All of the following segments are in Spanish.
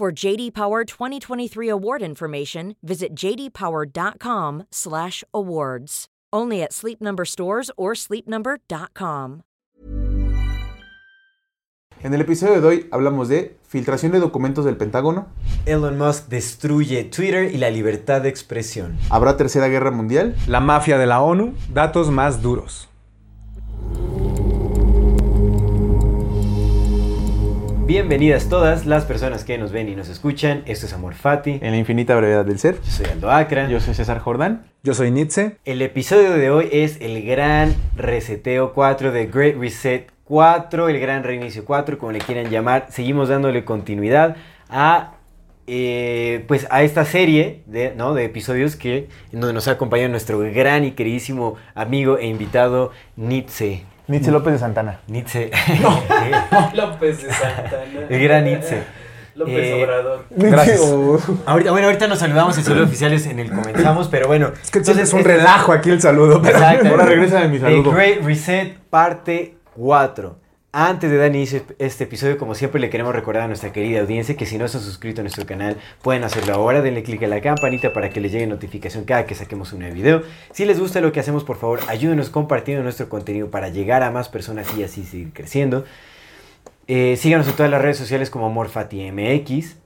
For JD Power 2023 award information, visit jdpower.com/awards. Only at Sleep Number stores or sleepnumber.com. En el episodio de hoy hablamos de filtración de documentos del Pentágono. Elon Musk destruye Twitter y la libertad de expresión. ¿Habrá tercera guerra mundial? La mafia de la ONU, datos más duros. Bienvenidas todas las personas que nos ven y nos escuchan. Esto es Amor Fati. En la infinita brevedad del ser. Yo soy Aldo Acra. Yo soy César Jordán. Yo soy Nietzsche. El episodio de hoy es el gran reseteo 4 de Great Reset 4, el gran reinicio 4, como le quieran llamar. Seguimos dándole continuidad a eh, pues a esta serie de, ¿no? de episodios que en donde nos ha acompañado nuestro gran y queridísimo amigo e invitado Nietzsche. Nietzsche López de Santana. Nietzsche. López de Santana. El gran Nietzsche. López Eh, Obrador. Gracias. Ahorita, bueno, ahorita nos saludamos en saludos oficiales en el comenzamos, pero bueno. Es que siempre es un este- relajo aquí el saludo. pero- Exacto. Ahora regresa de mi The saludo. Great Reset, parte 4. Antes de dar inicio a este episodio, como siempre, le queremos recordar a nuestra querida audiencia que si no se han suscrito a nuestro canal, pueden hacerlo ahora. Denle click a la campanita para que les llegue notificación cada que saquemos un nuevo video. Si les gusta lo que hacemos, por favor, ayúdenos compartiendo nuestro contenido para llegar a más personas y así seguir creciendo. Eh, síganos en todas las redes sociales como AmorFatiMX.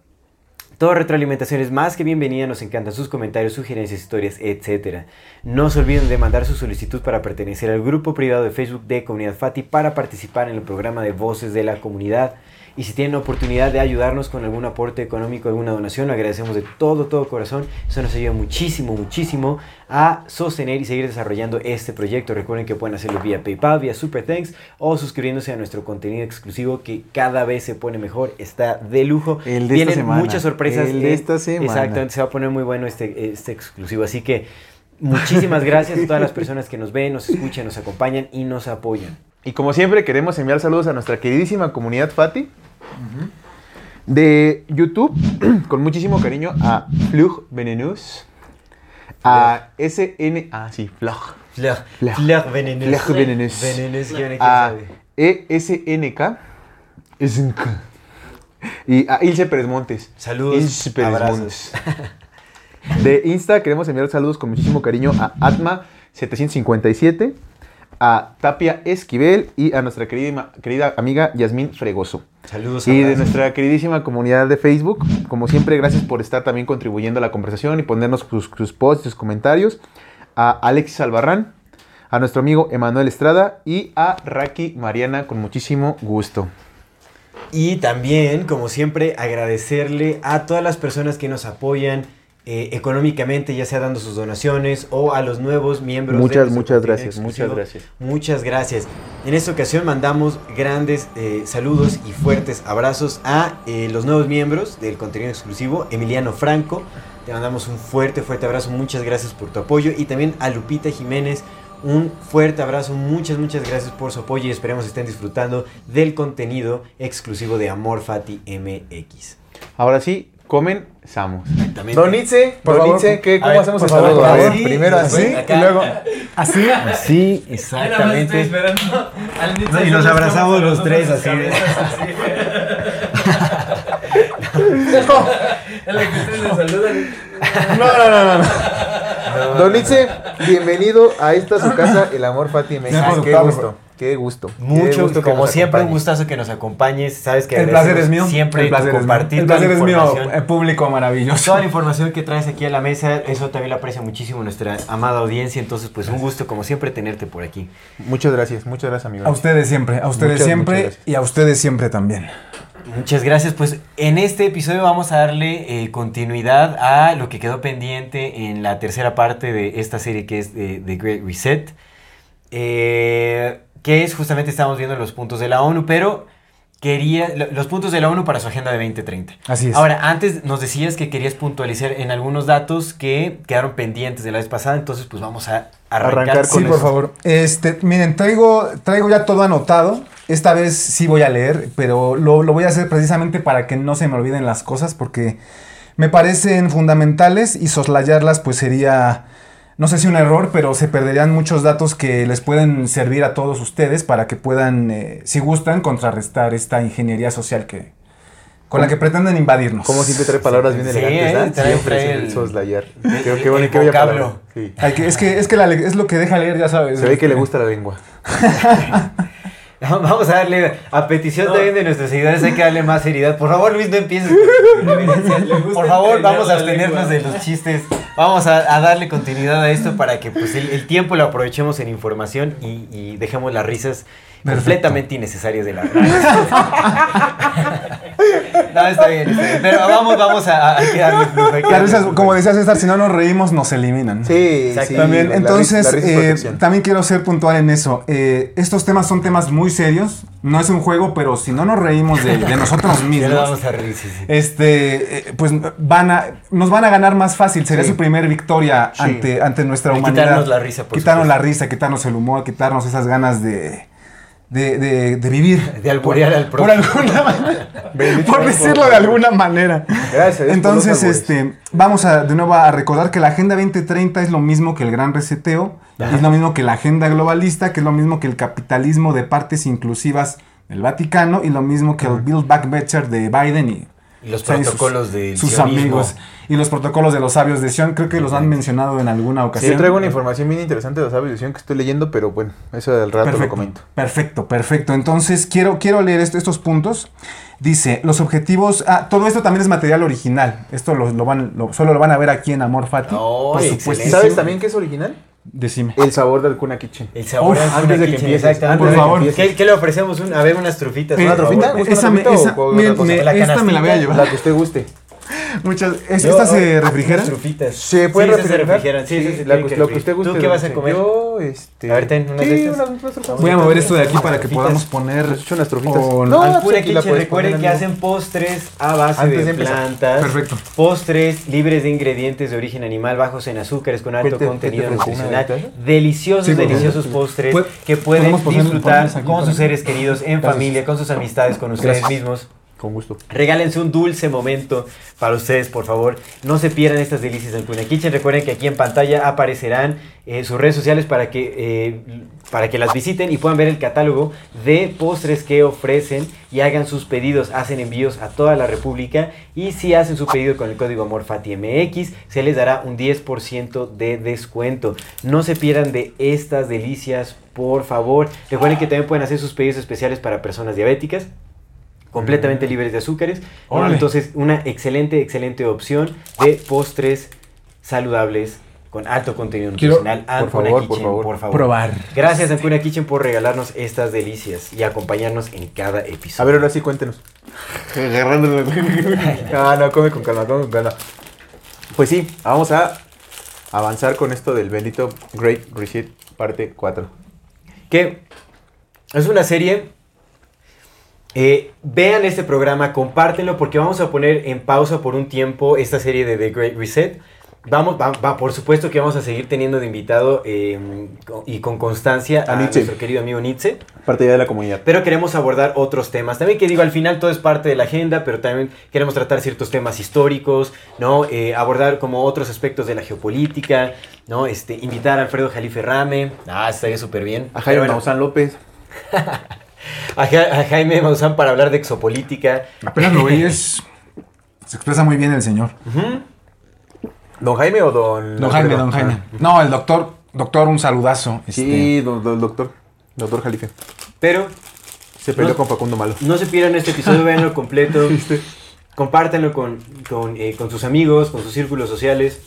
Toda retroalimentación es más que bienvenida, nos encantan sus comentarios, sugerencias, historias, etc. No se olviden de mandar su solicitud para pertenecer al grupo privado de Facebook de Comunidad Fati para participar en el programa de Voces de la Comunidad. Y si tienen oportunidad de ayudarnos con algún aporte económico, alguna donación, lo agradecemos de todo, todo corazón. Eso nos ayuda muchísimo, muchísimo a sostener y seguir desarrollando este proyecto. Recuerden que pueden hacerlo vía PayPal, vía Super Thanks o suscribiéndose a nuestro contenido exclusivo que cada vez se pone mejor, está de lujo. El de Vienen esta semana. muchas sorpresas. El de en- esta semana. Exactamente, se va a poner muy bueno este, este exclusivo. Así que muchísimas gracias a todas las personas que nos ven, nos escuchan, nos acompañan y nos apoyan. Y como siempre queremos enviar saludos a nuestra queridísima comunidad Fati. De YouTube, con muchísimo cariño a Flug Venenus. A SN... Ah, sí, Flug. Fleur. Fleur Venenus. Fleur Venenus. Venenus, ¿quién quién A? ESNK. SNK. Y a Ilse Pérez Montes. Saludos, Ilse Pérez abrazos. Montes. De Insta queremos enviar saludos con muchísimo cariño a Atma757, a Tapia Esquivel y a nuestra querida, querida amiga Yasmín Fregoso. Saludos, Y de nuestra queridísima comunidad de Facebook, como siempre, gracias por estar también contribuyendo a la conversación y ponernos sus, sus posts, sus comentarios. A Alexis Albarrán, a nuestro amigo Emanuel Estrada y a Raki Mariana con muchísimo gusto. Y también, como siempre, agradecerle a todas las personas que nos apoyan eh, económicamente, ya sea dando sus donaciones o a los nuevos miembros. Muchas, nuestro muchas gracias, muchas gracias. Muchas gracias. En esta ocasión mandamos grandes eh, saludos y fuertes abrazos a eh, los nuevos miembros del contenido exclusivo, Emiliano Franco. Te mandamos un fuerte, fuerte abrazo. Muchas gracias por tu apoyo. Y también a Lupita Jiménez. Un fuerte abrazo, muchas, muchas gracias por su apoyo y esperemos estén disfrutando del contenido exclusivo de Amor Fati MX. Ahora sí, comenzamos. Exactamente. Don Itze, Por Don favor, Itze, ¿qué- ¿cómo ver, hacemos el saludo? A ver, primero Así, acá. Y luego, así. Así, estoy exactamente. esperando No, y nos abrazamos los tres, así. En la que ustedes saludan. No, no, no, no. no. Don Itze, bienvenido a esta su casa, El Amor. Señor Qué gusto, qué gusto. Qué Mucho, gusto que como nos siempre, un gustazo que nos acompañes. Sabes que El placer es mío. Siempre el placer tu es mío. compartir El placer es mío. información. eh, público maravilloso. Toda la información que traes aquí a la mesa, eso también lo aprecia muchísimo nuestra amada audiencia. Entonces, pues un gusto, como siempre, tenerte por aquí. Muchas gracias, muchas gracias, amigo. A ustedes siempre, a ustedes Muchas, siempre muchas y a ustedes siempre también. Muchas gracias. Pues en este episodio vamos a darle eh, continuidad a lo que quedó pendiente en la tercera parte de esta serie que es de, The Great Reset. Eh, que es justamente, estamos viendo los puntos de la ONU, pero quería lo- los puntos de la ONU para su agenda de 2030. Así es. Ahora, antes nos decías que querías puntualizar en algunos datos que quedaron pendientes de la vez pasada, entonces pues vamos a arrancar, Arrancar con Sí, por eso. favor. Este, miren, traigo, traigo ya todo anotado. Esta vez sí voy a leer, pero lo, lo voy a hacer precisamente para que no se me olviden las cosas, porque me parecen fundamentales y soslayarlas pues sería, no sé si un error, pero se perderían muchos datos que les pueden servir a todos ustedes para que puedan, eh, si gustan, contrarrestar esta ingeniería social que con la que pretenden invadirnos. Como siempre trae palabras bien Sí, elegantes, eh, Siempre el el- soslayar. el- qué bueno, el qué bella vocablo. palabra. Sí. Que- es que, es que la le- es lo que deja leer, ya sabes. Se ve que le gusta la lengua. Vamos a darle, a petición también de nuestros seguidores, hay que darle más seriedad. Por favor, Luis, no empieces. Por favor, vamos a abstenernos de los chistes. Vamos a, a darle continuidad a esto para que pues, el, el tiempo lo aprovechemos en información y, y dejemos las risas Perfecto. completamente innecesarias de la No, está bien, está bien. Pero vamos, vamos a, a- hay que darle flujo, hay que Las darle risas, flujo. como decía César, si no nos reímos, nos eliminan. Sí, Exacto. sí. También, la- la entonces, risa- la risa es eh, también quiero ser puntual en eso. Eh, estos temas son temas muy serios. No es un juego, pero si no nos reímos de, de nosotros mismos, vamos a reír, sí, sí. este, eh, pues van a, nos van a ganar más fácil. Sería Sí. su primer victoria Sí. ante, ante nuestra Y humanidad. quitarnos la risa, por Quitarnos supuesto. la risa, quitarnos el humor, quitarnos esas ganas de, de, de- de vivir. De alburear al Por alguna manera. Por decirlo de alguna manera. Gracias Entonces, este, vamos a de nuevo a recordar que la Agenda 2030 es lo mismo que el Gran Reseteo, es lo mismo que la Agenda Globalista, que es lo mismo que el capitalismo de partes inclusivas del Vaticano y lo mismo que el Build Back Better de Biden Y los sus- protocolos del sus sionismo. amigos y los protocolos de los sabios de Sion, creo que los han mencionado en alguna Sí, ocasión. yo traigo una información bien interesante de los sabios de Sion que estoy leyendo, pero bueno, eso del rato lo Perfecto, comento. perfecto, perfecto. Entonces, quiero, quiero leer esto- estos puntos. Dice, los objetivos... Ah, todo esto también es material original. Esto lo, lo van, lo- solo lo van a ver aquí en Amor Fati. Oh, por supuesto. ¿Sabes también qué es original? Decime. El sabor del Kuna Kitchen. El sabor Uf, a antes de que Kitchen, empieces, exactamente. por favor. ¿Qué, qué le ofrecemos? Un- a ver, unas trufitas. Eh, ¿Una trofita? ¿Gusta esa me- esa- me- esta me la voy a llevar. La que usted guste. Muchas, ¿es- ¿Esta oh, se refrigera? unas trufitas. ¿Se puede Sí, esas se refrigerar? refrigeran. Sí, sí, sí, la- tienen que lo que usted refrigerar. guste. ¿Tú qué vas a comer? Yo, este... A ver, ten unas sí, de estas. unas, unas trufitas. Voy a mover esto de aquí para que podamos poner... Pues unas trufitas. con- No, Al pues Pura recuerden que hacen postres a base Antes de, plantas. Perfecto. Postres libres de ingredientes de origen animal, bajos en azúcares, con alto ¿Qué te- qué te contenido nutricional. Deliciosos, deliciosos postres Pu- que pueden disfrutar con sus seres queridos, en familia, con sus amistades, con ustedes mismos. Con gusto. Regálense un dulce momento para ustedes, por favor. No se pierdan estas delicias del Puna Kitchen. Recuerden que aquí en pantalla aparecerán eh, sus redes sociales para que, eh, para que las visiten y puedan ver el catálogo de postres que ofrecen y hagan sus pedidos. Hacen envíos a toda la República y si hacen su pedido con el código AmorFatiMX se les dará un 10% de descuento. No se pierdan de estas delicias, por favor. Recuerden que también pueden hacer sus pedidos especiales para personas diabéticas completamente libres de azúcares. Órale. Entonces, una excelente, excelente opción de postres saludables con alto contenido Quiero- nutricional. por favor, Kitchen, por favor. Probar. Gracias, Ancuna Kitchen, por regalarnos estas delicias y acompañarnos en cada episodio. A ver, ahora sí, cuéntenos. ah, no, come con calma, come con calma. Pues sí, vamos a avanzar con esto del bendito Great Reset parte 4. que es una serie. Eh, vean este programa, compártenlo porque vamos a poner en pausa por un tiempo esta serie de The Great Reset. Vamos, va, va, por supuesto que vamos a seguir teniendo de invitado eh, y con constancia a, nuestro querido amigo Nietzsche. Parte de la comunidad. Pero queremos abordar otros temas. También que digo, al final todo es parte de la agenda, pero también queremos tratar ciertos temas históricos, ¿no? Eh, abordar como otros aspectos de la geopolítica, ¿no? Este, invitar a Alfredo Jalife Rame. Ah, estaría súper bien. A Jaime bueno, López. a, Ja- a Jaime Maussan para hablar de exopolítica. Apenas lo oyes. Se expresa muy bien el señor. ¿Don Jaime o don.? Don Jaime, don Jaime. Ah, No, el doctor, doctor, un saludazo. Este, Sí, don, don- doctor. Doctor Jalife. Pero Se peleó No. con Facundo Malo. no se pierdan este episodio, véanlo completo. Compártanlo con, con, eh, con sus amigos, con sus círculos sociales.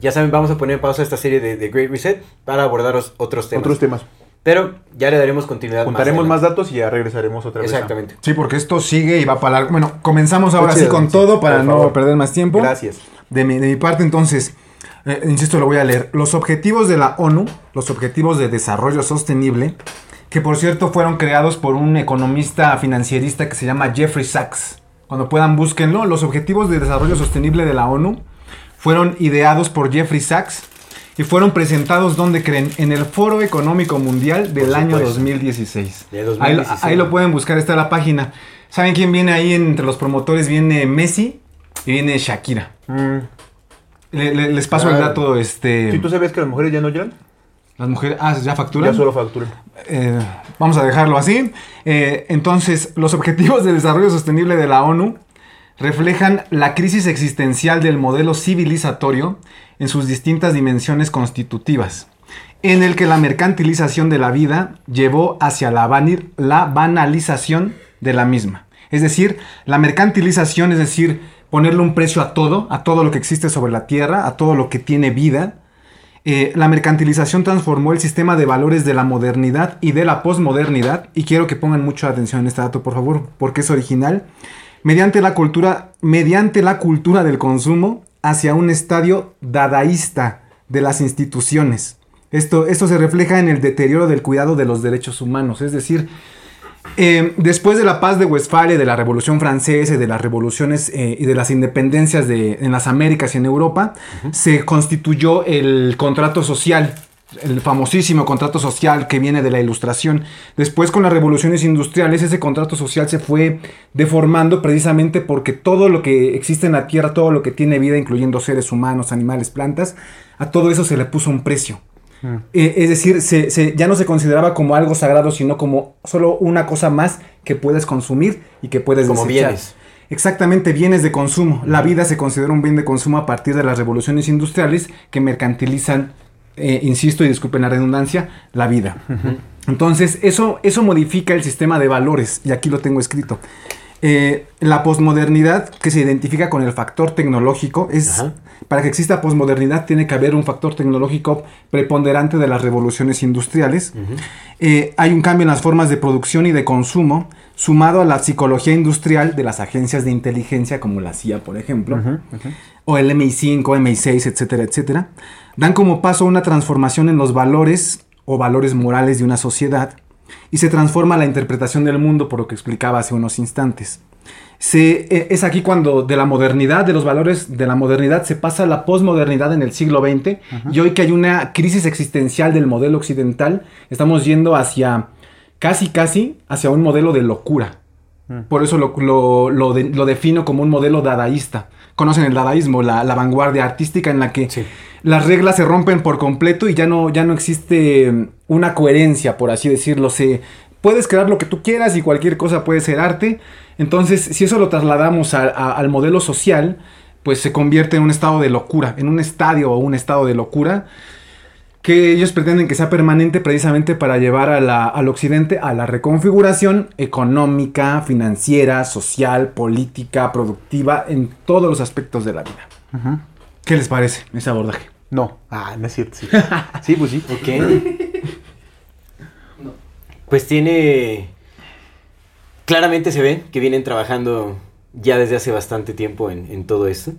Ya saben, vamos a poner en pausa esta serie de, de Great Reset para abordar os- otros temas. Otros temas. Pero ya le daremos continuidad. Juntaremos más datos y ya regresaremos otra vez. Exactamente. Sí, porque esto sigue y va para largo. Bueno, comenzamos ahora sí con sí, todo para no perder más tiempo. Gracias. De mi, de mi parte, entonces, eh, insisto, lo voy a leer. Los objetivos de la ONU, los objetivos de desarrollo sostenible, que por cierto fueron creados por un economista financierista que se llama Jeffrey Sachs. Cuando puedan, búsquenlo. Los Objetivos de Desarrollo Sostenible de la ONU fueron ideados por Jeffrey Sachs y fueron presentados, ¿dónde creen? En el Foro Económico Mundial del año supuesto. 2016. De Ahí, 2016. ahí lo pueden buscar, está la página. ¿Saben quién viene ahí entre los promotores? Viene Messi y viene Shakira. Mm. Le- le- les paso el dato, este... ¿Sí tú sabes que las mujeres ya no lloran? Las mujeres... Ah, ¿ya facturan? Ya solo facturan. Eh, vamos a dejarlo así. Eh, entonces, los objetivos de desarrollo sostenible de la ONU reflejan la crisis existencial del modelo civilizatorio en sus distintas dimensiones constitutivas, en el que la mercantilización de la vida llevó hacia la, la banalización de la misma. Es decir, la mercantilización, es decir, ponerle un precio a todo, a todo lo que existe sobre la Tierra, a todo lo que tiene vida, eh, la mercantilización transformó el sistema de valores de la modernidad y de la posmodernidad, y quiero que pongan mucha atención en este dato, por favor, porque es original, mediante la cultura, mediante la cultura del consumo hacia un estadio dadaísta de las instituciones. Esto, esto se refleja en el deterioro del cuidado de los derechos humanos, es decir, eh, después de la paz de Westfalia, de la Revolución Francesa y de las revoluciones eh, y de las independencias de, en las Américas y en Europa, se constituyó el contrato social, el famosísimo contrato social que viene de la Ilustración. Después con las revoluciones industriales, ese contrato social se fue deformando precisamente porque todo lo que existe en la Tierra, todo lo que tiene vida, incluyendo seres humanos, animales, plantas, a todo eso se le puso un precio. Eh, es decir, se- se- ya no se consideraba como algo sagrado, sino como solo una cosa más que puedes consumir y que puedes Como desechar. bienes. Exactamente, bienes de consumo. La vida se considera un bien de consumo a partir de las revoluciones industriales que mercantilizan, eh, insisto y disculpen la redundancia, la vida. Entonces, eso, eso modifica el sistema de valores, y aquí lo tengo escrito. Eh, la posmodernidad, que se identifica con el factor tecnológico, es Ajá. para que exista posmodernidad tiene que haber un factor tecnológico preponderante de las revoluciones industriales. Eh, hay un cambio en las formas de producción y de consumo, sumado a la psicología industrial de las agencias de inteligencia, como la CIA, por ejemplo, o el MI5, MI6, etcétera, etcétera, dan como paso una transformación en los valores o valores morales de una sociedad y se transforma la interpretación del mundo, por lo que explicaba hace unos instantes. Se, eh, es aquí cuando de la modernidad, de los valores de la modernidad, se pasa a la posmodernidad en el siglo XX. Y hoy que hay una crisis existencial del modelo occidental, estamos yendo hacia, casi, casi, hacia un modelo de locura. Por eso lo, lo- lo de- lo defino como un modelo dadaísta. Conocen el dadaísmo, la, la vanguardia artística en la que Sí. las reglas se rompen por completo y ya no, ya no existe mm, una coherencia, por así decirlo. Se, puedes crear lo que tú quieras y cualquier cosa puede ser arte. Entonces, si eso lo trasladamos a- a- al modelo social, pues se convierte en un estado de locura, en un estadio o un estado de locura que ellos pretenden que sea permanente precisamente para llevar a la- al occidente a la reconfiguración económica, financiera, social, política, productiva, en todos los aspectos de la vida. ¿Qué les parece ese abordaje? No. Ah, no es cierto, sí. Sí, pues sí. Ok. Pues tiene. Claramente se ve que vienen trabajando ya desde hace bastante tiempo en, en todo esto.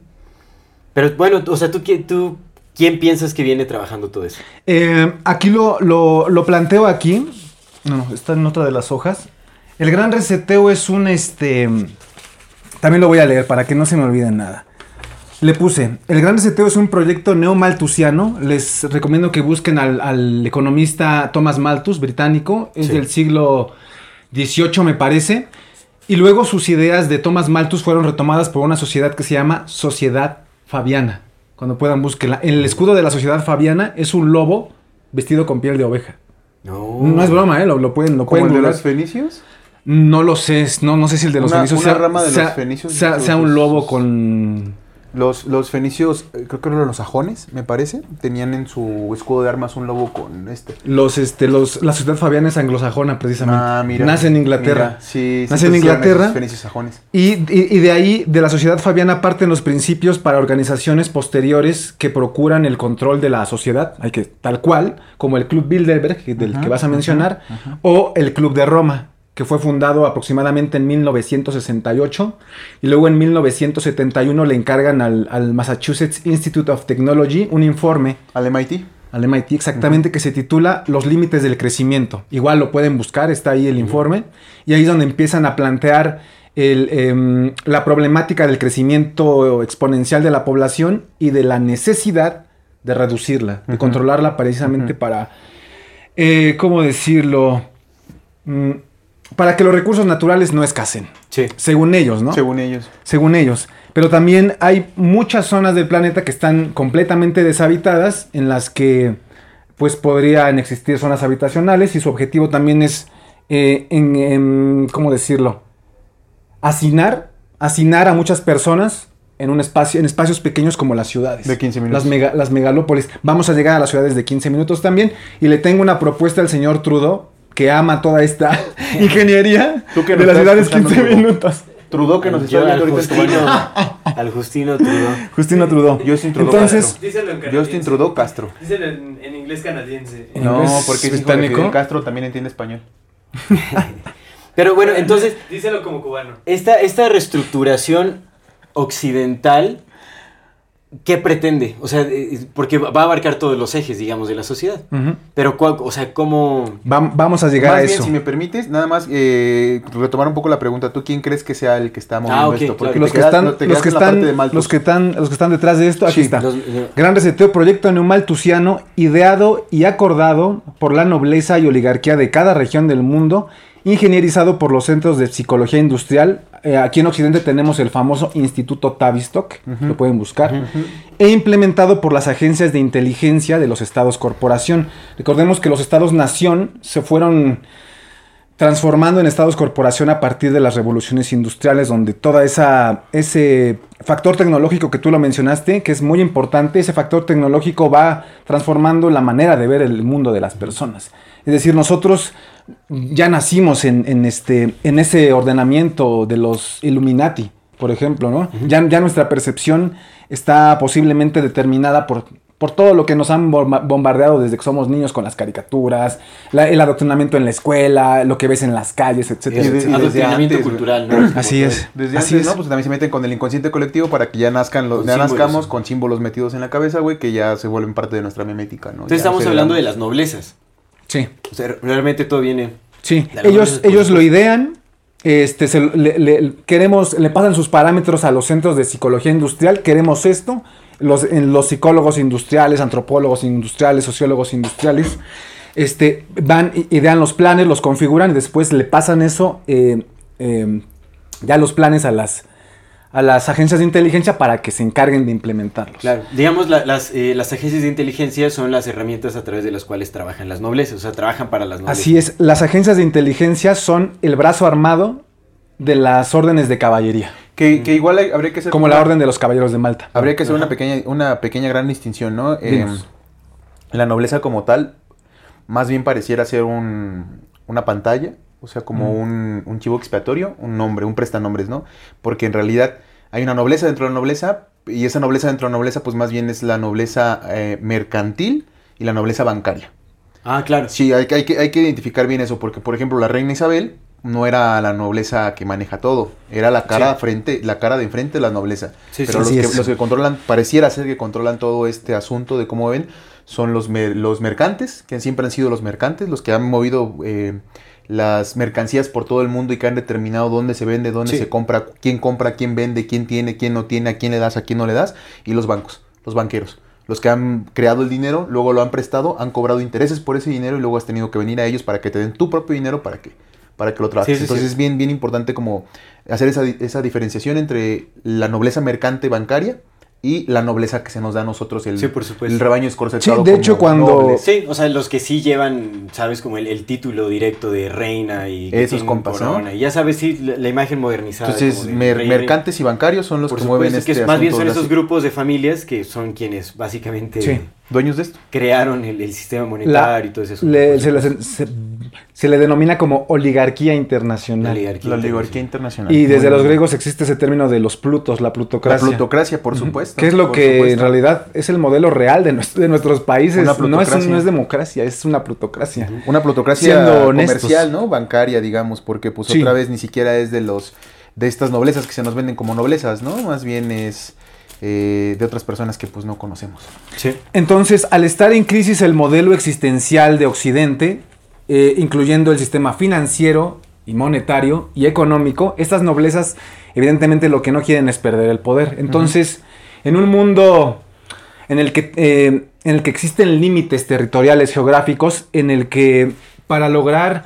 Pero bueno, o sea, ¿tú, tú quién piensas que viene trabajando todo eso? Eh, aquí lo, lo- lo planteo aquí. No, no, está en otra de las hojas. El gran reseteo es un este. También lo voy a leer para que no se me olvide nada. Le puse, el Gran Reseteo es un proyecto neomalthusiano. Les recomiendo que busquen al, al economista Thomas Malthus, británico. Es Sí. del siglo XVIII, me parece. Y luego sus ideas de Thomas Malthus fueron retomadas por una sociedad que se llama Sociedad Fabiana. Cuando puedan, búsquenla. El escudo de la Sociedad Fabiana es un lobo vestido con piel de oveja. No. No es broma, ¿eh? Lo, lo pueden, lo ¿Como pueden el de los fenicios? No lo sé, no, no sé si el de los Una- fenicios una sea, rama de los fenicios sea- un lobo con... Los, los fenicios, eh, creo que eran los sajones, me parece, tenían en su escudo de armas un lobo con este. Los, este, los, la ciudad fabiana es anglosajona, precisamente. Ah, mira. Nace en Inglaterra. Mira, sí, Nace en Inglaterra. Fenicios sajones. Y, y- y de ahí, de la sociedad fabiana, parten los principios para organizaciones posteriores que procuran el control de la sociedad, hay que, tal cual, como el Club Bilderberg, del que vas a mencionar, o el Club de Roma, que fue fundado aproximadamente en 1968, y luego en 1971 le encargan al, al Massachusetts Institute of Technology un informe Al MIT. al MIT exactamente, que se titula Los límites del crecimiento. Igual lo pueden buscar, está ahí el informe, y ahí es donde empiezan a plantear el, em, la problemática del crecimiento exponencial de la población y de la necesidad de reducirla, de controlarla precisamente para, eh, ¿cómo decirlo? Mm, para que los recursos naturales no escasen, Sí. según ellos, ¿no? Según ellos. según ellos. Pero también hay muchas zonas del planeta que están completamente deshabitadas, en las que pues podrían existir zonas habitacionales y su objetivo también es, eh, en, en- ¿cómo decirlo? Hacinar, hacinar a muchas personas en un espacio, en espacios pequeños como las ciudades. De 15 minutos. Las, mega- las megalópolis. Vamos a llegar a las ciudades de 15 minutos también. Y le tengo una propuesta al señor Trudeau, que ama toda esta ingeniería Tú que de las ciudades escuchando, 15 Trudeau. minutos. Trudeau que nos está viendo al ahorita en tu Justino, baño. al Justino Trudeau. Justino Trudeau. Justin Trudeau Entonces, Castro. Díselo en. Justin Trudeau Castro. Díselo en, en inglés canadiense. ¿En No, inglés porque es británico? Fidel Castro también entiende español. Pero bueno, entonces, Díselo como cubano. esta, esta reestructuración occidental, ¿qué pretende? O sea, eh, porque va a abarcar todos los ejes, digamos, de la sociedad. Ujú. Pero, ¿cuál- o sea, ¿cómo...? Vam- vamos a llegar Más a bien, eso. si me permites, nada más eh, retomar un poco la pregunta. ¿Tú quién crees que sea el que está moviendo Ah, esto? claro. los, que quedas- están, los, que están, los, que están, los que están detrás de esto, aquí Sí, está. los- eh, Gran reseteo, proyecto neumaltusiano, ideado y acordado por la nobleza y oligarquía de cada región del mundo, ingenierizado por los centros de psicología industrial. Eh, aquí en Occidente tenemos el famoso Instituto Tavistock, lo pueden buscar, e implementado por las agencias de inteligencia de los estados corporación. Recordemos que los estados nación se fueron transformando en estados corporación a partir de las revoluciones industriales, donde toda esa ese factor tecnológico que tú lo mencionaste, que es muy importante, ese factor tecnológico va transformando la manera de ver el mundo de las personas. Es decir, nosotros ya nacimos en, en este, en ese ordenamiento de los Illuminati, por ejemplo, ¿no? ya, ya nuestra percepción está posiblemente determinada por, por todo lo que nos han bomba- bombardeado desde que somos niños con las caricaturas, la- el adoctrinamiento en la escuela, lo que ves en las calles, etcétera. Y de- etcétera. y desde adoctrinamiento antes, cultural, ¿no? Así es. Desde Así antes, es. ¿no? Pues también se meten con el inconsciente colectivo para que ya nazcan los, ya nazcamos con símbolos metidos en la cabeza, güey, que ya se vuelven parte de nuestra memética, ¿no? Entonces Ya estamos hablando de las noblezas. Sí. O sea, realmente todo viene... Sí, ellos, ellos lo idean, este, se- le, le- queremos, le pasan sus parámetros a los centros de psicología industrial, queremos esto, los, en los psicólogos industriales, antropólogos industriales, sociólogos industriales, este, van, idean los planes, los configuran y después le pasan eso, eh, eh, ya los planes a las, a las agencias de inteligencia para que se encarguen de implementarlos. Claro, digamos, la- las, eh, las agencias de inteligencia son las herramientas a través de las cuales trabajan las noblezas, o sea, trabajan para las noblezas. Así es, las agencias de inteligencia son el brazo armado de las órdenes de caballería. Que, que igual hay- habría que hacer Como una- la orden de los caballeros de Malta. Habría que hacer una pequeña, una pequeña gran distinción, ¿no? Eh, la nobleza como tal, más bien pareciera ser un, una pantalla, o sea, como Mm. un, un chivo expiatorio, un nombre, un prestanombres, ¿no? Porque en realidad hay una nobleza dentro de la nobleza, y esa nobleza dentro de la nobleza, pues más bien es la nobleza eh, mercantil y la nobleza bancaria. Ah, claro. Sí, hay, que- hay, que, hay que identificar bien eso, porque por ejemplo la reina Isabel no era la nobleza que maneja todo, era la cara Sí. frente, la cara de enfrente de la nobleza. Sí, Pero sí. los, que, los que controlan, pareciera ser que controlan todo este asunto de cómo ven, son los, mer- los mercantes, que siempre han sido los mercantes, los que han movido eh, las mercancías por todo el mundo y que han determinado dónde se vende, dónde Sí. se compra, quién compra, quién vende, quién tiene, quién no tiene, a quién le das, a quién no le das, y los bancos, los banqueros. Los que han creado el dinero, luego lo han prestado, han cobrado intereses por ese dinero y luego has tenido que venir a ellos para que te den tu propio dinero para que, para que lo trabajes. Sí, sí, Entonces es bien, bien importante como hacer esa, esa diferenciación entre la nobleza mercante bancaria y la nobleza que se nos da a nosotros, el, Sí, por supuesto. el rebaño escorzetado. Sí, de hecho, cuando- nobles. Sí, o sea, los que sí llevan, sabes, como el, el título directo de reina y Esos compas, ¿no? Y ya sabes, sí, la, la imagen modernizada. Entonces, mer- rey, mercantes y bancarios son los por que mueven supuesto, este que más bien son las- esos grupos de familias que son quienes básicamente Sí. dueños de esto. crearon el, el sistema monetario y todo eso. Le- se, se- se le denomina como oligarquía internacional. La oligarquía. La oligarquía internacional. Y desde Muy los bien. griegos existe ese término de los plutos, la La plutocracia. plutocracia, por supuesto. Que es lo que supuesto. en realidad es el modelo real de, nues- de nuestros países. Una No es, plutocracia. no es democracia, es una plutocracia. Una plutocracia Siendo honestos. comercial, ¿no? Bancaria, digamos, porque pues Sí. otra vez ni siquiera es de los de estas noblezas que se nos venden como noblezas, ¿no? Más bien es eh, de otras personas que pues no conocemos. Sí. Entonces, al estar en crisis el modelo existencial de Occidente, eh, incluyendo el sistema financiero y monetario y económico, estas noblezas evidentemente lo que no quieren es perder el poder. Entonces, en un mundo en el que, eh, en el que existen límites territoriales geográficos, en el que para lograr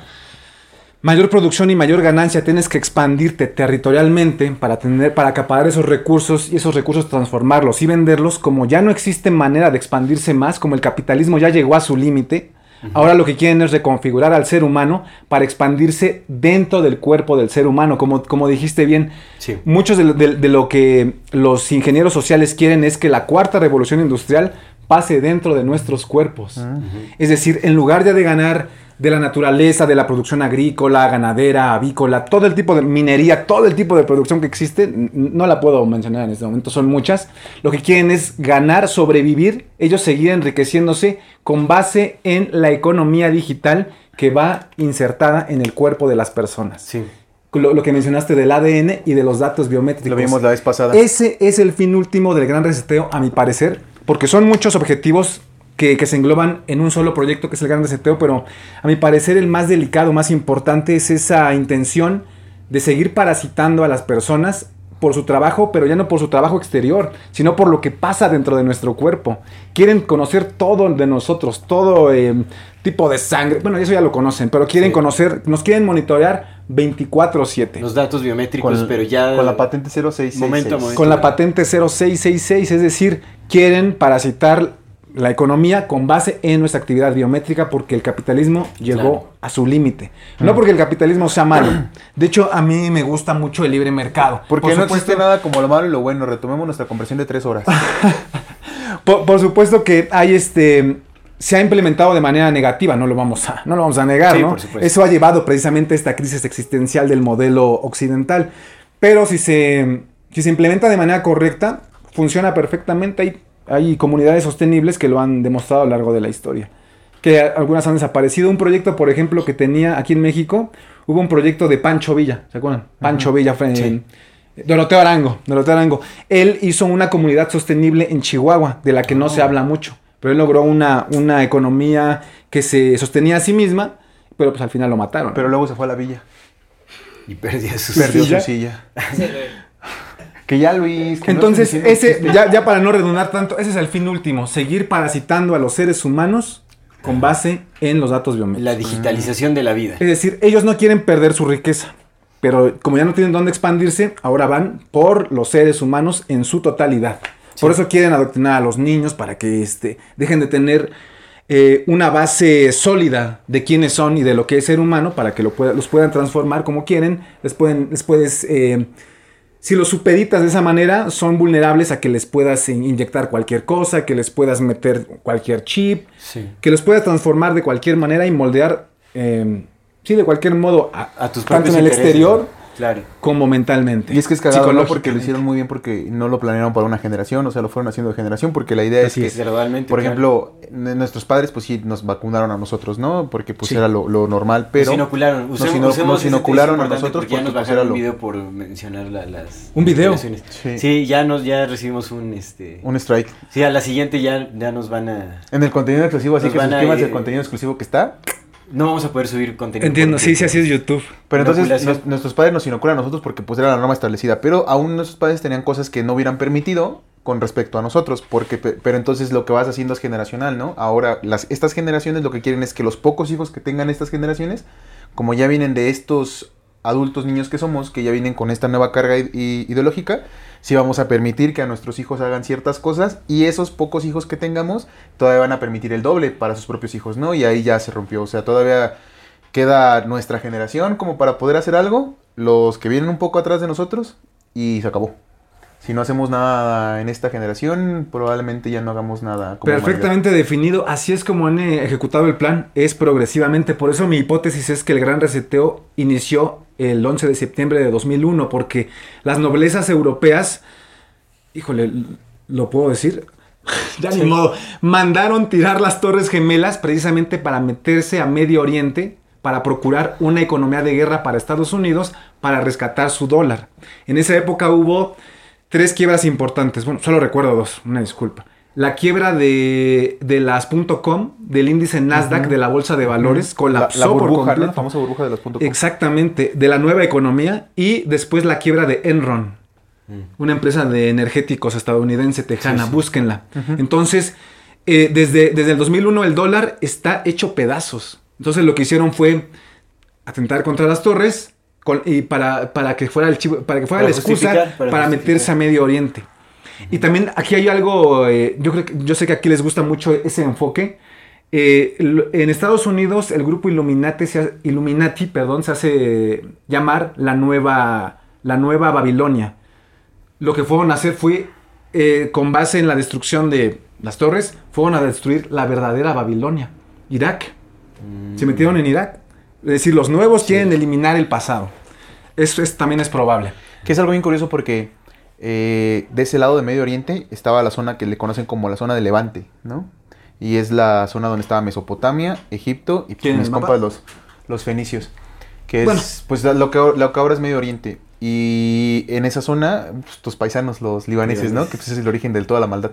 mayor producción y mayor ganancia tienes que expandirte territorialmente para tener para acaparar esos recursos y esos recursos transformarlos y venderlos como ya no existe manera de expandirse más como el capitalismo ya llegó a su límite ahora lo que quieren es reconfigurar al ser humano para expandirse dentro del cuerpo del ser humano como, como dijiste bien. Sí. muchos de, lo- de- de lo que los ingenieros sociales quieren es que la cuarta revolución industrial pase dentro de nuestros cuerpos. Es decir, en lugar ya de ganar de la naturaleza, de la producción agrícola, ganadera, avícola, todo el tipo de minería, todo el tipo de producción que existe, no la puedo mencionar en este momento, son muchas. Lo que quieren es ganar, sobrevivir, ellos seguir enriqueciéndose con base en la economía digital que va insertada en el cuerpo de las personas. Sí. Lo, lo que mencionaste del ADN y de los datos biométricos. Lo vimos la vez pasada. Ese es el fin último del gran reseteo, a mi parecer, porque son muchos objetivos que, que se engloban en un solo proyecto que es el gran reseteo, pero a mi parecer el más delicado, más importante es esa intención de seguir parasitando a las personas por su trabajo, pero ya no por su trabajo exterior, sino por lo que pasa dentro de nuestro cuerpo. Quieren conocer todo de nosotros, todo eh, tipo de sangre. Bueno, eso ya lo conocen, pero quieren Sí. conocer, nos quieren monitorear 24/7. Los datos biométricos, Con, pero ya. con la patente 0666. Momento momento. con la patente 0666, es decir, quieren parasitar la economía con base en nuestra actividad biométrica porque el capitalismo llegó Claro. a su límite. No porque el capitalismo sea malo. De hecho, a mí me gusta mucho el libre mercado. Porque Por no supuesto- existe nada como lo malo y lo bueno. Retomemos nuestra conversión de tres horas. Por, por supuesto que hay este se ha implementado de manera negativa, no lo vamos a, no lo vamos a negar, Sí, ¿no? por supuesto. Eso ha llevado precisamente a esta crisis existencial del modelo occidental. Pero si se, si se implementa de manera correcta, funciona perfectamente. Hay, hay comunidades sostenibles que lo han demostrado a lo largo de la historia. Que algunas han desaparecido. Un proyecto, por ejemplo, que tenía aquí en México, hubo un proyecto de Pancho Villa, ¿se acuerdan? Pancho Villa fue en- Sí. Doroteo Arango, Doroteo Arango. Él hizo una comunidad sostenible en Chihuahua, de la que no se habla mucho. Pero él logró una, una economía que se sostenía a sí misma, pero pues al final lo mataron. Pero luego se fue a la villa. Y perdía sus. Perdió silla? su silla. Que ya Luis. que Entonces, ese, ya, ya para no redundar tanto, ese es el fin último, seguir parasitando a los seres humanos con base en los datos biométricos. La digitalización de la vida. Es decir, ellos no quieren perder su riqueza, pero como ya no tienen dónde expandirse, ahora van por los seres humanos en su totalidad. Por eso quieren adoctrinar a los niños para que este, dejen de tener eh, una base sólida de quiénes son y de lo que es ser humano para que lo pueda- los puedan transformar como quieren. Les, pueden, les puedes, eh, si los supeditas de esa manera, son vulnerables a que les puedas in- inyectar cualquier cosa, que les puedas meter cualquier chip, Sí. que los puedas transformar de cualquier manera y moldear, eh, sí, de cualquier modo, a, A tus tanto en el exterior. Claro. como mentalmente. Y es que es cagado, ¿no? Porque lo hicieron muy bien porque no lo planearon para una generación, o sea, lo fueron haciendo de generación, porque la idea Así es que, gradualmente, por ejemplo, nuestros padres pues sí nos vacunaron a nosotros, ¿no? Porque pues Sí. era lo, lo normal, pero... nos inocularon. nos Usemos- ino- usemos nos inocularon a nosotros porque ya nos pues, bajaron era un lo- video por mencionar la- las ¿Un video? Sí. Sí, ya nos ya recibimos un este Un strike. Sí, a la siguiente ya, ya nos van a En el contenido exclusivo, así Nos que suscríbanse al contenido exclusivo que está. No vamos a poder subir contenido. Entiendo, sí, sí, así es YouTube. Pero entonces nos- nuestros padres nos inoculan a nosotros porque pues era la norma establecida, pero aún nuestros padres tenían cosas que no hubieran permitido con respecto a nosotros, porque pe- pero entonces lo que vas haciendo es generacional, ¿no? Ahora las estas generaciones lo que quieren es que los pocos hijos que tengan estas generaciones, como ya vienen de estos adultos niños que somos, que ya vienen con esta nueva carga ideológica, sí vamos a permitir que a nuestros hijos hagan ciertas cosas y esos pocos hijos que tengamos todavía van a permitir el doble para sus propios hijos, ¿no? Y ahí ya se rompió, o sea, todavía queda nuestra generación como para poder hacer algo, los que vienen un poco atrás de nosotros y se acabó. Si no hacemos nada en esta generación, probablemente ya no hagamos nada. como Perfectamente definido, así es como han eh, ejecutado el plan, es progresivamente. Por eso mi hipótesis es que el gran reseteo inició el 11 de septiembre de 2001, porque las noblezas europeas, híjole, ¿lo puedo decir? ya ni modo, mandaron tirar las torres gemelas precisamente para meterse a Medio Oriente, para procurar una economía de guerra para Estados Unidos, para rescatar su dólar. En esa época hubo tres quiebras importantes. Bueno, solo recuerdo dos, una disculpa. La quiebra de, de las .com, del índice Nasdaq, de la bolsa de valores, La, colapsó la por famosa burbuja de los puntos. Exactamente, de la nueva economía y después la quiebra de Enron, una empresa de energéticos estadounidense tejana, búsquenla. Entonces, eh, desde, desde el 2001 el dólar está hecho pedazos. Entonces lo que hicieron fue atentar contra las torres con- y para, para que fuera el chivo- para que fuera Para la excusa para, para meterse a Medio Oriente. Y también aquí hay algo, eh, yo creo que yo sé que aquí les gusta mucho ese enfoque. Eh, en Estados Unidos el grupo Illuminati se, ha- Illuminati, perdón, se hace llamar la nueva, la nueva Babilonia. Lo que fueron a hacer fue, eh, con base en la destrucción de las torres, fueron a destruir la verdadera Babilonia, Irak. Se metieron en Irak. Es decir, los nuevos quieren eliminar el pasado. Eso es, también es probable. Que es algo bien curioso porque eh, de ese lado de Medio Oriente estaba la zona que le conocen como la zona de Levante, ¿no? Y es la zona donde estaba Mesopotamia, Egipto y pues, ¿Tienen mis compas los, los fenicios. Que es Bueno. pues lo que, lo que ahora es Medio Oriente. Y en esa zona, pues, tus paisanos, los libaneses, ¿no? Que pues, es el origen de toda la maldad.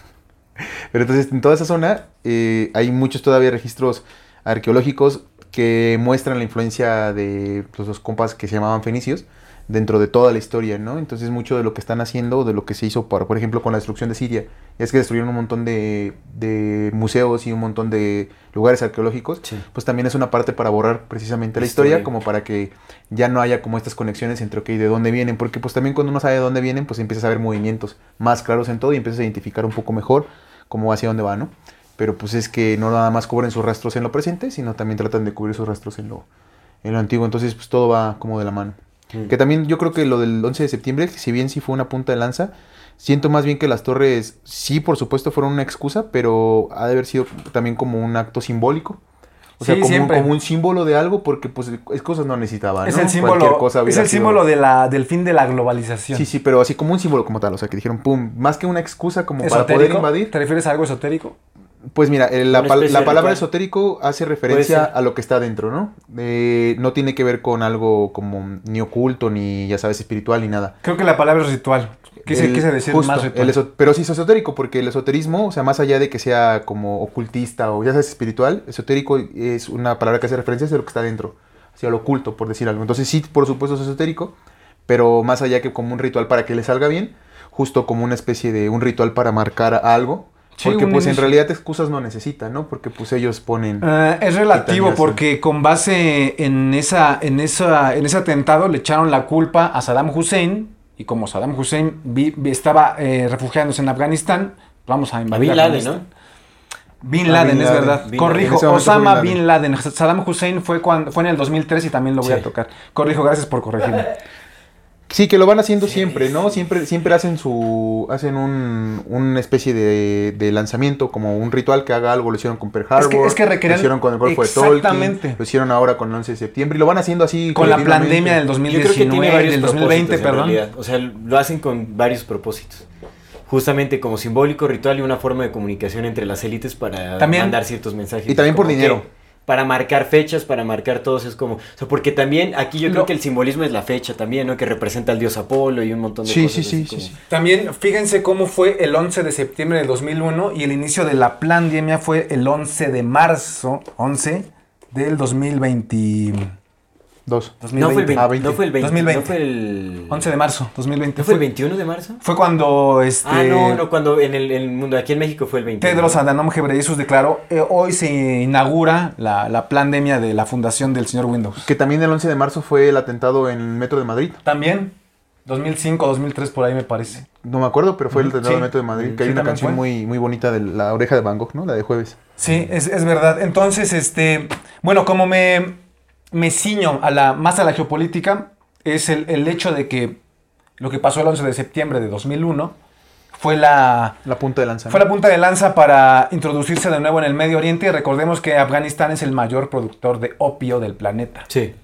Pero entonces en toda esa zona eh, hay muchos todavía registros arqueológicos que muestran la influencia de pues, los compas que se llamaban fenicios dentro de toda la historia, ¿no? Entonces mucho de lo que están haciendo, de lo que se hizo, por, por ejemplo, con la destrucción de Siria, es que destruyeron un montón de, de museos y un montón de lugares arqueológicos, Sí. pues también es una parte para borrar precisamente la La historia, historia. como para que ya no haya como estas conexiones entre, ok, de dónde vienen, porque pues también cuando uno sabe de dónde vienen, pues empiezas a ver movimientos más claros en todo y empiezas a identificar un poco mejor cómo hacia dónde va, ¿no? Pero pues es que no nada más cubren sus rastros en lo presente, sino también tratan de cubrir sus rastros en lo, en lo antiguo, entonces pues todo va como de la mano. Mm. Que también yo creo que lo del 11 de septiembre, si bien sí fue una punta de lanza, siento más bien que las torres sí, por supuesto, fueron una excusa, pero ha de haber sido también como un acto simbólico. O sea, Sí, como, un, como un símbolo de algo, porque pues es cosas no necesitaba, Es ¿no? el símbolo, cosa es el sido- símbolo de la, del fin de la globalización. Sí, sí, pero así como un símbolo como tal, o sea, que dijeron, pum, más que una excusa como para poder invadir. ¿Te refieres a algo esotérico? Pues mira, el- la, pal- especie la de palabra esotérico hace referencia a lo que está dentro, ¿no? Eh, no tiene que ver con algo como ni oculto, ni ya sabes, espiritual, ni nada. Creo que la palabra es ritual. Quise, El- quise decir justo, más ritual. el pero sí es esotérico, porque el esoterismo, o sea, más allá de que sea como ocultista o ya sabes, espiritual, esotérico es una palabra que hace referencia hacia lo que está dentro, hacia lo oculto, por decir algo. Entonces sí, por supuesto es esotérico, pero más allá que como un ritual para que le salga bien, justo como una especie de un ritual para marcar a algo. Sí, porque pues en realidad excusas no necesitan, ¿no? Porque pues ellos ponen... Eh, es relativo porque con base en esa, en esa, en ese atentado le echaron la culpa a Saddam Hussein y como Saddam Hussein vi- vi- estaba eh, refugiándose en Afganistán, vamos a A invadir Bin Laden, Afganistán. ¿no? Bin Ah, Laden, Bin es verdad. Bin Corrijo, Osama Bin Bin Laden. Saddam Hussein fue, cuando, fue en el 2003 y también lo voy a tocar. Corrijo, gracias por corregirme. Sí, que lo van haciendo siempre, ¿no? Siempre, siempre hacen su, hacen un, una especie de, de lanzamiento, como un ritual que haga algo. Lo hicieron con Pearl Es que- Harbor, es que requerían- lo hicieron con el Golfo de Tolkien, Exactamente. lo hicieron ahora con el 11 de septiembre y lo van haciendo así. Con la pandemia del Yo creo 2019, que tiene varios del 2020, propósitos, en perdón. O sea, lo hacen con varios propósitos. Justamente como simbólico, ritual y una forma de comunicación entre las élites para También- mandar ciertos mensajes. Y también por dinero. Para marcar fechas, para marcar todos, es como... O sea, porque también aquí yo creo que el simbolismo es la fecha también, ¿no? Que representa al dios Apolo y un montón de Sí, cosas. sí, sí, sí, sí. También fíjense cómo fue el 11 de septiembre del 2001 y el inicio de la pandemia fue el 11 de marzo, 11 del 2020. Dos. No fue el 20, Ah, 20. no fue el 20, 2020. no fue el... 11 de marzo, 2020. ¿No fue el 21 de marzo? Fue cuando este, Ah, no, no, cuando en el, en el mundo, aquí en México fue el 21. Tedros Adhanom Ghebreyesus declaró, eh, hoy se inaugura la, la pandemia de la fundación del señor Windows. Que también el 11 de marzo fue el atentado en el Metro de Madrid. También, 2005, 2003 por ahí me parece. No me acuerdo, pero fue el atentado sí. del Metro de Madrid. Que hay una canción fue. muy, muy bonita de la oreja de Van Gogh, ¿no? La de jueves. Sí, es, es verdad. Entonces, este, bueno, como me, me ciño a la, más a la geopolítica, es el, el hecho de que lo que pasó el 11 de septiembre de 2001 fue la, La punta de lanza. fue la punta de lanza para introducirse de nuevo en el Medio Oriente. Y recordemos que Afganistán es el mayor productor de opio del planeta. Sí.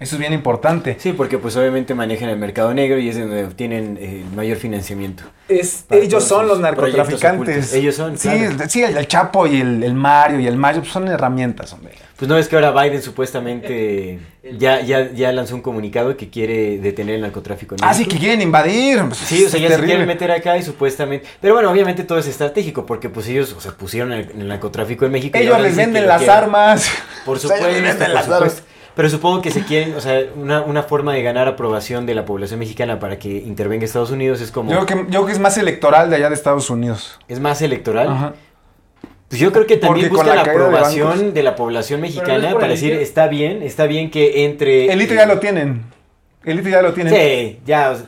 Eso es bien importante. Sí, porque pues obviamente manejan el mercado negro y es donde obtienen eh, el mayor financiamiento. Es, ellos son los narcotraficantes. Ellos son, Sí, claro. sí, el, el Chapo y el, el Mario y el Mario pues, son herramientas, hombre. Pues no es que ahora Biden supuestamente ya, ya, ya lanzó un comunicado que quiere detener el narcotráfico en Ah, sí, que quieren invadir. pues, Sí, o sea, ya se quieren meter acá y supuestamente... Pero bueno, obviamente todo es estratégico porque pues ellos, o sea, pusieron el, el narcotráfico en México. Ellos les venden las quieren. armas. Por O sea, ellos supuesto, les venden por las supuesto. armas. Pero supongo que se quieren, o sea, una, una forma de ganar aprobación de la población mexicana para que intervenga Estados Unidos es como... Yo creo, que, yo creo que es más electoral de allá de Estados Unidos. Es más electoral. Aja. Pues yo creo que también Porque con buscan la la caída de aprobación de, la población mexicana no para decir, está bien, está bien que entre... El litio ya lo tienen. El litio ya lo tienen. Sí, ya, o sea,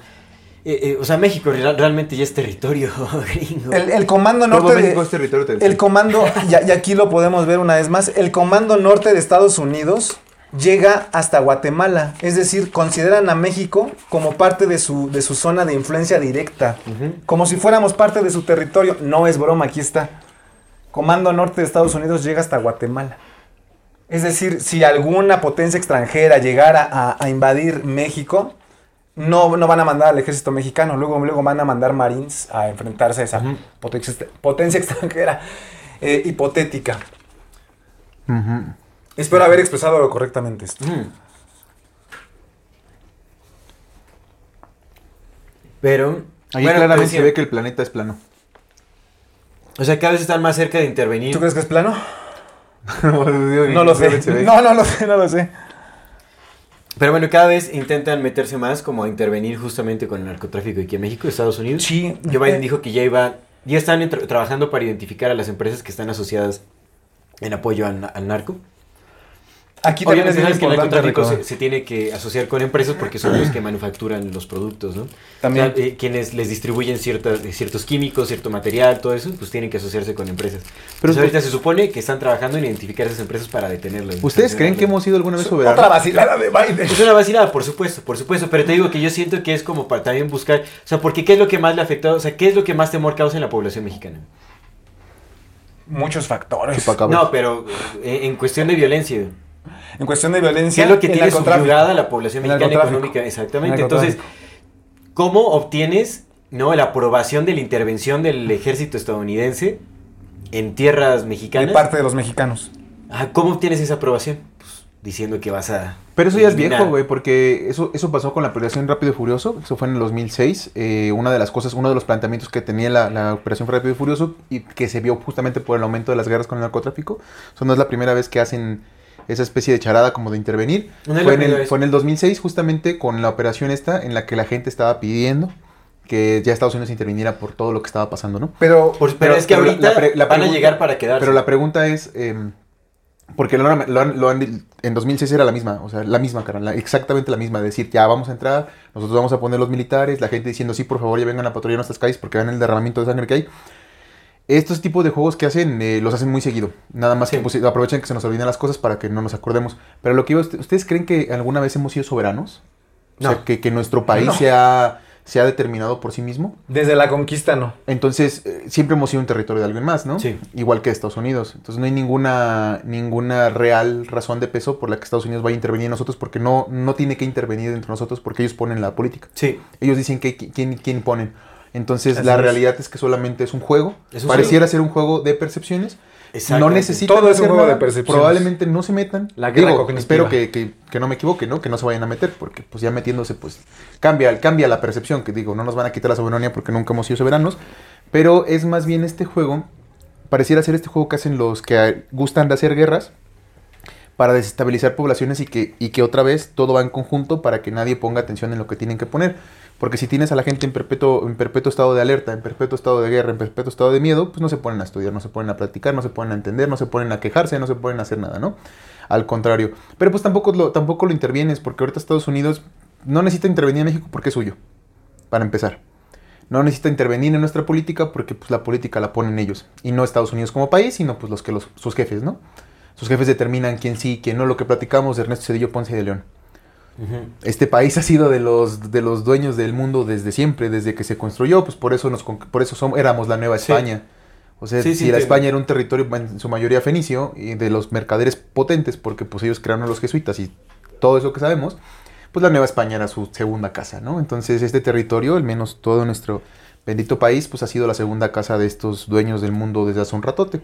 eh, eh, o sea, México real- realmente ya es territorio gringo. El, el comando norte de, México es territorio. El comando, y, y aquí lo podemos ver una vez más, el comando norte de Estados Unidos llega hasta Guatemala. Es decir, consideran a México como parte de su, de su zona de influencia directa. Como si fuéramos parte de su territorio. No es broma, aquí está. Comando norte de Estados Unidos llega hasta Guatemala. Es decir, si alguna potencia extranjera llegara a, a invadir México, no, no van a mandar al ejército mexicano, luego, luego van a mandar marines a enfrentarse a esa potencia, potencia extranjera eh, hipotética. Espero haber expresado correctamente esto. Ujú. Pero... Ahí bueno, claramente decía, se ve que el planeta es plano. O sea, cada vez están más cerca de intervenir. ¿Tú crees que es plano? no No lo sé. No, no lo sé, no lo sé. Pero bueno, cada vez intentan meterse más como a intervenir justamente con el narcotráfico aquí en México, Estados Unidos. Sí. Joe Biden dijo que ya iba, ya están tra- trabajando para identificar a las empresas que están asociadas en apoyo al narco. Aquí también es Obviamente bien sabes que el narcotráfico se, tiene que asociar con empresas porque son los que manufacturan los productos, ¿no? También. O sea, eh, quienes les distribuyen ciertas, ciertos químicos, cierto material, todo eso, pues tienen que asociarse con empresas. Pero ahorita se supone que están trabajando en identificar esas empresas para detenerlas. ¿Ustedes creen que hemos sido alguna vez Otra soberanos? vacilada de Biden. Es una vacilada, por supuesto, por supuesto, pero te digo que yo siento que es como para también buscar, o sea, porque ¿qué es lo que más le ha afectado? O sea, ¿qué es lo que más temor causa en la población mexicana? Muchos factores. No, pero eh, en cuestión de violencia. En cuestión de ¿Qué violencia. es lo que tiene subyugada la población mexicana económica? Exactamente. Entonces. ¿cómo obtienes no la aprobación de la intervención del ejército estadounidense en tierras De mexicanas? parte de los mexicanos. Ah, ¿Cómo obtienes esa aprobación? Pues, diciendo que vas a... Pero eso ya es viejo, güey, porque eso, eso pasó con la operación Rápido y Furioso, eso fue en el 2006, eh, una de las cosas, uno de los planteamientos que tenía la, la operación Rápido y Furioso y que se vio justamente por el aumento de las guerras con el narcotráfico, eso no es la primera vez que hacen esa especie de charada como de intervenir, No fue, en el, fue en el 2006 justamente con la operación esta en la que la gente estaba pidiendo que ya Estados Unidos interviniera por todo lo que estaba pasando, ¿no? Pero. Por- pero, Pero- es que pero ahorita la pre- la van a llegar para quedarse. Pero la pregunta es, eh, porque lo lo han- lo en 2006 era la misma, o sea, la misma, carnal, la- exactamente la misma, decir, ya vamos a entrar, nosotros vamos a poner los militares, la gente diciendo, sí, por favor, ya vengan a patrullar nuestras calles porque vean el derramamiento de sangre que hay. Estos tipos de juegos que hacen, eh, los hacen muy seguido. Nada más Sí. que pues, aprovechan que se nos olviden las cosas para que no nos acordemos. Pero lo que iba, ¿ustedes creen que alguna vez hemos sido soberanos? O sea, que, que nuestro país No. se, ha, se ha determinado por sí mismo. Desde la conquista no. Entonces, eh, siempre hemos sido un territorio de alguien más, ¿no? Sí. Igual que Estados Unidos. Entonces, no hay ninguna, ninguna real razón de peso por la que Estados Unidos vaya a intervenir en nosotros, porque no, no tiene que intervenir entre nosotros, porque ellos ponen la política. Sí. Ellos dicen que, quién, quién ponen. Entonces, Así la es. realidad es que solamente es un juego. Pareciera ser un juego de percepciones. No necesitan Todo es un juego de percepciones. Probablemente no se metan. La guerra Digo, cognitiva. espero que, que- que no me equivoque, ¿no? Que no se vayan a meter, porque pues ya metiéndose, pues cambia, cambia la percepción, que digo, no nos van a quitar la soberanía porque nunca hemos sido soberanos, pero es más bien este juego, pareciera ser este juego que hacen los que gustan de hacer guerras para desestabilizar poblaciones y que, y que otra vez todo va en conjunto para que nadie ponga atención en lo que tienen que poner. Porque si tienes a la gente en perpetuo, estado de alerta, en perpetuo estado de guerra, en perpetuo estado de miedo, pues no se ponen a estudiar, no se ponen a practicar, no se ponen a entender, no se ponen a quejarse, no se ponen a hacer nada, ¿no? Al contrario. Pero pues tampoco lo, tampoco lo intervienes, porque ahorita Estados Unidos no necesita intervenir en México porque es suyo, para empezar. No necesita intervenir en nuestra política porque pues la política la ponen ellos. Y no Estados Unidos como país, sino pues los que sus jefes, ¿no? Sus jefes determinan quién sí, quién no, lo que platicamos de Ernesto Cedillo Ponce de León. Este país ha sido de los, de los dueños del mundo desde siempre, desde que se construyó, pues por eso, nos, por eso somos, éramos la Nueva Sí. España. O sea, Sí, si sí, la. España era un territorio en su mayoría fenicio y de los mercaderes potentes, porque pues ellos crearon a los jesuitas y todo eso que sabemos, pues la Nueva España era su segunda casa, ¿no? Entonces este territorio, al menos todo nuestro bendito país, pues ha sido la segunda casa de estos dueños del mundo desde hace un ratote.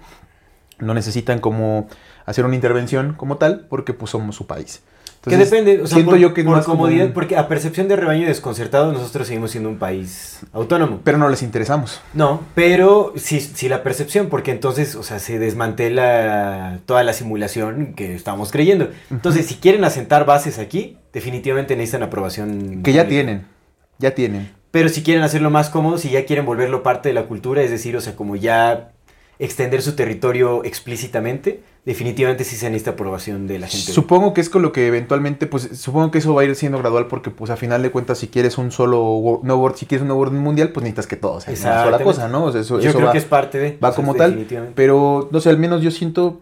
No necesitan como hacer una intervención como tal, porque pues somos su país. Que Entonces, depende, o sea, siento por, yo que por como comodidad, porque a percepción de rebaño desconcertado nosotros seguimos siendo un país autónomo. Pero no les interesamos. No, pero sí, sí la percepción, porque entonces, o sea, se desmantela toda la simulación que estamos creyendo. Entonces, si quieren asentar bases aquí, definitivamente necesitan aprobación. Que ya pública. tienen, ya tienen. Pero si quieren hacerlo más cómodo, si ya quieren volverlo parte de la cultura, es decir, o sea, como ya extender su territorio explícitamente, definitivamente sí se necesita aprobación de la gente. Supongo que es con lo que eventualmente, pues supongo que eso va a ir siendo gradual porque pues a final de cuentas si quieres un solo wo- no world, si quieres un nuevo orden mundial, pues necesitas que todos sean una sola cosa, ¿no? O sea, eso, Yo eso creo va, que es parte de. va sea, como tal, definitivamente. pero no sé, al menos yo siento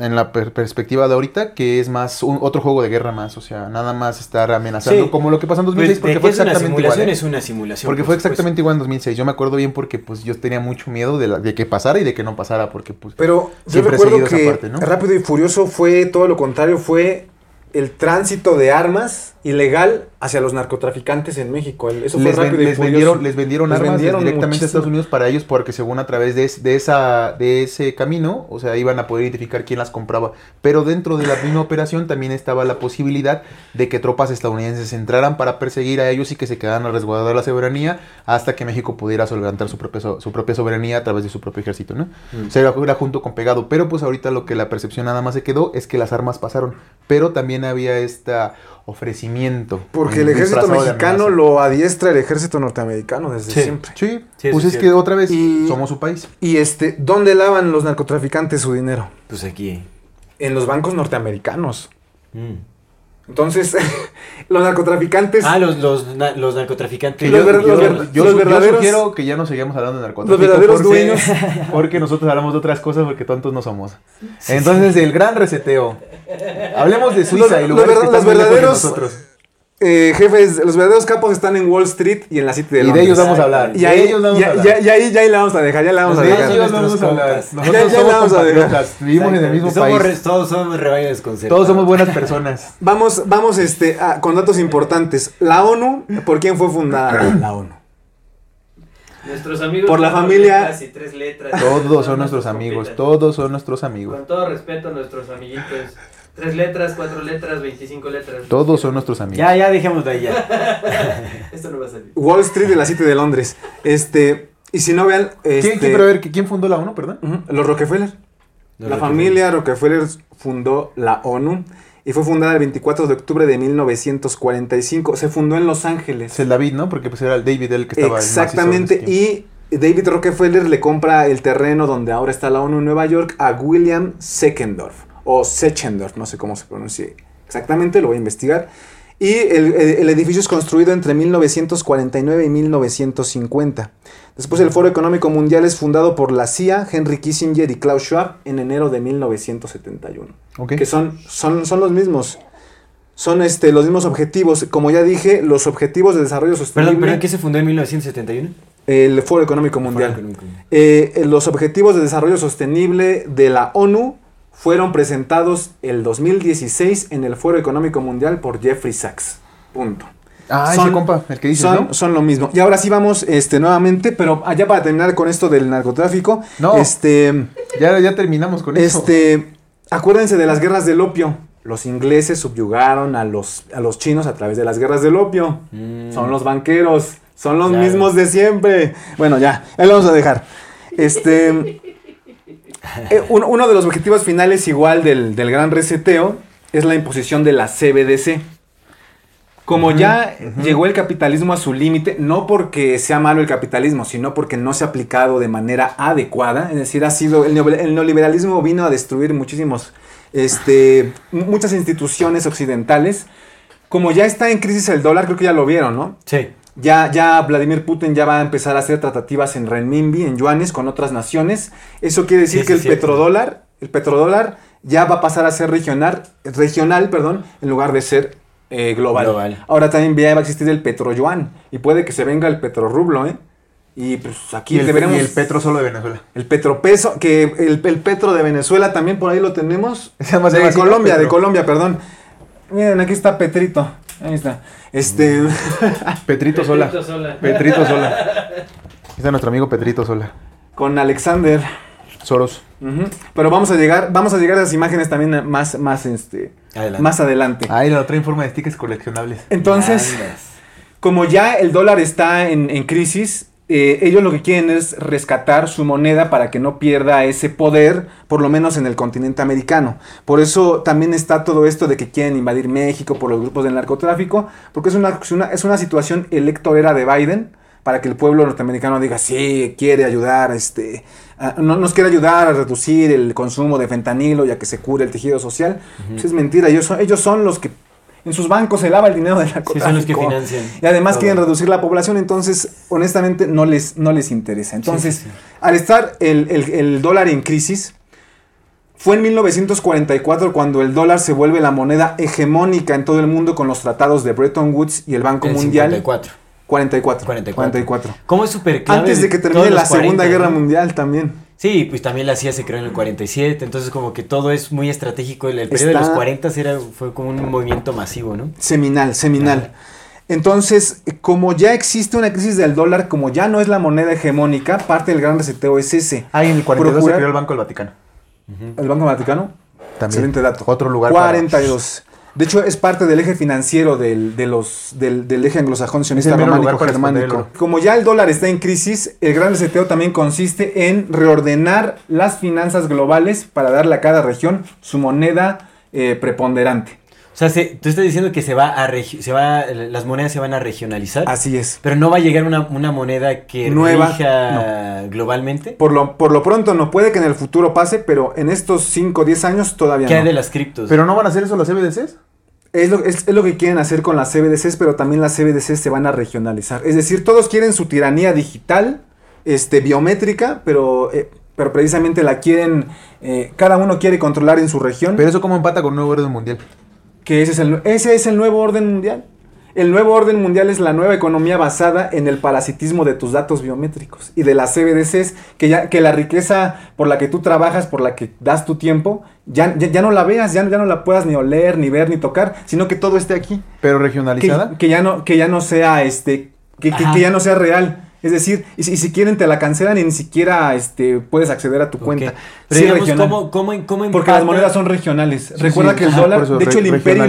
en la per- perspectiva de ahorita que es más un, otro juego de guerra más, o sea, nada más estar amenazando Sí. como lo que pasó en Pues, 2006 de porque que fue una exactamente igual. ¿eh? es una simulación. Porque por fue exactamente igual en 2006. Yo me acuerdo bien porque pues yo tenía mucho miedo de, la- de que pasara y de que no pasara porque pues Pero yo Siempre he recuerdo esa que parte, ¿no? Rápido y Furioso fue todo lo contrario, fue el tránsito de armas ilegal hacia los narcotraficantes en México. Eso fue les, Rápido les vendieron, les vendieron Les armas vendieron directamente a. Estados Unidos para ellos porque según a través de, de esa, de ese camino, o sea, iban a poder identificar quién las compraba. Pero dentro de la misma operación también estaba la posibilidad de que tropas estadounidenses entraran para perseguir a ellos y que se quedaran a resguardar la soberanía hasta que México pudiera solventar su propia, su propia soberanía a través de su propio ejército, ¿no? Mm. O sea, era, junto con pegado. Pero pues ahorita lo que la percepción nada más se quedó es que las armas pasaron. Pero también había este ofrecimiento. Porque el ejército mexicano lo adiestra el ejército norteamericano desde Sí. siempre. Sí, Sí, pues es es que otra vez Y- somos su país. Y este, ¿dónde lavan los narcotraficantes su dinero? Pues aquí. En los bancos norteamericanos. Mm. Entonces, los narcotraficantes. Ah, los, los, na- los narcotraficantes. Que los ver- los ver- yo, los su- yo verdaderos- sugiero que ya no sigamos hablando de narcotráfico. Los verdaderos porque, dueños. Porque nosotros hablamos de otras cosas porque tontos no somos. Entonces, el gran reseteo. Hablemos de Suiza Los- y los lugares que están los muy lejos de verdaderos- nosotros. Eh, jefes, los verdaderos capos están en Wall Street y en la City de Y de Londres. ellos vamos a hablar. Y de ahí, ellos vamos ya, a hablar. ya- ya ahí, ya ahí la vamos a dejar, ya la vamos a de dejar. ellos vamos a hablar. Nosotros somos la vamos a dejar. vivimos en el mismo somos, país. re- Todos somos rebaño desconcertado. Todos somos buenas personas. Vamos, vamos este, a- con datos importantes. La ONU, ¿por quién fue fundada la ONU? Nuestros amigos. Por la familia- letras y tres letras. Todos son nuestros amigos. Todos son nuestros amigos. Con todo respeto a nuestros amiguitos. Tres letras, cuatro letras, 25 letras. Todos son nuestros amigos. Ya, ya, dejemos de ahí ya. Esto no va a salir. Wall Street y la City de Londres. Este, y si no vean, este, ¿Quién, quién, pero a ver, ¿quién fundó la ONU, perdón? los Rockefeller. Los la Rockefeller. familia Rockefeller fundó la ONU y fue fundada el 24 de octubre de 1945. Se fundó en Los Ángeles. Es el David, ¿no? Porque pues era el David el que estaba el Exactamente. Y David Rockefeller le compra el terreno donde ahora está la ONU en Nueva York a William Seckendorf. O Sechendorf, no sé cómo se pronuncie exactamente, lo voy a investigar. Y el, edificio es construido entre 1949 y 1950. Después el Foro Económico Mundial es fundado por la CIA, Henry Kissinger y Klaus Schwab en enero de 1971 Ok. que son, son, son los mismos. Son este, los mismos objetivos. Como ya dije, los objetivos de desarrollo sostenible. Perdón, ¿perdón? ¿Qué se fundó en 1971? El Foro Económico Mundial. Foro Económico. Eh, los objetivos de desarrollo sostenible de la ONU fueron presentados el 2016 en el Foro Económico Mundial por Jeffrey Sachs. Punto. Ah, Son- ese compa, el que dices, son, ¿no? son lo mismo. Y ahora sí vamos este, nuevamente, pero allá para terminar con esto del narcotráfico. No. Este, Ya, ya terminamos con eso. Este, acuérdense de las guerras del opio. Los ingleses subyugaron a los, a los chinos a través de las guerras del opio. Mm. Son los banqueros, son los mismos de siempre. Bueno, ya, ahí lo vamos a dejar. Este, eh, un- uno de los objetivos finales igual del, del gran reseteo es la imposición de la CBDC. Como ya llegó el capitalismo a su límite, no porque sea malo el capitalismo, sino porque no se ha aplicado de manera adecuada, es decir, ha sido el, el neoliberalismo vino a destruir muchísimos, este, mu- muchas instituciones occidentales. Como ya está en crisis el dólar, creo que ya lo vieron, ¿no? Sí. Ya, ya Vladimir Putin ya va a empezar a hacer tratativas en renminbi, en yuanes, con otras naciones. Eso quiere decir Sí, que sí, el petrodólar, el petrodólar ya va a pasar a ser regional, regional, perdón, en lugar de ser eh, global. Global. Ahora también ya va a existir el petroyuan y puede que se venga el petrorrublo, ¿eh? Y pues aquí y, el, deberemos y el petro solo de Venezuela. el petropeso, que el, el petro de Venezuela también por ahí lo tenemos. De. Colombia, de. Colombia, perdón. Miren, aquí está Petrito. Ahí está. Este. Petrito Sola. Petrito Sola. Petrito Sola. Está nuestro amigo Petrito Sola. con Alexander. Soros. Pero vamos a llegar, vamos a llegar a esas imágenes también más, más, este, Adelante. más adelante. Ahí la otra en forma de stickers coleccionables. Entonces, como ya el dólar está en, en crisis, eh, ellos lo que quieren es rescatar su moneda para que no pierda ese poder, por lo menos en el continente americano. Por eso también está todo esto de que quieren invadir México por los grupos del narcotráfico, porque es una, es una, es una situación electorera de Biden para que el pueblo norteamericano diga, sí, quiere ayudar, este, a- no, nos quiere ayudar a reducir el consumo de fentanilo y a que se cure el tejido social. Pues es mentira, ellos son, ellos son los que en sus bancos se lava el dinero del Sí, narcotráfico. son los que financian. Y además todo. quieren reducir la población, entonces honestamente no les, no les interesa. Entonces, sí, sí. al estar el, el- el dólar en crisis, fue en 1944 cuando el dólar se vuelve la moneda hegemónica en todo el mundo con los tratados de Bretton Woods y el Banco El Mundial. 54. 44. 44. 44. ¿Cómo es súper clave? Antes de que termine la Segunda 40, Guerra. Mundial también. Sí, pues también la CIA se creó en el 47, entonces como que todo es muy estratégico. El, el periodo de los 40 era, fue como un movimiento masivo, ¿no? Seminal, seminal. Entonces, como ya existe una crisis del dólar, como ya no es la moneda hegemónica, parte del gran reseteo es ese. Ahí en el 42 se Procurar- creó el Banco del Vaticano. ¿El Banco Vaticano? También. Excelente dato. Otro lugar para- 42. De hecho, es parte del eje financiero del, de los, del, del eje anglosajón sionista románico germánico. Como ya el dólar está en crisis, el gran reseteo también consiste en reordenar las finanzas globales para darle a cada región su moneda eh, preponderante. O sea, se- tú estás diciendo que se va a regi- se va las monedas se van a regionalizar, Así es. pero no va a llegar una, una moneda que Nueva, rija globalmente. Por lo, por lo pronto no puede que en el futuro pase, pero en estos 5 o 10 años todavía ¿Qué hay no. de las criptos? Pero no van a hacer eso los CBDCs. Es lo, es, es lo que quieren hacer con las CBDCs, pero también las CBDCs se van a regionalizar. Es decir, todos quieren su tiranía digital, este, biométrica, pero, eh, pero precisamente la quieren, eh, cada uno quiere controlar en su región, Pero eso como empata con un nuevo orden mundial. que ese es, el, ese es el nuevo orden mundial. El nuevo orden mundial es la nueva economía basada en el parasitismo de tus datos biométricos y de las CBDCs, que, ya, que la riqueza por la que tú trabajas, por la que das tu tiempo, ya, ya, ya no la veas, ya, ya no la puedas ni oler, ni ver, ni tocar, sino que todo esté aquí. Pero que, regionalizada. que ya no que ya no sea este que, que- que ya no sea real es decir y si, y si quieren te la cancelan y ni siquiera este puedes acceder a tu cuenta. Pero Sí, digamos. ¿cómo, cómo, cómo porque las monedas son regionales. Recuerda sí, que el ajá, dólar eso, de hecho el imperio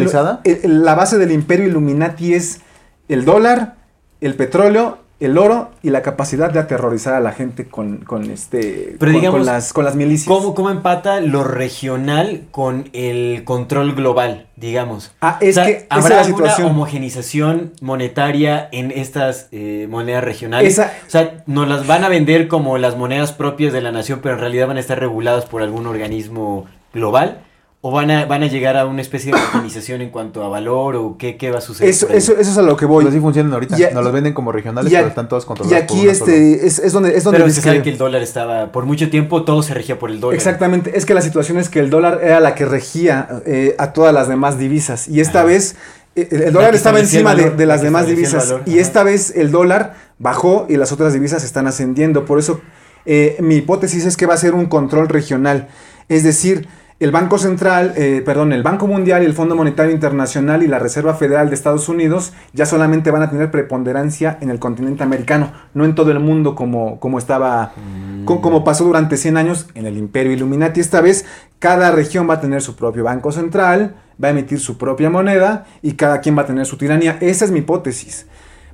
la base del imperio Illuminati es el dólar el petróleo el oro y la capacidad de aterrorizar a la gente con, con este Pero con, digamos, con las con las milicias ¿Cómo, ¿Cómo empata lo regional con el control global, digamos? Ah, es que esa es ¿Habrá la alguna situación. homogenización monetaria en estas eh, monedas regionales? Esa- O sea, nos las van a vender como las monedas propias de la nación, pero en realidad van a estar reguladas por algún organismo global. ¿O van a, van a llegar a una especie de homogenización en cuanto a valor? ¿O qué, qué va a suceder? eso, eso, eso es a lo que voy Pues así funcionan ahorita. Y a- Nos los venden como regionales, y a- pero están todos y controlados. por aquí este es, es donde es donde Pero se sabe que el dólar estaba, por mucho tiempo todo se regía por el dólar. Exactamente, es que la situación es que el dólar era la que regía eh, a todas las demás divisas y esta Ajá. vez eh, el La dólar estaba encima de, valor, de la las demás divisas y ajá. esta vez el dólar bajó y las otras divisas están ascendiendo. Por eso eh, mi hipótesis es que va a ser un control regional, es decir, el Banco Central, eh, perdón, el Banco Mundial y el Fondo Monetario Internacional y la Reserva Federal de Estados Unidos ya solamente van a tener preponderancia en el continente americano, no en todo el mundo como, como estaba, co- como pasó durante 100 años en el Imperio Illuminati. Esta vez cada región va a tener su propio Banco Central, va a emitir su propia moneda y cada quien va a tener su tiranía. Esa es mi hipótesis.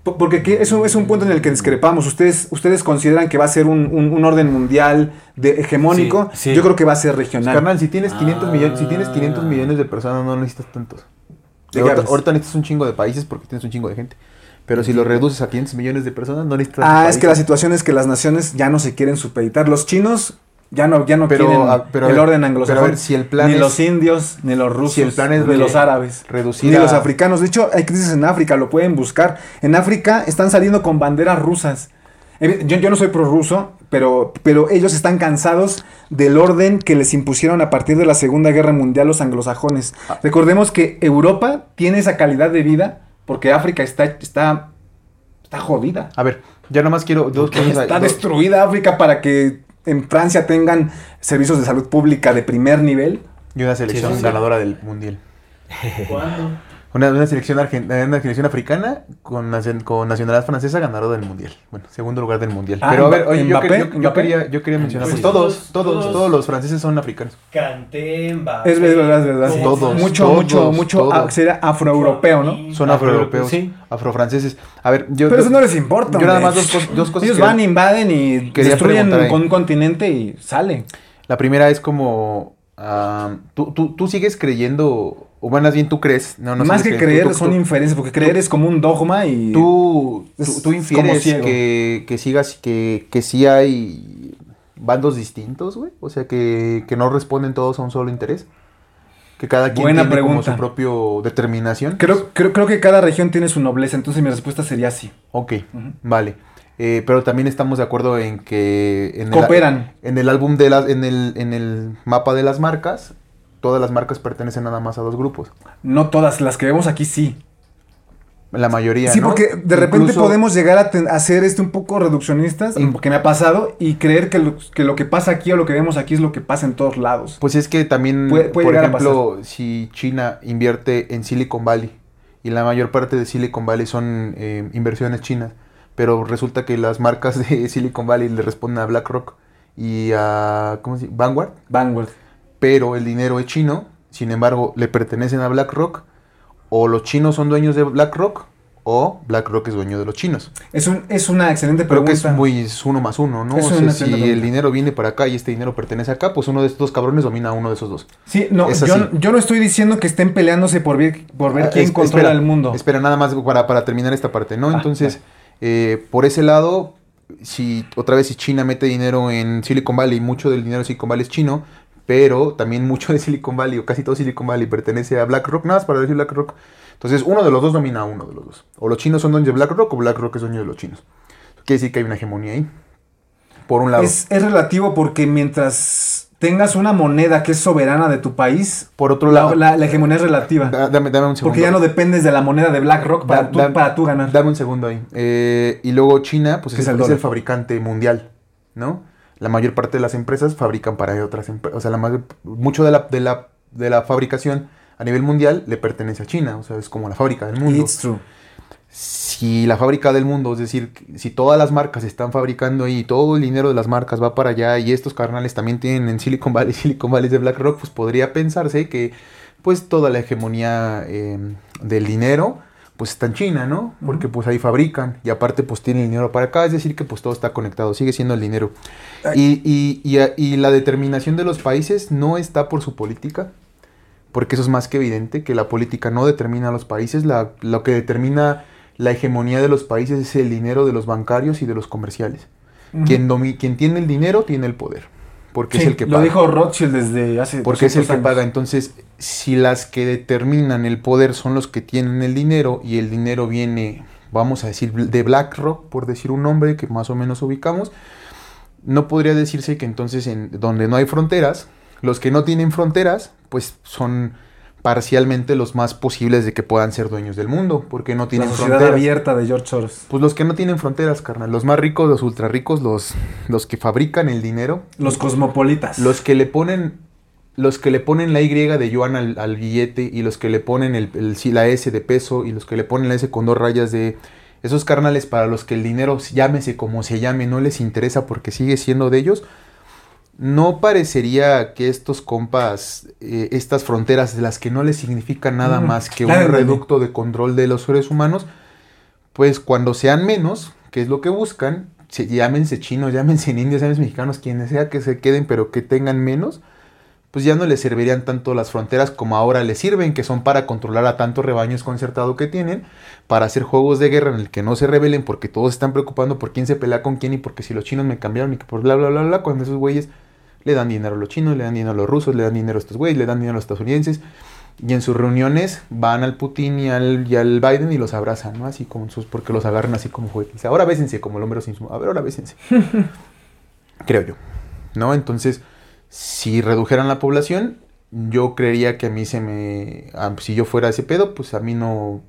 Po- Porque aquí es un, es un punto en el que discrepamos. Ustedes, ustedes consideran que va a ser un, un- un orden mundial de hegemónico. Sí, sí. Yo creo que va a ser regional. Carnal, si tienes 500 millones, si tienes 500 Ah. millones de personas, no necesitas tantos. ¿De qué ahorita, necesitas un chingo de países porque tienes un chingo de gente. Pero si lo reduces a 500 millones de personas, no necesitas Ah, es que la situación es que las naciones ya no se quieren supeditar. Los chinos ya no, ya no Pero, quieren ah, pero el orden pero a anglosajón. ver, si el plan ni es- los indios, ni los rusos, si el plan es ni los árabes. reducir Ni a- los africanos. De hecho, hay crisis en África, lo pueden buscar. En África están saliendo con banderas rusas. Evi- Yo, yo no soy prorruso, pero, pero ellos están cansados del orden que les impusieron a partir de la Segunda Guerra Mundial los anglosajones. Ah. Recordemos que Europa tiene esa calidad de vida porque África está, está, está jodida. A ver, ya nomás quiero dos cosas. Está dos- destruida África para que en Francia tengan servicios de salud pública de primer nivel. Y una selección Sí, sí, sí. ganadora del mundial. ¿Cuándo? Una, una selección argen- eh, una selección africana con, nacion- con nacionalidad francesa ganadora del mundial. Bueno, segundo lugar del mundial. Ah, Pero a ver, oye, yo, Mbappé, yo- yo Mbappé. quería, yo quería mencionar, Pues pues todos, todos, todos, los franceses son africanos. Canté, Mbappé. Es verdad, es verdad. Todos, mucho, todos, mucho, mucho todos. ah, sería afroeuropeo, ¿no? Son Afro- afroeuropeos, sí. afrofranceses. A ver, yo... Pero yo- eso no les importa. Yo nada más dos, dos cosas Ellos que- van, invaden y destruyen con un continente y sale. La primera es como... ah, tú, tú, tú sigues creyendo, o más bien tú crees, no, no Más que creer creyendo, tú- son tú- inferencias, porque creer es como un dogma y... Tú, tú, Es tú como infieres que, que sigas, que, que sí hay bandos distintos, güey. O sea, que, que no responden todos a un solo interés. Que cada quien Buena tiene como pregunta. su propio determinación. Creo, creo, creo que cada región tiene su nobleza, entonces mi respuesta sería sí. Ok, vale. Eh, pero también estamos de acuerdo en que... En el- Cooperan. en el álbum de las... En el, en el mapa de las marcas, todas las marcas pertenecen nada más a dos grupos. No todas, las que vemos aquí sí. La mayoría, Sí, ¿no? porque de repente Incluso- podemos llegar a, ten- a ser este un poco reduccionistas, Mm. porque me ha pasado, y creer que lo, que lo que pasa aquí o lo que vemos aquí es lo que pasa en todos lados. Pues es que también, Puede- puede por ejemplo, si China invierte en Silicon Valley y la mayor parte de Silicon Valley son eh, inversiones chinas, pero resulta que las marcas de Silicon Valley le responden a BlackRock y a ¿cómo se dice? Vanguard, Vanguard. Pero el dinero es chino, sin embargo, le pertenecen a BlackRock o los chinos son dueños de BlackRock o BlackRock es dueño de los chinos. Es, un, es una excelente Creo pregunta. que es muy es uno más uno, ¿no? Es O sea, si el dinero viene para acá y este dinero pertenece acá, pues uno de estos dos cabrones domina a uno de esos dos. Sí, no, yo, no estoy diciendo que estén peleándose por ver, por ver Ah, quién es- controla espera, el mundo. Espera, nada más para, para terminar esta parte, ¿no? Ah, Entonces, eh, por ese lado, si otra vez si China mete dinero en Silicon Valley, mucho del dinero de Silicon Valley es chino, pero también mucho de Silicon Valley, o casi todo Silicon Valley, pertenece a BlackRock, nada más para decir BlackRock. Entonces, uno de los dos domina a uno de los dos. O los chinos son dueños de BlackRock o BlackRock es dueño de los chinos. Quiere decir que hay una hegemonía ahí. Por un lado. Es, es relativo porque mientras tengas una moneda que es soberana de tu país, por otro la, lado, la- la hegemonía es relativa. da- dame, dame un segundo. Porque ya no dependes de la moneda de BlackRock para, Da- tú, da- para tú ganar. Dame un segundo ahí. Eh, y luego China, pues ¿Qué es, es el es el dólar? fabricante mundial, ¿no? La mayor parte de las empresas fabrican para otras empresas. O sea, la mayor- mucho de la, de, la, de la fabricación a nivel mundial le pertenece a China. O sea, es como la fábrica del mundo. It's true. Si la fábrica del mundo, es decir, si todas las marcas están fabricando ahí, todo el dinero de las marcas va para allá y estos carnales también tienen en Silicon Valley, Silicon Valley de BlackRock, pues podría pensarse que pues toda la hegemonía eh, del dinero pues está en China, ¿no? Porque pues ahí fabrican y aparte pues tienen el dinero para acá, es decir que pues todo está conectado, sigue siendo el dinero. Y, y- y- y la determinación de los países no está por su política, porque eso es más que evidente, que la política no determina a los países, la- lo que determina la hegemonía de los países es el dinero de los bancarios y de los comerciales. quien tiene el dinero tiene el poder, porque es el que lo paga. dijo Rothschild desde hace Porque es el 200 que años. paga. Entonces, si las que determinan el poder son los que tienen el dinero y el dinero viene, vamos a decir, de BlackRock, por decir un nombre que más o menos ubicamos, no podría decirse que entonces en donde no hay fronteras, los que no tienen fronteras, pues son parcialmente los más posibles de que puedan ser dueños del mundo, porque no La tienen sociedad fronteras. abierta de George Soros. Pues los que no tienen fronteras, carnal, los más ricos, los ultra ricos, los, los que fabrican el dinero, Los cosmopolitas. los que le ponen los que le ponen la Y de yuan al, al billete y los que le ponen el, el- la S de peso y los que le ponen la S con dos rayas de esos carnales para los que el dinero llámese como se llame no les interesa porque sigue siendo de ellos no parecería que estos compas eh, estas fronteras de las que no les significa nada Mm, más que claro, un reducto de control de los seres humanos pues cuando sean menos, que es lo que buscan, se, llámense chinos, llámense indios, llámense mexicanos, quienes sea que se queden, pero que tengan menos, pues ya no les servirían tanto las fronteras como ahora les sirven, que son para controlar a tantos rebaños concertado que tienen, para hacer juegos de guerra en el que no se rebelen porque todos están preocupando por quién se pelea con quién y porque si los chinos me cambiaron y que por bla bla bla bla, cuando esos güeyes le dan dinero a los chinos, le dan dinero a los rusos, le dan dinero a estos güeyes, le dan dinero a los estadounidenses. Y en sus reuniones van al Putin y al, y al Biden y los abrazan, ¿no? Así como sus, porque los agarran así como juguetes. Ahora bésense, como el hombre sin A ver, ahora bésense. Creo yo. ¿No? Entonces, si redujeran la población, yo creería que a mí se me. ah, si yo fuera ese pedo, pues a mí no.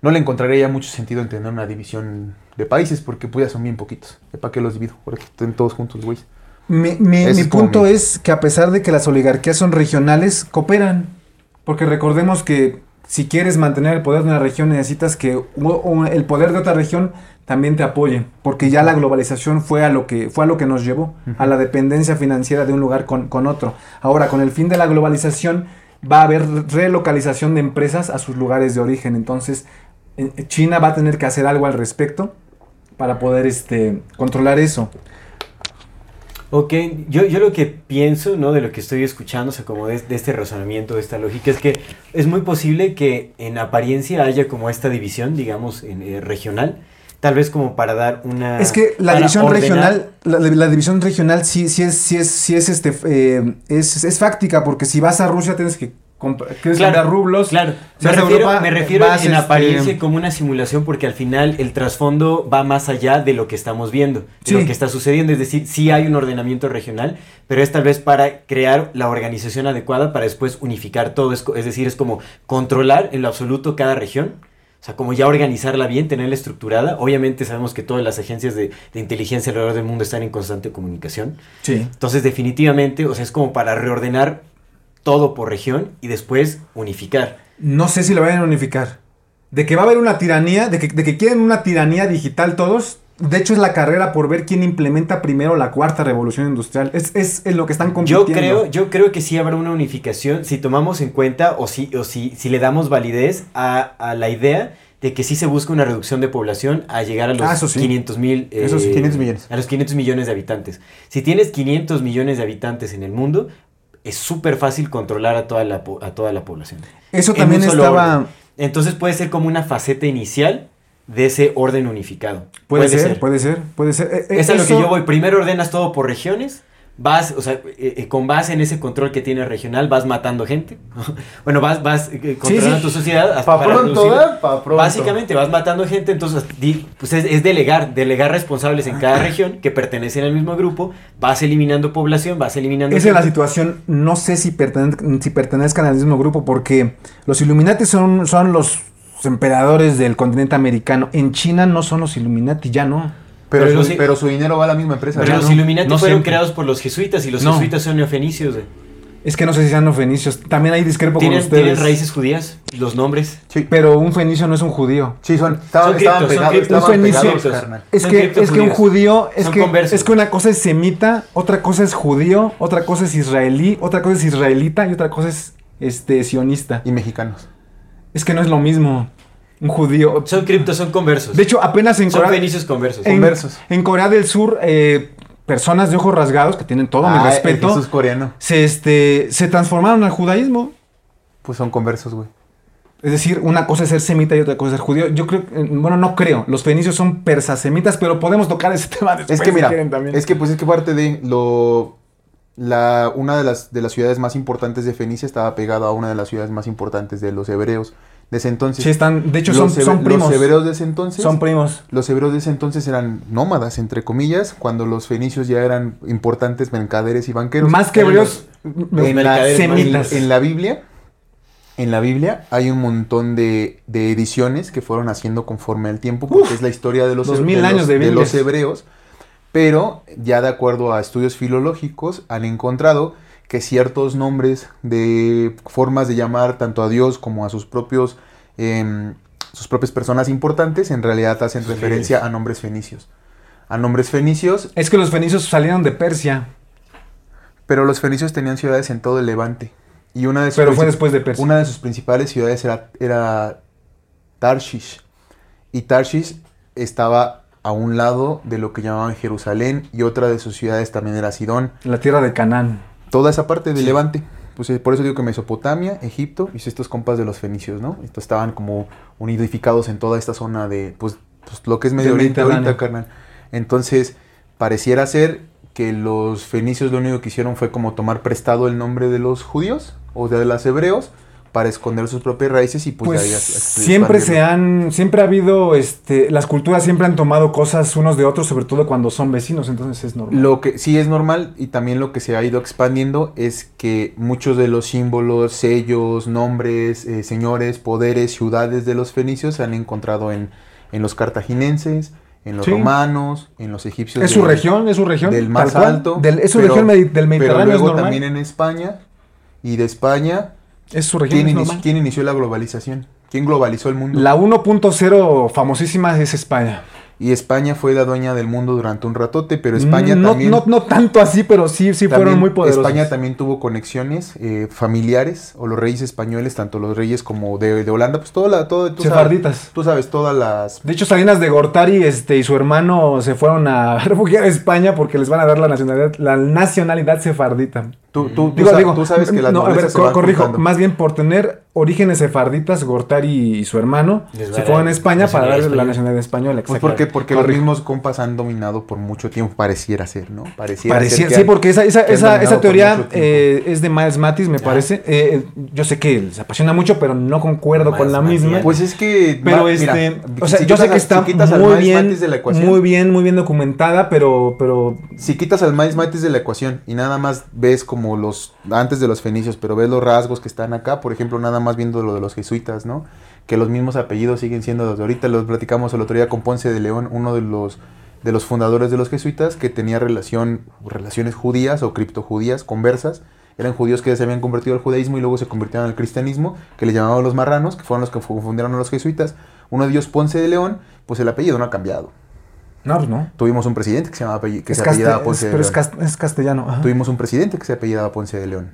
No le encontraría ya mucho sentido en tener una división de países, porque pues ya son bien poquitos. ¿Para qué los divido? Porque estén todos juntos, güeyes. Mi, mi- punto es que a pesar de que las oligarquías son regionales, cooperan. Porque recordemos que si quieres mantener el poder de una región necesitas que el poder de otra región también te apoye, porque ya la globalización fue a lo que fue a lo que nos llevó a la dependencia financiera de un lugar con, con otro. Ahora, con el fin de la globalización va a haber relocalización de empresas a sus lugares de origen, entonces eh, China va a tener que hacer algo al respecto para poder este controlar eso. Ok, yo, yo lo que pienso, ¿no? De lo que estoy escuchando, o sea, como de, de este razonamiento, de esta lógica, es que es muy posible que en apariencia haya como esta división, digamos, en, eh, regional, tal vez como para dar una... Es que la división ordenar- regional, la, la división regional sí, sí es, sí es, sí es este, eh, es, es fáctica, porque si vas a Rusia tienes que que Claro, cambiar rublos. Claro, me refiero, Europa, me refiero en este, apariencia como una simulación porque al final el trasfondo va más allá de lo que estamos viendo, de Sí. lo que está sucediendo. Es decir, sí hay un ordenamiento regional, pero es tal vez para crear la organización adecuada para después unificar todo. Es, es decir, es como controlar en lo absoluto cada región. O sea, como ya organizarla bien, tenerla estructurada. Obviamente sabemos que todas las agencias de, de inteligencia alrededor del mundo están en constante comunicación. Sí. Entonces, definitivamente, o sea, es como para reordenar todo por región y después unificar. No sé si lo vayan a unificar. De que va a haber una tiranía, de que, de que quieren una tiranía digital todos. De hecho, es la carrera por ver quién implementa primero la cuarta revolución industrial. Es, es, en lo que están Yo compitiendo. creo, yo creo que sí habrá una unificación si tomamos en cuenta o si, o si, si le damos validez a, a la idea de que sí se busca una reducción de población a llegar a los Ah, eso sí. 500 mil... Eso sí, 500 millones. A los 500 millones de habitantes. Si tienes 500 millones de habitantes en el mundo, es súper fácil controlar a toda la, a toda la población. Eso también estaba. orden. Entonces puede ser como una faceta inicial de ese orden unificado. Puede, ser, puede ser, puede ser. Eh, eh, Es a lo que yo voy. Primero ordenas todo por regiones. Vas, o sea, eh, eh, con base en ese control que tienes regional, vas matando gente. bueno, vas, vas eh, controlando sí. tu sociedad. hasta Pa' para pronto, reducir- ¿eh? Pa' pronto. Básicamente vas matando gente, entonces di- pues es, es delegar, delegar responsables en cada región que pertenecen al mismo grupo, vas eliminando población, vas eliminando... Esa es la situación. No sé si, pertene- si pertenezcan al mismo grupo, porque los Illuminati son, son los emperadores del continente americano. En China no son los Illuminati, ya no. Pero, Pero su, sí- pero su dinero va a la misma empresa. Pero ¿no? los Illuminati no fueron siempre. creados por los jesuitas y los No. jesuitas son neofenicios. güey. Es que no sé si sean fenicios. También hay discrepo con ¿Tienen, ustedes. tienen raíces judías, los nombres. Sí, Pero un fenicio no es un judío. sí, son, estaban, Son estaban criptos, son pegados, estaban Un fenicio- pegados. Es que, es que un judío, es Son que, conversos. es que una cosa es semita, otra cosa es judío, otra cosa es israelí, otra cosa es israelita y otra cosa es este sionista. Y mexicanos. Es que no es lo mismo. Un judío. Son criptos, son conversos. De hecho, apenas en son Corea, fenicios conversos. en, conversos. en Corea del Sur, eh, personas de ojos rasgados que tienen todo mi Ah, respeto, Jesús coreano. se, este, se transformaron al judaísmo. Pues son conversos, güey. Es decir, una cosa es ser semita y otra cosa es ser judío. Yo creo, eh, bueno, no creo. Los fenicios son persasemitas, pero podemos tocar ese tema después. Es que si mira, quieren también. es que pues es que parte de lo la una de las de las ciudades más importantes de Fenicia estaba pegada a una de las ciudades más importantes de los hebreos de ese entonces. Sí, están, de hecho, son, los, son primos. Los hebreos de ese entonces Son primos. los hebreos de ese entonces eran nómadas, entre comillas, cuando los fenicios ya eran importantes mercaderes y banqueros. Más que hebreos, en la, en- semitas. en la Biblia, en la Biblia hay un montón de, de ediciones que fueron haciendo conforme al tiempo, porque Uf, es la historia de los, dos mil años de de los hebreos, pero ya de acuerdo a estudios filológicos han encontrado que ciertos nombres de formas de llamar tanto a Dios como a sus propios em, sus propias personas importantes en realidad hacen referencia a nombres fenicios. A nombres fenicios, Es que los fenicios salieron de Persia, pero los fenicios tenían ciudades en todo el Levante. Y una de sus pero fue después de Persia. Una de sus principales ciudades era, era Tarshish. Y Tarshish estaba a un lado de lo que llamaban Jerusalén y otra de sus ciudades también era Sidón. La tierra de Canaán. Toda esa parte Sí. Levante. Pues eh, por eso digo que Mesopotamia, Egipto y estos compas de los fenicios, ¿no? Estos estaban como unidificados en toda esta zona de, pues, pues, lo que es Medio Oriente ahorita, carnal. Entonces, pareciera ser que los fenicios lo único que hicieron fue como tomar prestado el nombre de los judíos o de los hebreos para esconder sus propias raíces y pues, Pues, as- siempre se han, siempre ha habido, este, las culturas siempre han tomado cosas unos de otros, sobre todo cuando son vecinos, entonces es normal. Lo que sí es normal y también lo que se ha ido expandiendo es que muchos de los símbolos, sellos, nombres, eh, señores, poderes, ciudades de los fenicios se han encontrado en, en los cartaginenses, en los Sí. romanos, en los egipcios. es su región, es su región. Del más alto. Del- es su pero- región del Pero Mediterráneo, es luego normal. también en España y de España Es su región, ¿Quién, es normal. quién inició la globalización? ¿Quién globalizó el mundo? La 1.0 famosísima es España. Y España fue la dueña del mundo durante un ratote, pero España no, también... no, no tanto así, pero sí, sí fueron muy poderosos. España también tuvo conexiones eh, familiares, o los reyes españoles, tanto los reyes como de, de Holanda, pues toda la... Todo, tú Sefarditas. Sabes, tú sabes, todas las... De hecho, Salinas de Gortari este, y su hermano se fueron a refugiar a España porque les van a dar la nacionalidad, la nacionalidad sefardita. Tú, tú, tú Digo, sa- digo, tú sabes que las no, a ver, co- corrijo, juntando. más bien por tener orígenes sefarditas, Gortari y su hermano se fueron a España para darle la nacionalidad española. Pues porque, porque los mismos compas han dominado por mucho tiempo, pareciera ser, ¿no? Pareciera Parecía- ser sí, han- porque esa, esa, esa, esa teoría eh, es de Miles Matis, me parece. Eh, eh, yo sé que se apasiona mucho, pero no concuerdo Miles con la Matis, misma. Pues es que... Pero este, mira, o sea, si yo sé que está si muy bien, Matis de la ecuación, muy bien, muy bien documentada, pero, pero Si quitas al Miles Matis de la ecuación y nada más ves como los antes de los fenicios, pero ves los rasgos que están acá, por ejemplo, nada más viendo lo de los jesuitas, ¿no? Que los mismos apellidos siguen siendo los de ahorita, los platicamos el otro día con Ponce de León, uno de los de los fundadores de los jesuitas que tenía relación relaciones judías o criptojudías conversas. Eran judíos que se habían convertido al judaísmo y luego se convirtieron al cristianismo, que le llamaban los marranos, que fueron los que confundieron a los jesuitas. Uno de ellos, Ponce de León, pues el apellido no ha cambiado. No, pues no. Tuvimos un presidente que se llamaba que Es se apellidaba es- Ponce de pero es, León. cas- es castellano. ajá. Tuvimos un presidente que se apellidaba Ponce de León.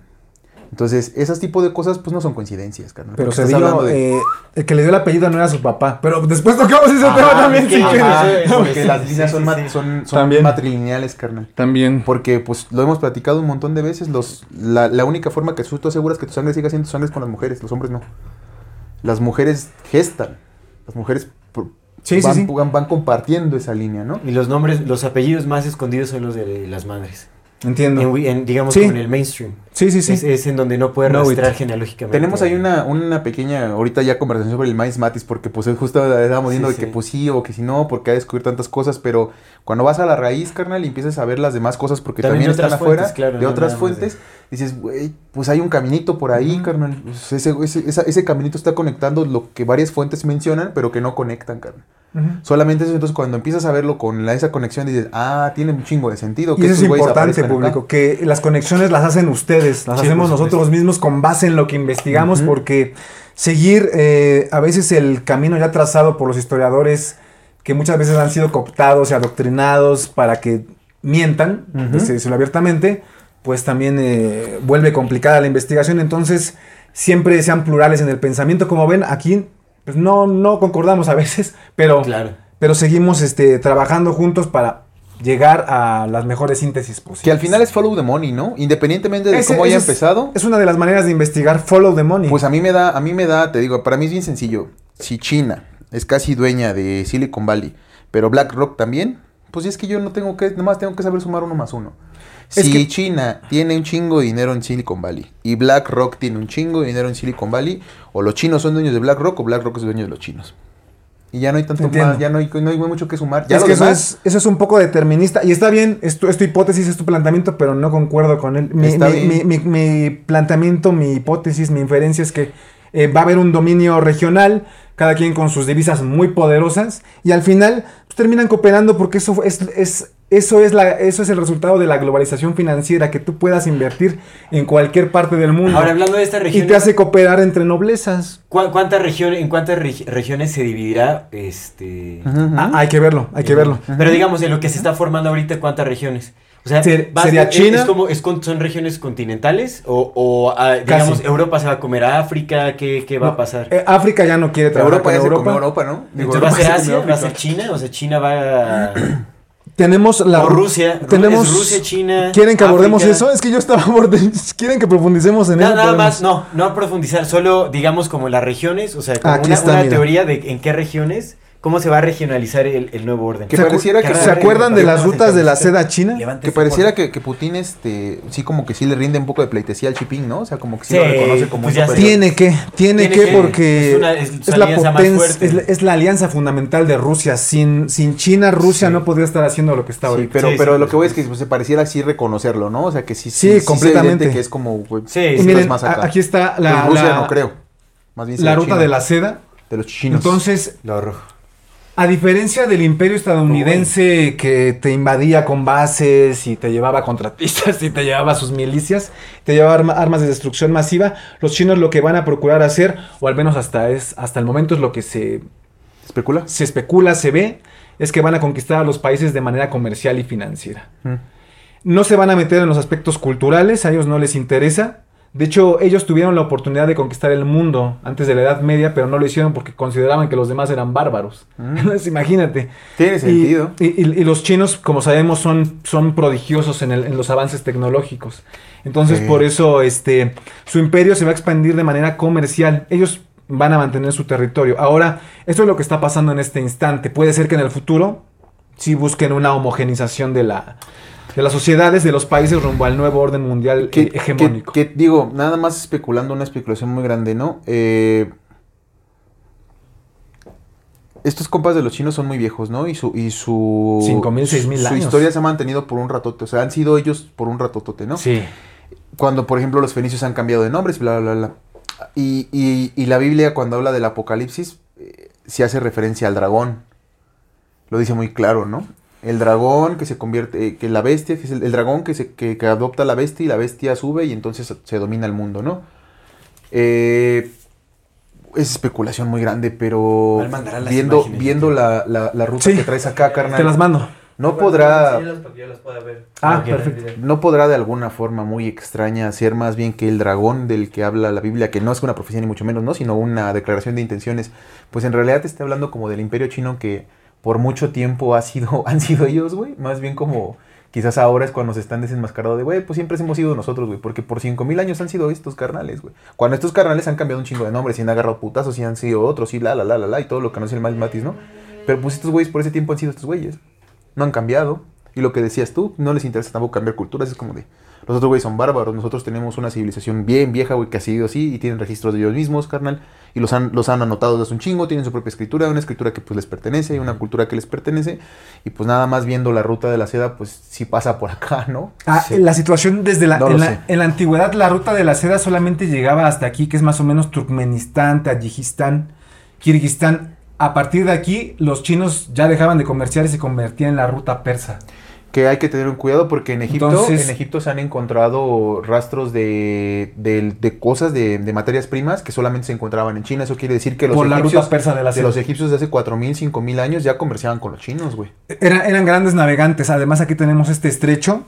Entonces, esos tipos de cosas, pues no son coincidencias, carnal. Pero se dio, de- eh, el que le dio el apellido no era su papá. Pero después tocamos ese tema también, es que- si ajá, quieres. eso- porque sí, las sí, líneas sí, son, sí. son, son También. matrilineales, carnal. También. Porque, pues, lo hemos platicado un montón de veces. Los, la, la única forma que tú aseguras que tu sangre siga siendo tu sangre es con las mujeres. Los hombres no. Las mujeres gestan. Las mujeres Sí, sí, van, sí. van- van compartiendo esa línea, ¿no? Y los nombres, los apellidos más escondidos son los de las madres. Entiendo. En, en, digamos, Sí. como en el mainstream. Sí, sí, sí. Es, es en donde no puede No, it. genealógicamente. Tenemos ahí una, una pequeña, ahorita ya conversación sobre el Miles Matis, porque pues justo estábamos viendo Sí, de que sí. pues sí o que si no, porque ha descubierto tantas cosas, pero cuando vas a la raíz, carnal, y empiezas a ver las demás cosas, porque También también, están otras afuera, fuentes, claro, de no otras de- fuentes, dices, güey, pues hay un caminito por ahí, carnal, pues, ese, ese, esa- ese caminito está conectando lo que varias fuentes mencionan, pero que no conectan, carnal. Solamente eso, entonces cuando empiezas a verlo con la, esa conexión, dices, ah, tiene un chingo de sentido. Y eso es importante, aparezcan acá". público, que las conexiones las hacen ustedes, las Sí, hacemos nosotros mismos con base en lo que investigamos, porque seguir eh, a veces el camino ya trazado por los historiadores, que muchas veces han sido cooptados y adoctrinados para que mientan, decirlo abiertamente, pues también eh, vuelve complicada la investigación, entonces siempre sean plurales en el pensamiento, como ven, aquí pues no, no concordamos a veces, pero Claro. pero seguimos este, trabajando juntos para llegar a las mejores síntesis posibles. Que al final es follow the money, ¿no? Independientemente de Ese- cómo haya es- empezado. Es una de las maneras de investigar follow the money. Pues a mí me da, a mí me da, te digo, para mí es bien sencillo. Si China es casi dueña de Silicon Valley, pero BlackRock también, pues es que yo no tengo que, nomás tengo que saber sumar uno más uno. Es Si que- China tiene un chingo de dinero en Silicon Valley y BlackRock tiene un chingo de dinero en Silicon Valley, o los chinos son dueños de BlackRock o BlackRock es dueño de los chinos. Y ya no hay tanto Entiendo. más, ya no hay, no hay mucho que sumar. Ya es lo que eso demás, es, eso es un poco determinista. Y está bien, es tu, es tu hipótesis, es tu planteamiento, pero no concuerdo con él. Mi, planteamiento, mi hipótesis, mi inferencia es que eh, va a haber un dominio regional, cada quien con sus divisas muy poderosas, y al final pues, terminan cooperando porque eso es, es, eso, es la, eso es el resultado de la globalización financiera, que tú puedas invertir en cualquier parte del mundo. Ahora, hablando de esta y región, te hace cooperar entre noblezas. ¿cu- ¿cuántas regiones, ¿en cuántas regi- regiones se dividirá este... Ah, hay que verlo, hay que verlo. Pero digamos, en lo que se está formando ahorita, ¿cuántas regiones? O sea, vas- sería es- China. Es como, es con- ¿Son regiones continentales? ¿O, o, ah, digamos, Casi. Europa se va a comer a África? ¿Qué, qué va a pasar? eh, África ya no quiere trabajar Europa con se Europa. Europa, ¿no? Digo, Entonces, ¿va a ser se Asia? ¿Va a ser. China? O sea, China va a... Tenemos la o Rusia. Tenemos ¿Es Rusia, China. ¿Quieren que abordemos eso? Es que yo estaba abordando. ¿Quieren que profundicemos en No, eso? nada Podemos. más, no, no profundizar, solo digamos como las regiones, o sea, como Aquí una, está, una mira. teoría de en qué regiones, cómo se va a regionalizar el, el nuevo orden. Que ¿Se, pareciera que- ¿Se acuerdan de las rutas de la seda china? Que pareciera que, que Putin, este, sí como que sí le rinde un poco de pleitesía al Chiping, ¿no? O sea, como que sí, Sí, lo reconoce como pues un. Tiene que, tiene, Tiene que, que, porque es una- la potencia, es, la- es la alianza fundamental de Rusia. Sin, sin China, Rusia Sí. no podría estar haciendo lo que está Sí, ahorita. pero, Sí, pero sí, lo que voy es que pues, se pareciera así reconocerlo, ¿no? O sea, que sí, Sí, completamente. que es como, güey, Sí, Y sí, miren, más acá. aquí está pues, la, Rusia la- no creo. Más bien la ruta China, de la seda. de los chinos. Entonces, lo rojo. A diferencia del imperio estadounidense que te invadía con bases y te llevaba contratistas y te llevaba sus milicias, te llevaba arma- armas de destrucción masiva, los chinos lo que van a procurar hacer, o al menos hasta, es, hasta el momento es lo que se, ¿Especula? se especula, se ve, es que van a conquistar a los países de manera comercial y financiera. Mm. No se van a meter en los aspectos culturales, a ellos no les interesa. De hecho, ellos tuvieron la oportunidad de conquistar el mundo antes de la Edad Media, pero no lo hicieron porque consideraban que los demás eran bárbaros. Entonces, imagínate. Tiene Y- sentido. Y, y- y los chinos, como sabemos, son, son prodigiosos en, el- en los avances tecnológicos. Entonces, Sí. por eso, este, su imperio se va a expandir de manera comercial. Ellos van a mantener su territorio. Ahora, esto es lo que está pasando en este instante. Puede ser que en el futuro sí busquen una homogenización de la de las sociedades de los países rumbo al nuevo orden mundial que, hegemónico. que- que, digo, nada más especulando una especulación muy grande, ¿no? Eh, estos compas de los chinos son muy viejos, ¿no? Y su... Y su 5,000, 6,000 Su años. historia se ha mantenido por un ratote. O sea, han sido ellos por un ratotote, ¿no? Sí. Cuando, por ejemplo, los fenicios han cambiado de nombres, bla, bla, bla. Y, y- y la Biblia, cuando habla del apocalipsis, eh, se hace referencia al dragón. Lo dice muy claro, ¿no? El dragón que se convierte, eh, que la bestia, que es el, el dragón que, se, que, que adopta a la bestia y la bestia sube y entonces se domina el mundo, ¿no? Eh, es especulación muy grande, pero viendo, viendo la, la, la ruta Sí. que traes acá, carnal, Te las mando. no podrá... Ah, perfecto. No podrá de alguna forma muy extraña ser más bien que el dragón del que habla la Biblia, que no es una profecía ni mucho menos, ¿no? Sino una declaración de intenciones. Pues en realidad te está hablando como del imperio chino que por mucho tiempo han sido ellos, güey. Más bien como quizás ahora es cuando se están desenmascarando de, güey, pues siempre hemos sido nosotros, güey. Porque por 5000 años han sido estos carnales, güey. Cuando estos carnales han cambiado un chingo de nombres y han agarrado putazos y han sido otros y la, la, la, la, la, y todo lo que no es el mal matis, ¿no? Pero pues estos güeyes por ese tiempo han sido estos güeyes. No han cambiado. Y lo que decías tú, no les interesa tampoco cambiar culturas. Es como de, los otros güeyes son bárbaros. Nosotros tenemos una civilización bien vieja, güey, que ha sido así y tienen registros de ellos mismos, carnal. Y los han, los han anotado desde un chingo. Tienen su propia escritura, una escritura que pues les pertenece, una cultura que les pertenece. Y pues nada más viendo la ruta de la seda, pues sí pasa por acá, ¿no? Ah, Sí. La situación desde la, No en, la, en la antigüedad, la ruta de la seda solamente llegaba hasta aquí, que es más o menos Turkmenistán, Tayikistán, Kirguistán. A partir de aquí, los chinos ya dejaban de comerciar y se convertían en la ruta persa. Que hay que tener un cuidado porque en Egipto, Entonces- en Egipto se han encontrado rastros de, de, de cosas, de, de materias primas que solamente se encontraban en China. Eso quiere decir que los por la egipcios... ruta persa de la De seda. los egipcios de hace 4.000, 5.000 años ya comerciaban con los chinos, güey. Era- eran grandes navegantes. Además, aquí tenemos este estrecho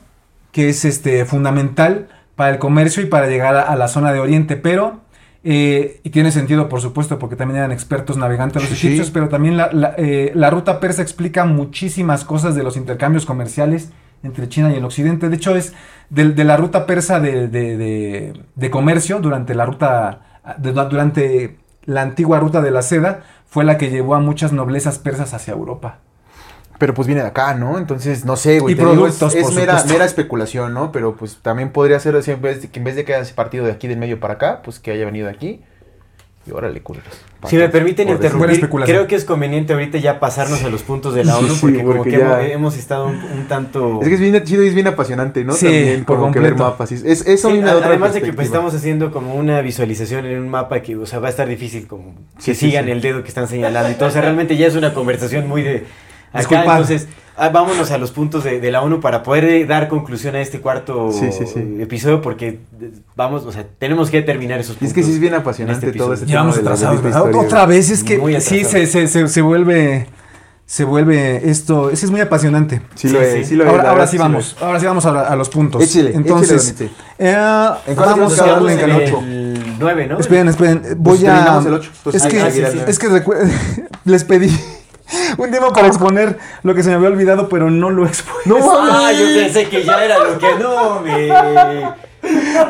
que es este fundamental para el comercio y para llegar a, a la zona de Oriente. Pero, eh, y tiene sentido, por supuesto, porque también eran expertos navegantes los sí. egipcios, pero también la, la, eh, la ruta persa explica muchísimas cosas de los intercambios comerciales entre China y el occidente. De hecho, es de, de la ruta persa de, de- comercio durante la ruta, durante la antigua ruta de la seda, fue la que llevó a muchas noblezas persas hacia Europa. Pero pues viene de acá, ¿no? Entonces, no sé, güey. Y te digo, productos, es, mera, especulación, ¿no? Pero pues también podría ser así, en vez de que en vez de que haya partido de aquí del medio para acá, pues que haya venido de aquí. Y órale, culeros. Si me permiten interrumpir, creo que es conveniente ahorita ya pasarnos a los puntos de la ONU, sí, porque como que ya- hemos, hemos estado un, un tanto... Es que es bien chido y es bien apasionante, ¿no? Sí, También por como que ver completo. mapas. Es, es, eso Sí, viene de a- otra además de que pues, estamos haciendo como una visualización en un mapa que, o sea, va a estar difícil como que sigan sí. el dedo que están señalando sea, realmente ya es una conversación muy de acá. Entonces, ah, vámonos a los puntos de, de la ONU para poder eh, dar conclusión a este cuarto Sí, sí, sí. episodio porque eh, vamos, o sea, tenemos que terminar esos puntos. es que sí es bien apasionante en este todo este tema de la historia, Otra vez es que sí, se, se, se, se vuelve. Se vuelve esto. Ese es muy apasionante. Sí, Sí, lo sí. es, sí lo es, ahora ahora sí vamos. es. Ahora sí vamos a, a los puntos. Entonces, eh, ¿En cuál vamos a darle En el el ocho. 8. El 9, ¿no? Esperen, esperen. Voy Pues a. el entonces es que, es que recuerden. Les pedí un tiempo para exponer lo que se me había olvidado, pero no lo expuesto. No, Ah, yo pensé que ya era lo que no, me...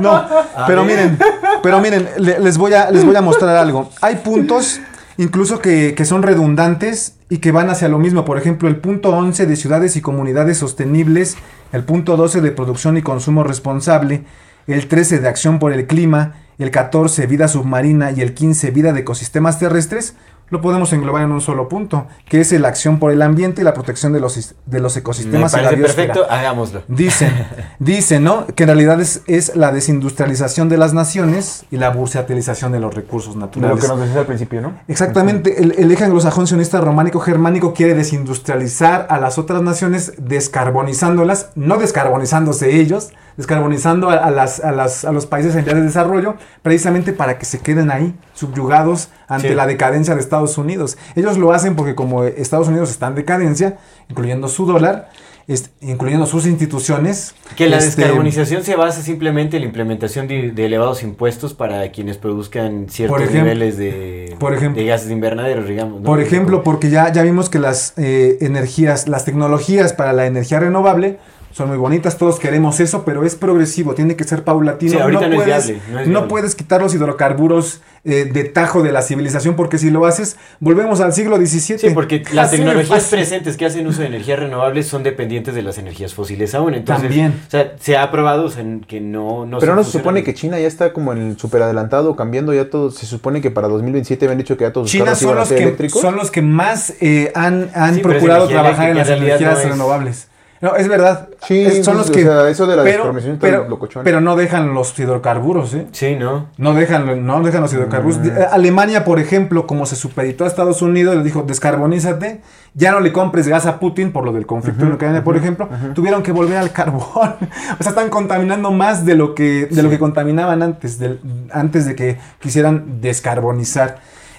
No, pero miren, pero miren, le- les voy a, les voy a mostrar algo. Hay puntos incluso que, que son redundantes y que van hacia lo mismo. Por ejemplo, el punto 11 de ciudades y comunidades sostenibles, el punto 12 de producción y consumo responsable, el 13 de acción por el clima, el 14 vida submarina y el 15 vida de ecosistemas terrestres lo podemos englobar en un solo punto, que es la acción por el ambiente y la protección de los, is- de los Me ecosistemas y la parece biosfera. perfecto, hagámoslo. Dicen, dicen, ¿no? Que en realidad es, es la desindustrialización de las naciones y la bursatilización de los recursos De lo naturales. que nos decías al principio, ¿no? Exactamente, el, el eje anglosajón sionista románico germánico quiere desindustrializar a las otras naciones descarbonizándolas, no descarbonizándose ellos, descarbonizando a, a las, a, las- a los países en vías de desarrollo, precisamente para que se queden ahí, subyugados ante Sí. la decadencia de Estados Unidos. Ellos lo hacen porque como Estados Unidos está en decadencia, incluyendo su dólar, es- incluyendo sus instituciones. Que la este, descarbonización se basa simplemente en la implementación de, de elevados impuestos para quienes produzcan ciertos ejemplo- niveles de, por ejemplo- de gases de invernadero, digamos. ¿no? Por ejemplo, porque ya, ya vimos que las eh, energías, las tecnologías para la energía renovable son muy bonitas, todos queremos eso, pero es progresivo, tiene que ser paulatino. Sí, ahorita no es puedes, viable, no es no viable. puedes quitar los hidrocarburos eh, de tajo de la civilización, porque si lo haces, volvemos al siglo XVII. Sí, porque las Así tecnologías presentes que hacen uso de energías renovables son dependientes de las energías fósiles aún. Entonces, También. O sea, se ha probado o sea, que no, no Pero no se supone que China ya está como en el super adelantado, cambiando ya todo. Se supone que para 2027 habían dicho que ya todos los China carros son iban a los, ser que, eléctricos. son los que más eh, han, han Sí, procurado trabajar en las energías no es- renovables. No, es verdad. Sí, Es- son pues, los o que. sea, eso de la pero, pero, pero no dejan los hidrocarburos, ¿eh? Sí, ¿no? No dejan, no dejan los hidrocarburos. Mm. Eh, Alemania, por ejemplo, como se supeditó a Estados Unidos, le dijo, descarbonízate, ya no le compres gas a Putin por lo del conflicto en Ucrania, por ejemplo, tuvieron que volver al carbón. o sea, están contaminando más de lo que, de lo que contaminaban antes, del- antes de que quisieran descarbonizar.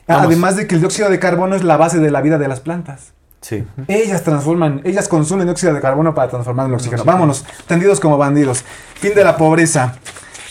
Vamos. Además de que el dióxido de carbono es la base de la vida de las plantas. Sí. Ellas transforman, ellas consumen dióxido de carbono para transformar en oxígeno. Vámonos, tendidos como bandidos. Fin de la pobreza.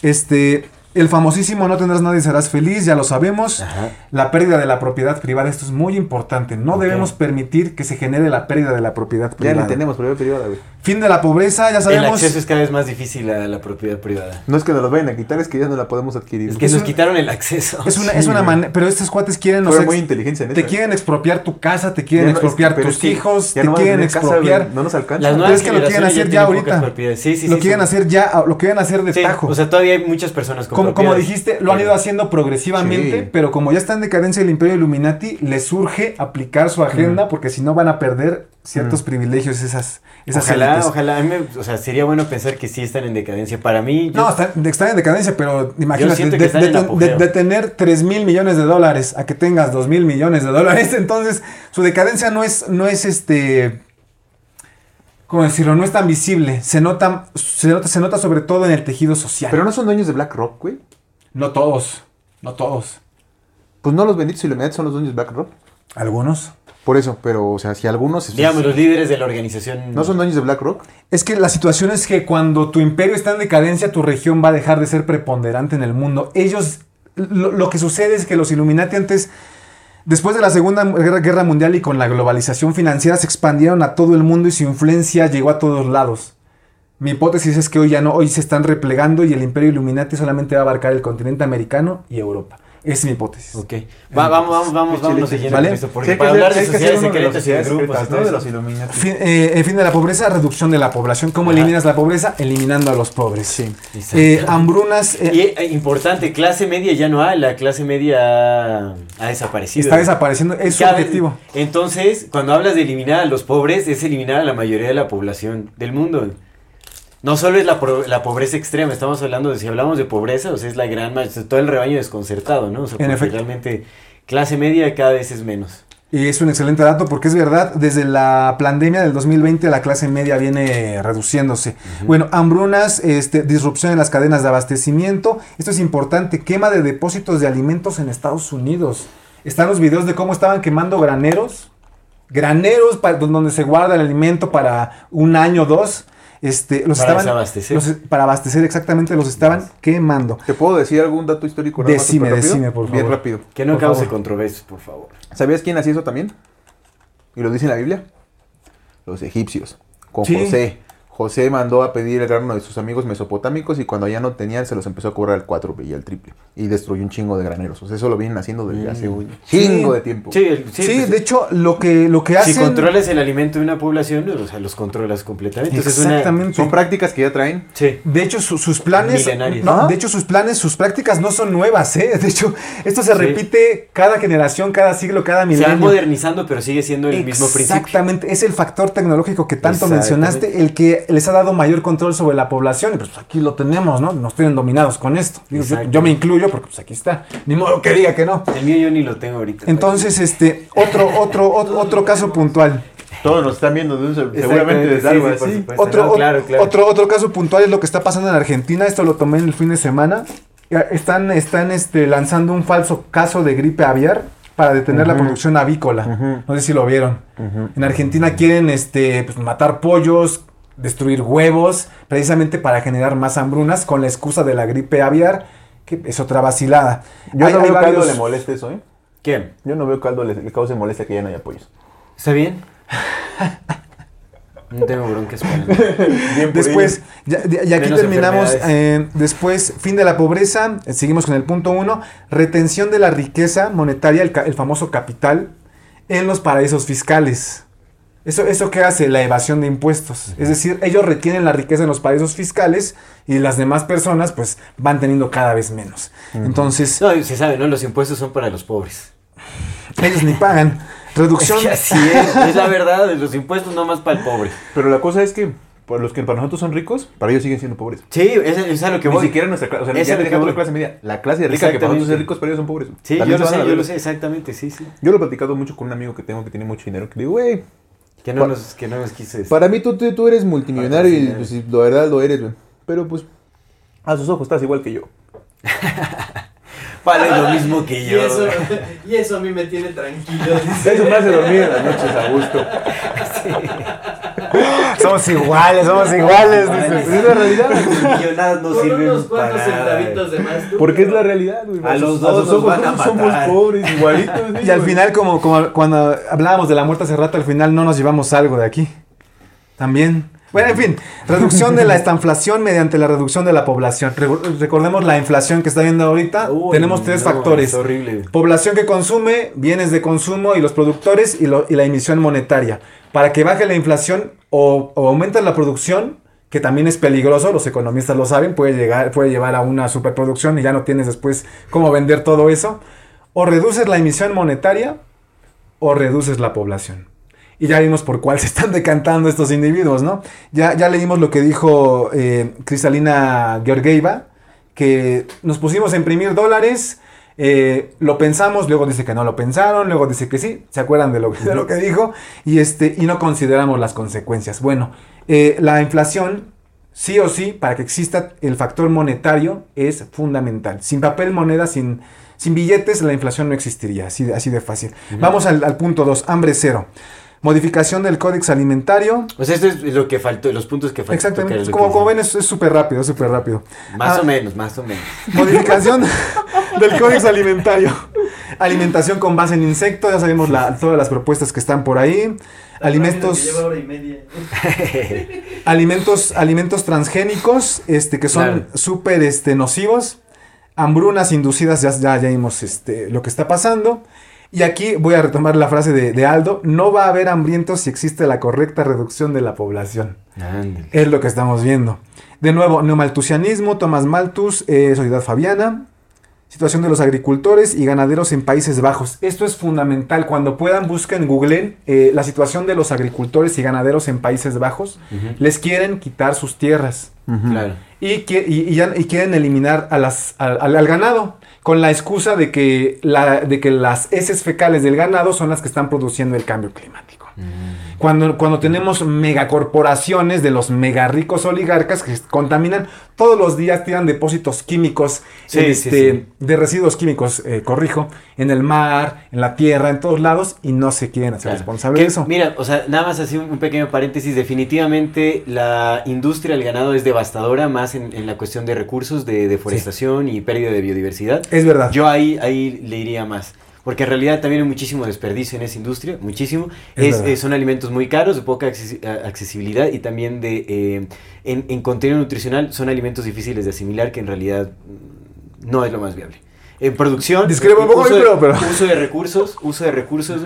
Este, el famosísimo no tendrás nada y serás feliz, ya lo sabemos. Ajá. La pérdida de la propiedad privada, esto es muy importante. No debemos permitir que se genere la pérdida de la propiedad Ya privada. ni tenemos propiedad privada, güey. Fin de la pobreza, ya El sabemos. acceso es cada vez más difícil a la propiedad privada. No es que nos los vayan a quitar, es que ya no la podemos adquirir. Es que Es nos un- quitaron el acceso. Es una, Sí, es una manera, pero estos cuates quieren, Fueron muy inteligentes en te eso, ¿eh? quieren expropiar tu casa, te quieren Ya es- expropiar tus es que hijos, ya te no quieren casa, expropiar. no nos alcanza. Las Pero nuevas es que lo quieren generaciones hacer ya tienen ahorita. Sí, sí, lo sí, quieren hacer ya, lo quieren hacer de tajo. O sea, todavía hay muchas personas con como, como dijiste, lo han ido haciendo progresivamente, Sí. pero como ya está en decadencia el imperio Illuminati, les surge aplicar su agenda, porque si no van a perder ciertos privilegios esas, esas Ojalá, élites. ojalá. A mí me- o sea, sería bueno pensar que sí están en decadencia. Para mí, yo- No, están, están en decadencia, pero imagínate, de tener 3 mil millones de dólares a que tengas 2 mil millones de dólares, entonces su decadencia no es, no es este, ¿cómo decirlo? No es tan visible, se nota, se nota, se nota sobre todo en el tejido social. Pero no son dueños de BlackRock, güey. no todos, no todos, Pues no los benditos Illuminati son los dueños de BlackRock. algunos. Por eso, pero, o sea, si algunos. digamos, los líderes de la organización. No son dueños de BlackRock. Es que la situación es que cuando tu imperio está en decadencia, tu región va a dejar de ser preponderante en el mundo. Ellos, lo, lo que sucede es que los Illuminati antes, después de la Segunda Guerra, Mundial y con la globalización financiera, se expandieron a todo el mundo y su influencia llegó a todos lados. Mi hipótesis es que hoy ya no, hoy se están replegando y el imperio Illuminati solamente va a abarcar el continente americano y Europa. Es mi hipótesis. Ok. Va, vamos, vamos, vamos, vámonos siguiendo ¿Vale? Porque para hablar de sociedades secretas y de grupos ¿no? De los Illuminati. Fin, eh, el fin de la pobreza, reducción de la población. ¿Cómo Ajá. eliminas la pobreza? Eliminando a los pobres. Sí. Eh, hambrunas. eh, Y eh, importante, clase media ya no hay, la clase media ha, desaparecido. está desapareciendo. Es su objetivo. Entonces, cuando hablas de eliminar a los pobres, es eliminar a la mayoría de la población del mundo. No solo es la, pro- la pobreza extrema, estamos hablando de, si hablamos de pobreza, o sea, es la gran mayoría, todo el rebaño desconcertado, ¿no? O sea, En efecto. realmente clase media cada vez es menos. Y es un excelente dato porque es verdad, desde la pandemia del 2020 la clase media viene reduciéndose. Bueno, hambrunas, este, disrupción en las cadenas de abastecimiento. Esto es importante, quema de depósitos de alimentos en Estados Unidos. Están los videos de cómo estaban quemando graneros. Graneros donde se guarda el alimento para un año o dos. Este, los Para estaban, desabastecer. los- para abastecer exactamente, los estaban quemando. ¿Te puedo decir algún dato histórico? Decime, decime, por Bien favor. rápido. Que no Por cause favor. controversias, por favor. ¿Sabías quién hacía eso también? ¿Y lo dice en la Biblia? Los egipcios. Con Sí. José. José mandó a pedir el grano de sus amigos mesopotámicos y cuando ya no tenían se los empezó a cobrar al cuádruple y al triple. Y destruyó un chingo de graneros. O sea, eso lo vienen haciendo desde hace un chingo Sí. de tiempo. Sí, el- sí, Sí, pues, de hecho, lo que, lo que hacen... si controlas el alimento de una población, o sea, los controlas completamente. Entonces, es una- Exactamente. Son prácticas que ya traen. Sí. De hecho, su- sus planes. Milenarios. No, de hecho, sus planes, sus prácticas no son nuevas, ¿eh? De hecho, esto se Sí. repite cada generación, cada siglo, cada Se milenio. van modernizando, pero sigue siendo el mismo principio. Exactamente, es el factor tecnológico que tanto mencionaste, el que les ha dado mayor control sobre la población. Y pues aquí lo tenemos, ¿no? Nos tienen dominados con esto. Digo, yo, me incluyo porque pues aquí está. Ni modo que diga que no. El mío yo ni lo tengo ahorita. Entonces, este, otro, otro, otro, otro caso puntual. Todos nos están viendo de un- seguramente desde sí, algo sí, por así. supuesto. Otro, No, claro, claro. otro, otro caso puntual es lo que está pasando en Argentina. Esto lo tomé en el fin de semana. Ya Están, están este, lanzando un falso caso de gripe aviar para detener la producción avícola. No sé si lo vieron. En Argentina quieren este, pues, matar pollos, destruir huevos, precisamente para generar más hambrunas con la excusa de la gripe aviar, que es otra vacilada. Yo Hay- no veo varios- caldo le moleste eso, ¿eh? ¿Qué? Yo no veo caldo le, le cause molestia que ya no haya pollos. ¿Está bien? No tengo broncas Después, ya, ya- y aquí Menos terminamos. eh, después, fin de la pobreza. eh, seguimos con el punto uno. Retención de la riqueza monetaria, el, el famoso capital, en los paraísos fiscales. Eso, ¿Eso qué hace? La evasión de impuestos. Es decir, ellos retienen la riqueza en los paraísos fiscales y las demás personas pues van teniendo cada vez menos. Entonces, No, se sabe, ¿no? Los impuestos son para los pobres. ellos ni pagan. Reducción. Es que así es, es la verdad, los impuestos no más para el pobre. Pero la cosa es que por los que para nosotros son ricos, para ellos siguen siendo pobres. Sí, es, es a lo que Ni voy. siquiera nuestra clase, o sea, Es ya dejando la clase media. La clase rica que para nosotros es ricos, para ellos son pobres. Sí, También yo lo sé, yo lo sé, exactamente, sí, sí. Yo lo he platicado mucho con un amigo que tengo que tiene mucho dinero, que le digo, güey, Que no Pa- nos, que no nos quise decir. para mí tú, tú, tú eres multimillonario y pues, la verdad lo eres, güey. Pero pues, a sus ojos estás igual que yo. Vale lo mismo que Y yo. eso, y eso a mí me tiene tranquilo. dice. Eso me hace dormir en las noches a gusto. somos iguales, somos iguales. dices. Es la realidad, no sirven unos para cuantos nada. centavitos de más. tú, Porque es la realidad, güey. A los dos sus nos ojos van a todos somos pobres, igualitos. Y al final, como, como cuando hablábamos de la muerte hace rato, al final no nos llevamos algo de aquí. También. Bueno, en fin, reducción de la estanflación mediante la reducción de la población. Re- recordemos la inflación que está viendo ahorita. Uy, Tenemos tres no, factores. Horrible. Población que consume, bienes de consumo y los productores y, lo- y la emisión monetaria. Para que baje la inflación o, o aumenta la producción, que también es peligroso, los economistas lo saben, puede, llegar, puede llevar a una superproducción y ya no tienes después cómo vender todo eso. O reduces la emisión monetaria o reduces la población. Y ya vimos por cuál se están decantando estos individuos, ¿no? Ya, ya leímos lo que dijo eh, Cristalina Georgieva, que nos pusimos a imprimir dólares, eh, lo pensamos, luego dice que no lo pensaron, luego dice que sí, ¿se acuerdan de lo, de lo que dijo? Y, este, y no consideramos las consecuencias. Bueno, eh, la inflación, sí o sí, para que exista el factor monetario, es fundamental. Sin papel moneda, sin, sin billetes, la inflación no existiría, así, de- así de fácil. Vamos al, al punto 2, hambre cero. Modificación del códex alimentario. O sea, esto es lo que faltó, los puntos que faltó. Exactamente. Como, que como ven, es súper rápido, es súper rápido. Más Ah, o menos, más o menos. Modificación del códex alimentario. Alimentación con base en insectos, ya sabemos la- todas las propuestas que están por ahí. Alimentos, rápido que lleva hora y media. alimentos, alimentos transgénicos, este, que son Claro. súper este, nocivos. Hambrunas inducidas, ya, ya, ya vimos este, lo que está pasando. Y aquí voy a retomar la frase de, de Aldo, no va a haber hambrientos si existe la correcta reducción de la población. Es lo que estamos viendo. De nuevo, neomaltusianismo, Tomás Malthus, eh, Sociedad Fabiana, situación de los agricultores y ganaderos en Países Bajos. Esto es fundamental. Cuando puedan, busquen, googleen eh, la situación de los agricultores y ganaderos en Países Bajos. Les quieren quitar sus tierras Claro. y, y- y ya- y quieren eliminar a las, al, al- al ganado con la excusa de que, la, de que las heces fecales del ganado son las que están produciendo el cambio climático. Cuando, cuando tenemos megacorporaciones de los mega ricos oligarcas que contaminan todos los días, tiran depósitos químicos, Sí, en sí, este, sí. de residuos químicos, eh, corrijo, en el mar, en la tierra, en todos lados, y no se quieren hacer Claro. responsables de eso. Mira, o sea, nada más así un, un pequeño paréntesis. Definitivamente la industria del ganado es devastadora, más en, en la cuestión de recursos, de deforestación y pérdida de biodiversidad. Es verdad. Yo ahí, ahí le iría más. Porque en realidad también hay muchísimo desperdicio en esa industria, muchísimo. Es eh, son alimentos muy caros, de poca accesi- accesibilidad y también de eh, en, en contenido nutricional son alimentos difíciles de asimilar que en realidad no es lo más viable. En producción, Discrepo un poco uso, de, pero- uso de recursos, uso de recursos.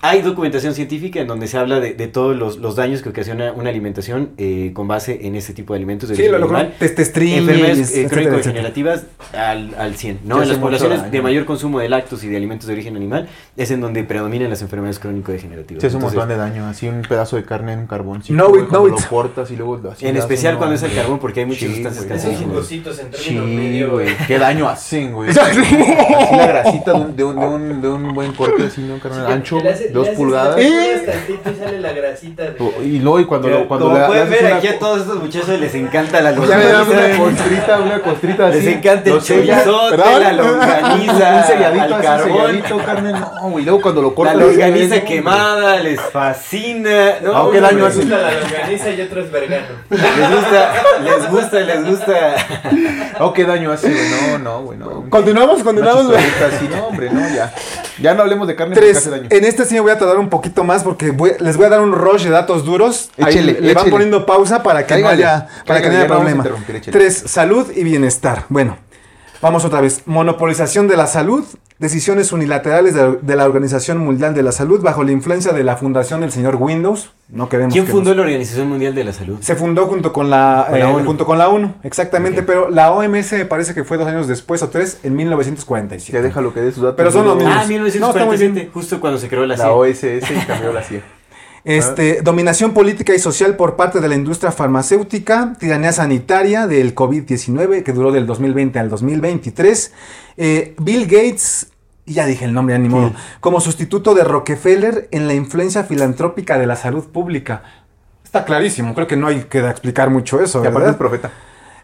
Hay documentación científica en donde se habla de, de todos los, los daños que ocasiona una alimentación eh, con base en este tipo de alimentos. de Sí, origen lo animal. Te, te streames, Enfermedades eh, crónico-degenerativas al, al 100. ¿no? En las poblaciones daño. de mayor consumo de lácteos y de alimentos de origen animal es en donde predominan las enfermedades crónico-degenerativas. Hace un Entonces, montón de daño, así un pedazo de carne en un carbón. No it, cuando no lo cortas y luego lo así En especial cuando es el carbón, porque hay muchas Sí, sustancias cancerígenas. Sí, güey. Qué daño hacen, güey. Así la grasita de un, de un, de un, de un buen corte así, ¿no? Carnal ancho, dos le haces pulgadas. tantito y sale la grasita. de- Y luego, y cuando, lo, cuando Como le pueden ver, una aquí a todos estos muchachos les encanta la Ya me das una longaniza. costrita, una costrita así. Les encanta el chorizote, la longaniza, Un selladito al así, carbón. selladito, carne, no, güey. Luego cuando lo La cortas. longaniza quemada, les fascina. No, Aunque daño hace. Uno la longaniza y otro es vergano. Les gusta, les gusta, les gusta. Oh, qué daño hace, güey. No, no, güey, no. Continuamos, continuamos. güey. chistorita así, no, hombre, no, ya. Ya no hablemos de carne Tres. hace daño. En este sí me voy a tardar un poquito más porque voy- les voy a dar un rush de datos duros. Ahí le van poniendo pausa para que Cáigale, no haya, para que no haya problema. Tres, salud y bienestar. Bueno, vamos otra vez. Monopolización de la salud, decisiones unilaterales de, de la Organización Mundial de la Salud bajo la influencia de la fundación del señor Windows. No queremos ¿Quién que fundó nos- la Organización Mundial de la Salud? Se fundó junto con la, Con la eh, ONU. junto con la ONU, exactamente, pero la OMS me parece que fue dos años después o tres, en 1947. Ya déjalo que dé sus datos. Pero son los duros. mismos. Ah, No, está muy 1947, bien. justo cuando se creó la La CIA. OSS y cambió la CIA. Este, dominación política y social por parte de la industria farmacéutica, tiranía sanitaria del COVID-19 que duró del 2020 al 2023, eh, Bill Gates, y ya dije el nombre, ya ni modo, como sustituto de Rockefeller en la influencia filantrópica de la salud pública. Está clarísimo, creo que no hay que explicar mucho eso, Que aparte es profeta.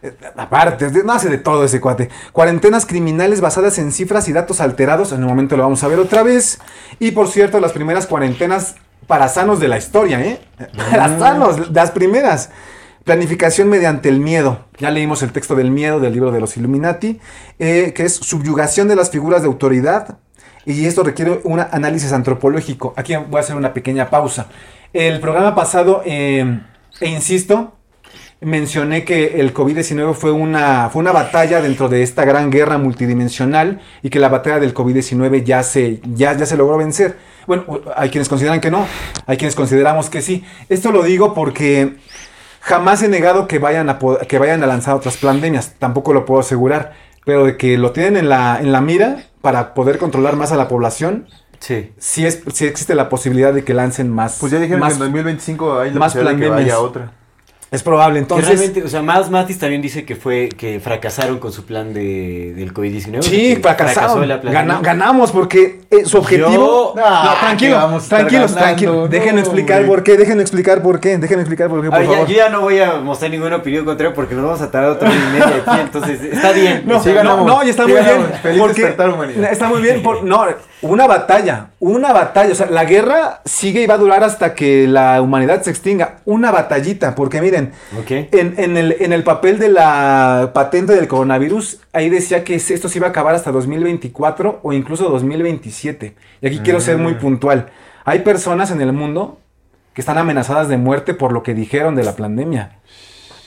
Eh, Aparte, no hace de todo ese cuate. Cuarentenas criminales basadas en cifras y datos alterados. En un momento lo vamos a ver otra vez. Y por cierto, las primeras cuarentenas para sanos de la historia, ¿eh? Las sanos, las primeras. Planificación mediante el miedo. Ya leímos el texto del miedo del libro de los Illuminati, eh, que es subyugación de las figuras de autoridad. Y esto requiere un análisis antropológico. Aquí voy a hacer una pequeña pausa. El programa pasado, eh, e insisto, mencioné que el COVID-19 fue una, fue una batalla dentro de esta gran guerra multidimensional y que la batalla del COVID-19 ya se, ya, ya se logró vencer. Bueno, hay quienes consideran que no, hay quienes consideramos que sí. Esto lo digo porque jamás he negado que vayan a, que vayan a lanzar otras pandemias, tampoco lo puedo asegurar, pero de que lo tienen en la, en la mira para poder controlar más a la población, Sí. sí, es, sí existe la posibilidad de que lancen más. Pues ya dijeron más, que en 2025 hay la más posibilidad de que vaya otra. Es probable, Que entonces... realmente, o sea, más Matis también dice que fue que fracasaron con su plan de, del COVID-19. Sí, fracasaron. Gana- ganamos porque eh, su objetivo. Yo- no, tranquilo, vamos tranquilos, tranquilos. no, Déjenme explicar por qué, déjenme explicar por qué, déjenme explicar por qué, por ver, ya- yo ya no voy a mostrar ninguna opinión contraria porque nos vamos a tardar otra hora y media aquí, entonces está bien. No, Sí ganamos, no, no, y está sí muy ganamos. bien. Feliz porque- despertar, humanidad. Está muy bien. por- no, una batalla, una batalla. O sea, la guerra sigue y va a durar hasta que la humanidad se extinga. Una batallita, porque miren, En, en el, en el papel de la patente del coronavirus, ahí decía que esto se iba a acabar hasta 2024 o incluso 2027. Y aquí quiero ser muy puntual. Hay personas en el mundo que están amenazadas de muerte por lo que dijeron de la pandemia.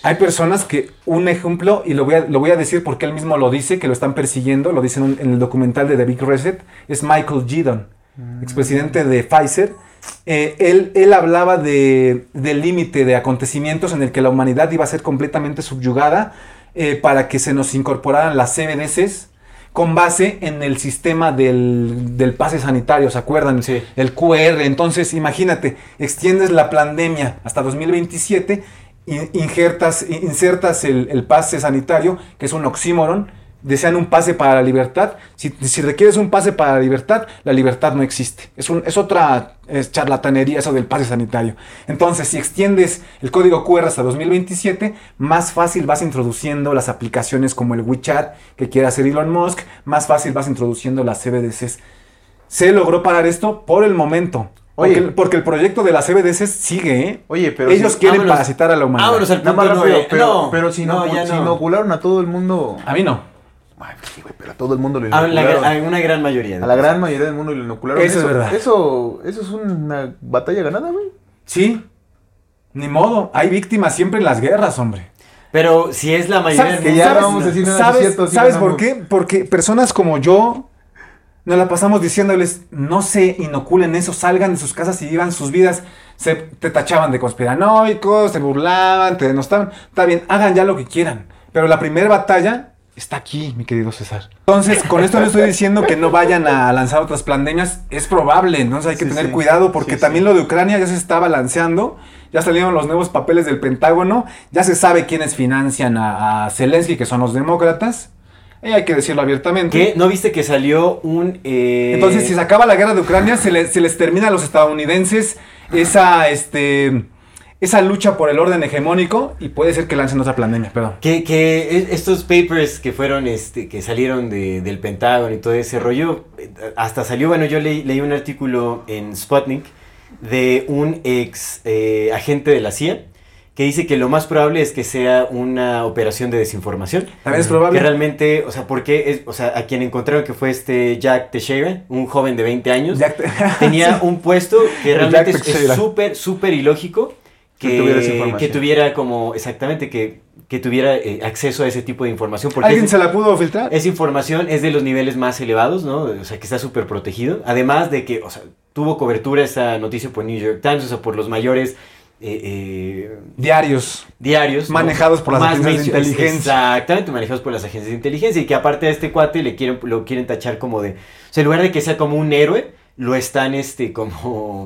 Hay personas que, un ejemplo, y lo voy, a, lo voy a decir porque él mismo lo dice, que lo están persiguiendo, lo dice en, el documental de The Big Reset, es Michael Gidon, expresidente de Pfizer. Eh, él, él hablaba de, del límite de acontecimientos en el que la humanidad iba a ser completamente subyugada eh, para que se nos incorporaran las CBDCs con base en el sistema del, del pase sanitario, ¿se acuerdan? Sí. El QR. Entonces, imagínate, extiendes la pandemia hasta 2027, in- injertas, in- insertas el, el pase sanitario, que es un oxímoron, desean un pase para la libertad. Si, si requieres un pase para la libertad, la libertad no existe. Es, un, es otra es charlatanería eso del pase sanitario. Entonces, si extiendes el código QR hasta 2027, más fácil vas introduciendo las aplicaciones como el WeChat que quiere hacer Elon Musk, más fácil vas introduciendo las CBDCs. Se logró parar esto por el momento. Oye. porque, el, porque el proyecto de las CBDCs sigue, ¿eh? Oye, pero Ellos si- quieren vámonos. parasitar a la humanidad. Vámonos al punto pero, No, pero si, no, no, ya si no. inocularon a todo el mundo. A mí no. Ay, sí, güey, pero a todo el mundo lo A la, inocularon. a una gran mayoría. A la gran mayoría del mundo lo inocularon. Eso es verdad. Eso, eso es una batalla ganada, güey. Sí. Ni modo. Hay víctimas siempre en las guerras, hombre. Pero si es la mayoría ¿Sabes, del que ya mundo, no vamos a decir nada, ¿sabes, cierto, sí ¿sabes por qué? Porque personas como yo nos la pasamos diciéndoles, no se inoculen eso, salgan de sus casas y vivan sus vidas. Se, te tachaban de conspiranoicos, te burlaban, te denostaban. Está bien, hagan ya lo que quieran. Pero la primera batalla está aquí, mi querido César. Entonces, con esto no estoy diciendo que no vayan a lanzar otras pandemias. Es probable, entonces hay que Sí, tener sí. cuidado porque Sí, también lo de Ucrania ya se está balanceando. Ya salieron los nuevos papeles del Pentágono. Ya se sabe quiénes financian a, a Zelensky, que son los demócratas. Y hay que decirlo abiertamente. ¿Qué? ¿No viste que salió un... eh, Entonces, si se acaba la guerra de Ucrania, se, le- se les termina a los estadounidenses esa, este, esa lucha por el orden hegemónico y puede ser que lancen otra pandemia, perdón. Que, que es- estos papers que fueron, este, que salieron de- del Pentágono y todo ese rollo, eh, hasta salió, bueno, yo leí, leí un artículo en Sputnik de un ex eh, agente de la CIA que dice que lo más probable es que sea una operación de desinformación. También es probable. Que realmente, o sea, porque es, o sea, a quien encontraron que fue este Jack Teixeira, un joven de 20 años, Jack- tenía un puesto que realmente es- súper, súper ilógico que, Que tuviera esa información. que tuviera como, exactamente, que, que tuviera eh, acceso a ese tipo de información. Porque ¿Alguien es- se la pudo filtrar? esa información es de los niveles más elevados, ¿no? O sea, que está súper protegido. Además de que, o sea, tuvo cobertura esa noticia por New York Times, o sea, por los mayores eh, eh, Diarios. diarios. ¿no? Manejados por las Más agencias de inteligencia. Exactamente, manejados por las agencias de inteligencia. Y que aparte de este cuate le quieren, lo quieren tachar como de... O sea, en lugar de que sea como un héroe, lo están este como...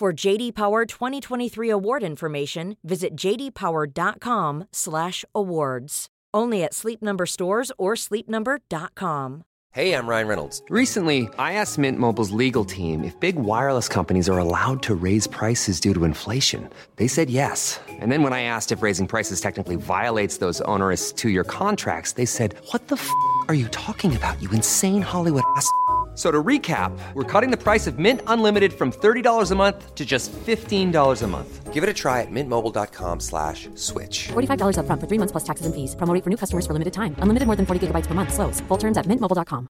For JD Power 2023 award information, visit jdpower.com/awards. Only at Sleep Number stores or sleepnumber.com. Hey, I'm Ryan Reynolds. Recently, I asked Mint Mobile's legal team if big wireless companies are allowed to raise prices due to inflation. They said yes. And then when I asked if raising prices technically violates those onerous two year contracts, they said, What the f are you talking about, you insane Hollywood ass? F- So to recap, we're cutting the price of Mint Unlimited from $30 a month to just $15 a month. Give it a try at mintmobile.com slash switch. $45 upfront for three months plus taxes and fees. Promo for new customers for limited time. Unlimited more than 40 gigabytes per month. Slows. Full terms at mintmobile.com.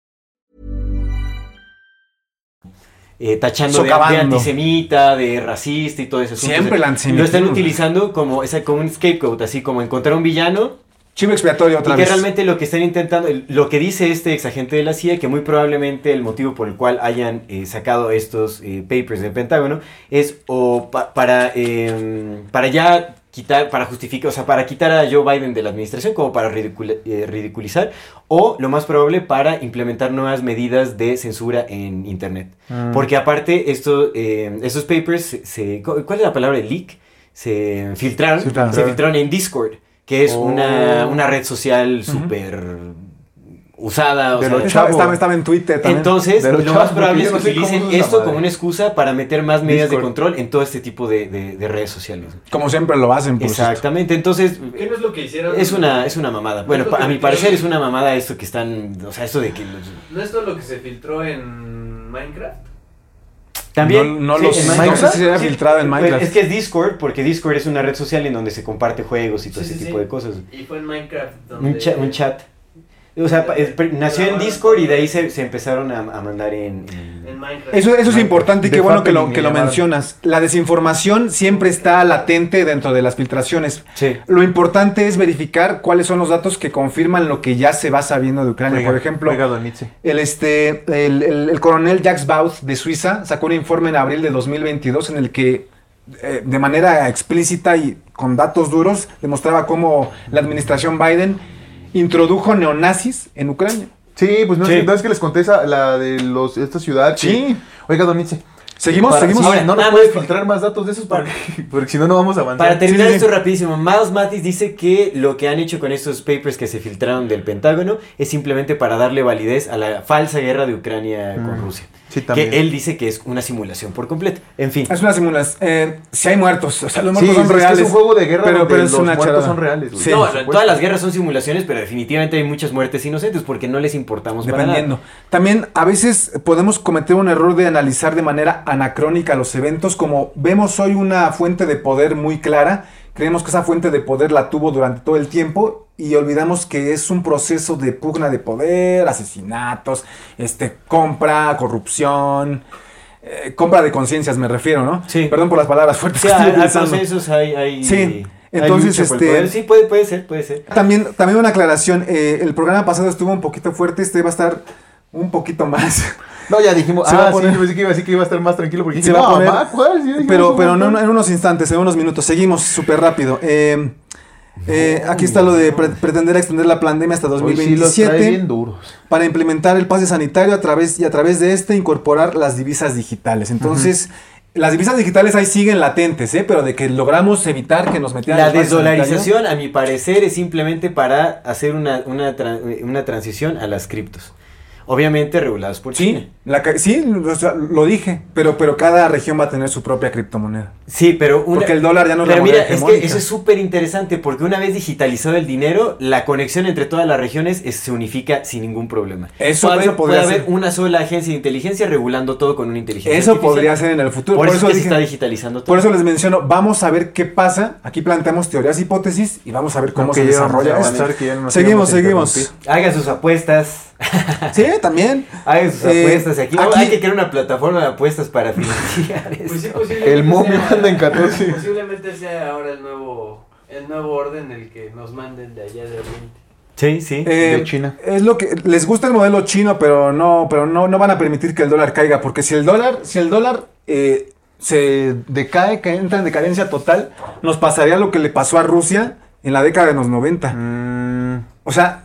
eh, tachando de, de antisemita, de racista y todo eso. Siempre el Lo están utilizando como, esa, como un scapegoat, así como encontrar un villano Chivo expiatorio otra y que realmente lo que están intentando, lo que dice este ex agente de la CIA, que muy probablemente el motivo por el cual hayan eh, sacado estos eh, papers del Pentágono es o pa- para, eh, para ya quitar, para justificar, o sea, para quitar a Joe Biden de la administración, como para eh, ridiculizar, o lo más probable para implementar nuevas medidas de censura en Internet. Mm. Porque aparte, esto, eh, estos papers, se, ¿cuál es la palabra? Leak. Se filtraron, Filtraron. se filtraron en Discord, que es Oh. una, una red social súper usada. o De sea, los Estaba, Chavo. estaba- estaba en Twitter también. entonces, De lo más probable es que no sé utilicen esa esto madre. como una excusa para meter más medidas de control en todo este tipo de, de- de redes sociales. Como siempre lo hacen. por cierto. Exactamente, entonces ¿Qué no es lo que hicieron? es una, es una mamada. Bueno, a mi parecer es una mamada esto que están, o sea, esto de que... los- ¿No es todo lo que se filtró en Minecraft? También, No, no sí, lo en sé. No Minecraft. sé si se haya filtrado en Pues, Minecraft. Es que es Discord, porque Discord es una red social en donde se comparte juegos y todo Sí, ese sí, tipo sí. de cosas. Y fue en Minecraft. Donde... Un, cha- un chat. O sea, es- nació en Discord y de ahí se, se empezaron a, a mandar en... en- En Minecraft. Eso, eso es importante y qué bueno que lo, que lo mencionas. La desinformación siempre está latente dentro de las filtraciones. Sí. Lo importante es verificar cuáles son los datos que confirman lo que ya se va sabiendo de Ucrania. Oiga, Por ejemplo, oiga, el, este, el, el- el coronel Jacques Bauth de Suiza sacó un informe en abril de 2022 en el que eh, de manera explícita y con datos duros demostraba cómo la administración Biden introdujo neonazis en Ucrania. Sí, pues no, Sí. es, que- no es que les conté esa, la de los, esta ciudad. que- Sí. Oiga, don Itze, ¿Seguimos? Para- ¿Seguimos? sí, Ahora, no nos puedes filtrar más datos de esos porque, porque si no, no vamos a avanzar. Para terminar Sí, esto sí. rapidísimo, Miles Mathis dice que lo que han hecho con estos papers que se filtraron del Pentágono es simplemente para darle validez a la falsa guerra de Ucrania con Mm. Rusia. Sí, también. Que él dice que es una simulación por completo. En fin. Es una simulación. Eh, si hay muertos, o sea, los Sí, muertos son es que reales. es un juego de guerra pero, pero es los una muertos charada. son reales. Sí. no, todas las guerras son simulaciones, pero definitivamente hay muchas muertes inocentes porque no les importamos para Dependiendo. nada. También a veces podemos cometer un error de analizar de manera anacrónica los eventos, como vemos hoy una fuente de poder muy clara, creemos que esa fuente de poder la tuvo durante todo el tiempo y olvidamos que es un proceso de pugna de poder, asesinatos, este, compra, corrupción, eh, compra de conciencias me refiero, ¿no? Sí. Perdón por las palabras fuertes Sí, que estoy hay, procesos, hay, hay- Sí, entonces, este- poder. Sí, puede, puede ser, puede ser. También, también una aclaración, eh, el programa pasado estuvo un poquito fuerte, este va a estar un poquito más. No, ya dijimos. Se va ah, a poner- sí, pensé que iba a decir que iba a estar más tranquilo porque Se dije, va a poner- ¿cuál? Sí, Pero, pero no en unos instantes, en unos minutos. Seguimos súper rápido. Eh, eh, aquí está lo de pre- pretender extender la pandemia hasta Hoy sí los trae 2027 bien duros. para implementar el pase sanitario a través y a través de este incorporar las divisas digitales. Entonces, las divisas digitales ahí siguen latentes, ¿eh? pero de que logramos evitar que nos metieran La sanitario. desdolarización, a mi parecer, es simplemente para hacer una, una, tra- una transición a las criptos. Obviamente reguladas por China. Sí, la ca- sí, o sea, lo dije, pero, pero cada región va a tener su propia criptomoneda. Sí, pero una- Porque el dólar ya no es la Pero moneda mira, es que eso es súper interesante porque una vez digitalizado el dinero, la conexión entre todas las regiones es- se unifica sin ningún problema. Eso- puede, eso podría puede haber ser. una sola agencia de inteligencia regulando todo con una inteligencia Eso artificial. podría ser en el futuro. Por, eso, es que se está digitalizando todo. Por eso les menciono, vamos a ver qué pasa. Aquí planteamos teorías, hipótesis y vamos a ver cómo Aunque se desarrolla esto. Seguimos, seguimos. Hagan sus apuestas. Sí, también. Hagan sus Eh, apuestas. Aquí, aquí- hay que crear una plataforma de apuestas para financiar Pues sí, El momio sea- anda en 14. Posiblemente sea ahora el nuevo, el nuevo orden el que nos manden de allá de Oriente. Sí, sí. Eh, De China. Es lo que les gusta el modelo chino, pero no, pero no, no van a permitir que el dólar caiga, porque si el dólar, si el dólar eh, se decae, que entra en decadencia total, nos pasaría lo que le pasó a Rusia en la década de los 90. Mm, O sea,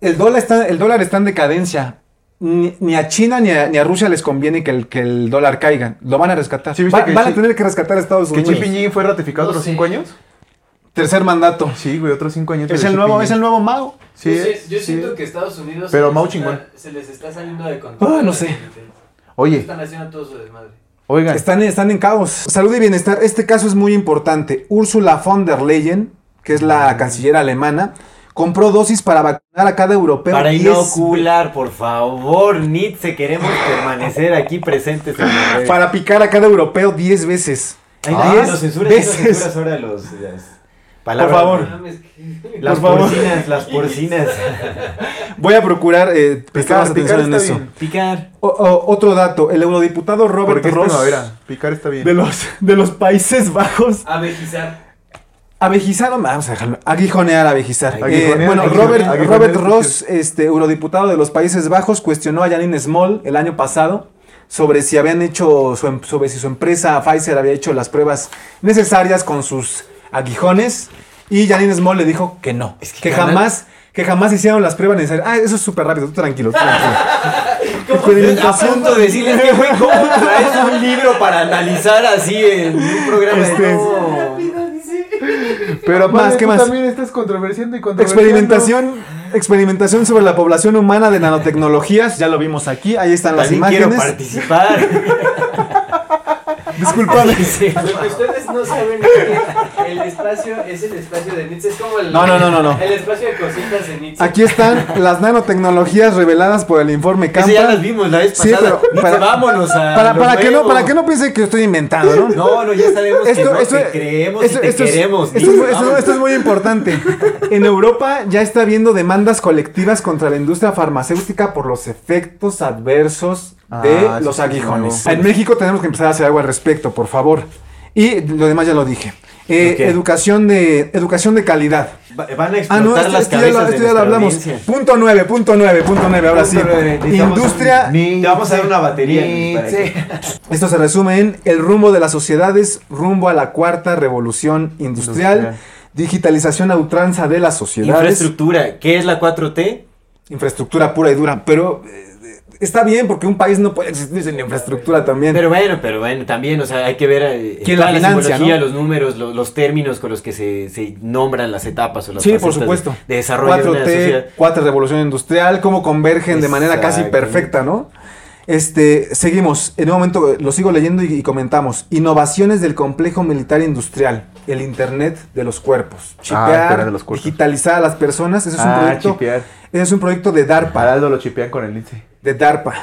el dólar está, el dólar está en decadencia. Ni, ni a China ni a, ni a Rusia les conviene que el, que el dólar caiga. Lo van a rescatar. Sí, ¿viste Va- que van a tener que rescatar a Estados ¿Que Unidos. Xi Jinping fue ratificado No. 5 años? Tercer mandato. Sí, güey, otros 5 años. Es el Xi nuevo, es el nuevo mago. Sí, yo, sé- es- yo sí. siento que Estados Unidos Pero se, les Mao está- chingón. se les está saliendo de control. Ah, no sé. Oye, Están haciendo todo su desmadre. oigan. Están, están en caos. Salud y bienestar. Este caso es muy importante. Ursula von der Leyen, que es la canciller alemana, compró dosis para vacunar a cada europeo. Para 10 inocular, por favor, Nietzsche, queremos permanecer aquí presentes en. Para picar a cada europeo 10 veces. Ay, Ah, no, diez no censuras, no veces. censuras ahora los, las palabras. Por favor. Las Por favor. porcinas, las porcinas. Voy a procurar eh, prestar más Picar, picar atención en eso. bien. Picar. O- o- otro dato. El eurodiputado Robert Porque es Ross. Picar está bien. de los, de los Países Bajos. Abejizar. Avejizar, vamos a dejarlo. Aguijonear, avejizar. Eh, bueno, aguijonear, Robert, aguijonear Robert Ross, este, eurodiputado de los Países Bajos, cuestionó a Janine Small el año pasado sobre si habían hecho, su, em- sobre si su empresa Pfizer había hecho las pruebas necesarias con sus aguijones. Y Janine Small le dijo que no. Es que jamás, que jamás hicieron las pruebas necesarias. Ah, eso es súper rápido, tú tranquilo, tú tranquilo. A Experimentación. punto de decirle que, güey, ¿cómo traes un libro para analizar así en un programa Este, de no? Pero Más, más ¿qué más? también estás controversiando y controversiando. Experimentación, experimentación sobre la población humana de nanotecnologías, ya lo vimos aquí, ahí están las También quiero imágenes. participar. Disculpame. Sí. Lo que ustedes no saben es que el espacio es el espacio de Nietzsche. Es como el, No, no, no, no, no. el espacio de cositas de Nietzsche. Aquí están las nanotecnologías reveladas por el informe Eso ya las Campa. vimos la vez Sí, pasada. pero Nietzsche, para- vámonos a Para, que no, para que no piense que yo estoy inventando, ¿no? No, no, ya sabemos que, no, Esto, creemos esto- y te esto es- queremos. esto es, esto- es muy importante. En Europa ya está habiendo demandas colectivas contra la industria farmacéutica por los efectos adversos de Ah, sí, los sí, aguijones. En México tenemos que empezar a hacer algo al respecto, por favor. Y lo demás ya lo dije. Eh. Educación de educación de calidad. Va- Van a Ah, explotar no, esto, las esto ya lo, cabezas esto de ya lo nuestra hablamos. audiencia. Punto 9, punto 9, punto 9. Ahora sí. Punto nueve, Industria. un- Te vamos a dar una batería. para Esto se resume en el rumbo de las sociedades, rumbo a la cuarta revolución industrial, Industrial. digitalización a ultranza de las sociedades, Infraestructura. ¿Qué es la 4T? infraestructura pura y dura. Pero eh, está bien porque un país no puede existir sin infraestructura también. Pero bueno, pero bueno, también, o sea, hay que ver eh, ¿Quién toda la financia, simbología, no? los números, lo- los términos con los que se, se nombran las etapas o las Sí, por supuesto. de, de desarrollo de una 4T, sociedad. cuarta revolución industrial, cómo convergen de manera casi perfecta, ¿no? Este, seguimos, en un momento eh, lo sigo leyendo y, y comentamos. Innovaciones del complejo militar industrial, el Internet de los cuerpos. Ah, Chipear, de los cuerpos. digitalizar a las personas, ese es un Ah, proyecto. chipear. Ese es un proyecto de DARPA. Para Aldo lo chipean con el lince. De DARPA.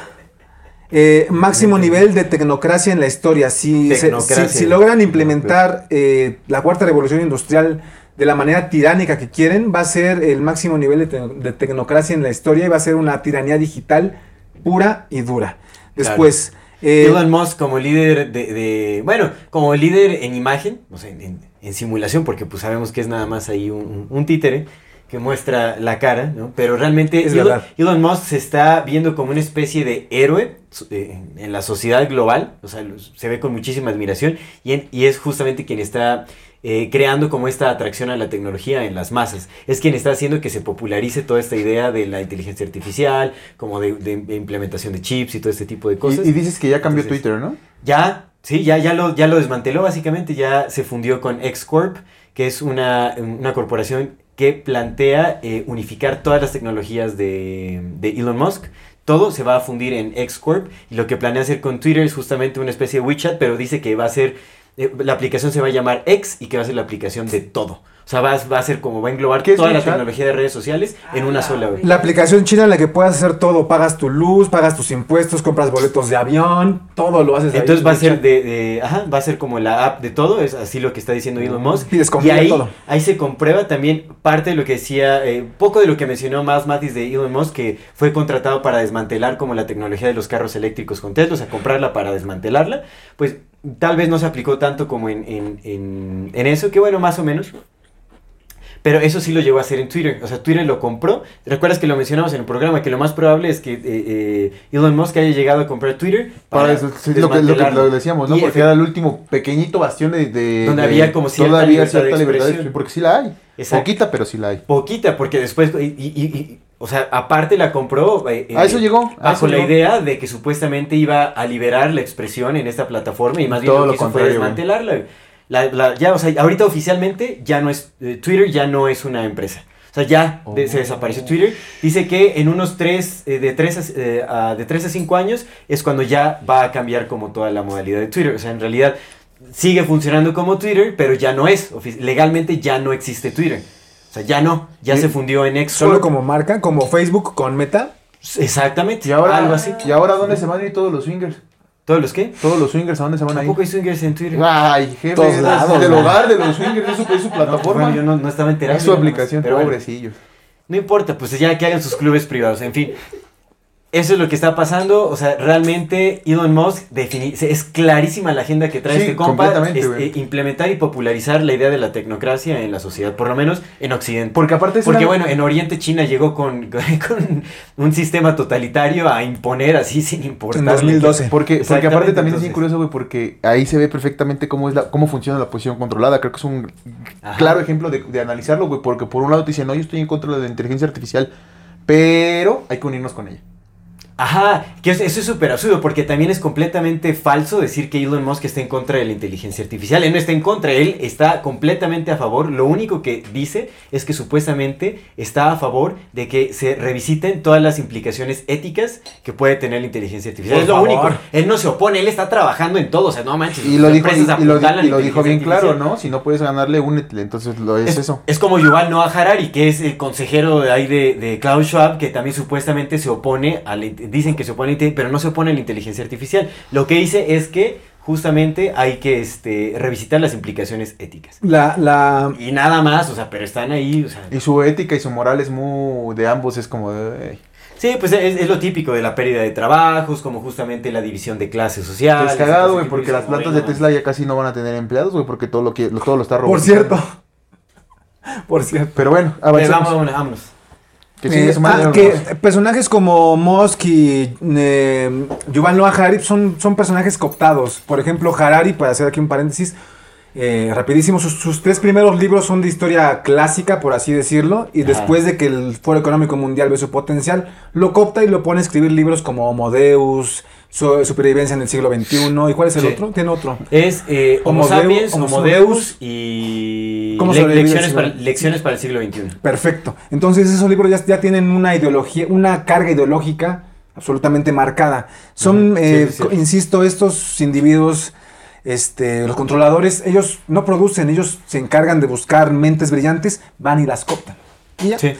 Eh, máximo nivel de tecnocracia en la historia. Si, se- Tecnocracia. si- si logran implementar eh, la cuarta revolución industrial de la manera tiránica que quieren, va a ser el máximo nivel de, te- de tecnocracia en la historia y va a ser una tiranía digital pura y dura. Después, eh, Elon Musk como líder de, de- bueno, como líder en imagen, o sea, en, en- simulación, porque pues sabemos que es nada más ahí un, títere que muestra la cara, ¿no? Pero realmente Es Elon, Musk se está viendo como una especie de héroe eh, en, la sociedad global, o sea, se ve con muchísima admiración y, en- y es justamente quien está eh, creando como esta atracción a la tecnología en las masas. Es quien está haciendo que se popularice toda esta idea de la inteligencia artificial, como de, de- de implementación de chips y todo este tipo de cosas. Y, y dices que ya cambió Entonces, Twitter, ¿no? Ya, sí, ya, ya, lo, ya lo desmanteló básicamente, ya se fundió con X-Corp, que es una, una corporación que plantea eh, unificar todas las tecnologías de, de Elon Musk. Todo se va a fundir en X-Corp y lo que planea hacer con Twitter es justamente una especie de WeChat, pero dice que va a ser, eh, la aplicación se va a llamar X y que va a ser la aplicación de todo. O sea, va, a- va a ser como, va a englobar ¿Qué es toda la tecnología de redes sociales en una sola. güey. la aplicación china en la que puedas hacer todo. Pagas tu luz, pagas tus impuestos, compras boletos de avión, todo lo haces ahí. Entonces va a ser de, de- ajá, va a ser como la app de todo, es así lo que está diciendo Elon Musk. Pides y comida, ahí, todo. ahí se comprueba también parte de lo que decía, eh, poco de lo que mencionó más Matis de Elon Musk, que fue contratado para desmantelar como la tecnología de los carros eléctricos con Tesla, o sea, comprarla para desmantelarla, pues tal vez no se aplicó tanto como en, en- en- en eso, que bueno, más o menos. Pero eso sí lo llegó a hacer en Twitter. O sea, Twitter lo compró. ¿Recuerdas que lo mencionamos en el programa? Que lo más probable es que eh, eh, Elon Musk haya llegado a comprar Twitter Para eso, sí, lo, que, lo que lo decíamos, ¿no? Y Porque era el último pequeño bastión de... de- Donde de- había como cierta todavía libertad cierta libertad de expresión, Porque sí la hay. Exacto. Poquita, pero sí la hay. Poquita, porque después, y, y- y- y- o sea, aparte la compró. eh, A eso llegó, a Bajo eso la llegó. idea de que supuestamente iba a liberar la expresión en esta plataforma y más bien Todo lo que hizo fue desmantelarla. La- la- ya, o sea, ahorita oficialmente ya no es, eh, Twitter ya no es una empresa. O sea, ya de- Oh. se desapareció Twitter. Dice que en unos tres, eh, de 3 a, eh, de 3 a 5 años es cuando ya va a cambiar como toda la modalidad de Twitter. O sea, en realidad sigue funcionando como Twitter, pero ya no es. Legalmente ya no existe Twitter. Sea, ya no. Ya se fundió en X. Solo como marca, como Facebook con Meta. Exactamente. Y ahora, algo así. ¿Y ahora dónde se van a ir todos los swingers? ¿Todos los qué? Todos los swingers, ¿a dónde se van a ir? Tampoco hay swingers en Twitter. Ay, jefe, Todos lados, del hogar de los swingers, es su, es su No, plataforma. bueno, yo no, no estaba enterado. es su aplicación, pero bueno. pobrecillos. No importa, pues ya que hagan sus clubes privados, en fin. Eso es lo que está pasando, o sea, realmente Elon Musk es clarísima la agenda que trae Sí, este compa, completamente, es, güey. eh, implementar y popularizar la idea de la tecnocracia en la sociedad, por lo menos en Occidente. Porque aparte es Porque una- bueno, en Oriente China llegó con, con un sistema totalitario a imponer así sin importar. En 2012. Porque, porque aparte también es bien curioso, güey, porque ahí se ve perfectamente cómo es la, cómo funciona la posición controlada. Creo que es un Ajá. claro ejemplo de, de analizarlo, güey, porque por un lado te dicen, no, yo estoy en contra de la inteligencia artificial, pero hay que unirnos con ella. Ajá, que es- eso es súper absurdo porque también es completamente falso decir que Elon Musk está en contra de la inteligencia artificial. Él no está en contra, él está completamente a favor. Lo único que dice es que supuestamente está a favor de que se revisiten todas las implicaciones éticas que puede tener la inteligencia artificial. Por es lo favor. único. Él no se opone, él está trabajando en todo. O sea, no manches. Y lo dijo, y, empresas y lo, apuntalan y lo la dijo bien inteligencia claro. ¿no? Si no puedes ganarle, únete. Entonces lo es, Es, eso. es como Yuval Noah Harari, que es el consejero de ahí de, de Klaus Schwab, que también supuestamente se opone a la, inte- dicen que se opone, pero no se opone a la inteligencia artificial. Lo que dice es que justamente hay que este, revisitar las implicaciones éticas. La, la, Y nada más, o sea, pero están ahí, o sea, Y su ética y su moral es muy de ambos, es como de... "Ey". Sí, pues es, es lo típico de la pérdida de trabajos, como justamente la división de clases sociales. Es cagado, ese güey, porque de las plantas de Tesla ya casi no van a tener empleados, güey, porque todo lo que lo- todo lo está por robotizando. cierto. Por cierto. Pero bueno, avancemos. vámonos, vámonos. Que Eh, su madre, ah, que personajes como Musk y eh, Yuval Noah Harari son, son personajes cooptados. Por ejemplo, Harari, para hacer aquí un paréntesis, Eh, rapidísimo, sus, sus tres primeros libros son de historia clásica, por así decirlo, y Ajá. después de que el Foro Económico Mundial ve su potencial, lo copta y lo pone a escribir libros como Homo Deus, Su- Supervivencia en el siglo XXI, ¿y cuál es el Sí. otro? Tiene otro. Es eh, Homo, Homo Deus, sapiens, Homo Homo Deus. Deus y ¿Cómo le- lecciones, para, lecciones para el siglo XXI. Perfecto. Entonces esos libros ya, ya tienen una ideología, una carga ideológica absolutamente marcada. Son, sí, eh, sí, insisto, estos individuos, este, los controladores, ellos no producen, ellos se encargan de buscar mentes brillantes, van y las cooptan. Y ya. Sí.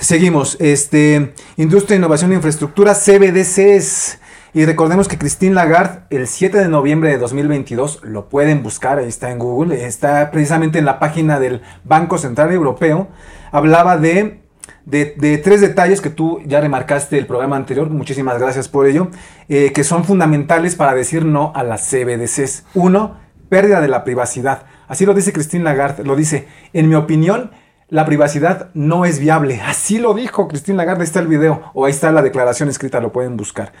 Seguimos. Este, Industria, Innovación e Infraestructura, CBDCs. Y recordemos que Christine Lagarde, el 7 de noviembre de 2022, lo pueden buscar, ahí está en Google, está precisamente en la página del Banco Central Europeo, hablaba de, de, de tres detalles que tú ya remarcaste el programa anterior, muchísimas gracias por ello, eh, que son fundamentales para decir no a las CBDCs. Uno, pérdida de la privacidad. Así lo dice Christine Lagarde, lo dice, en mi opinión, la privacidad no es viable. Así lo dijo Christine Lagarde, ahí está el video, o ahí está la declaración escrita, lo pueden buscar.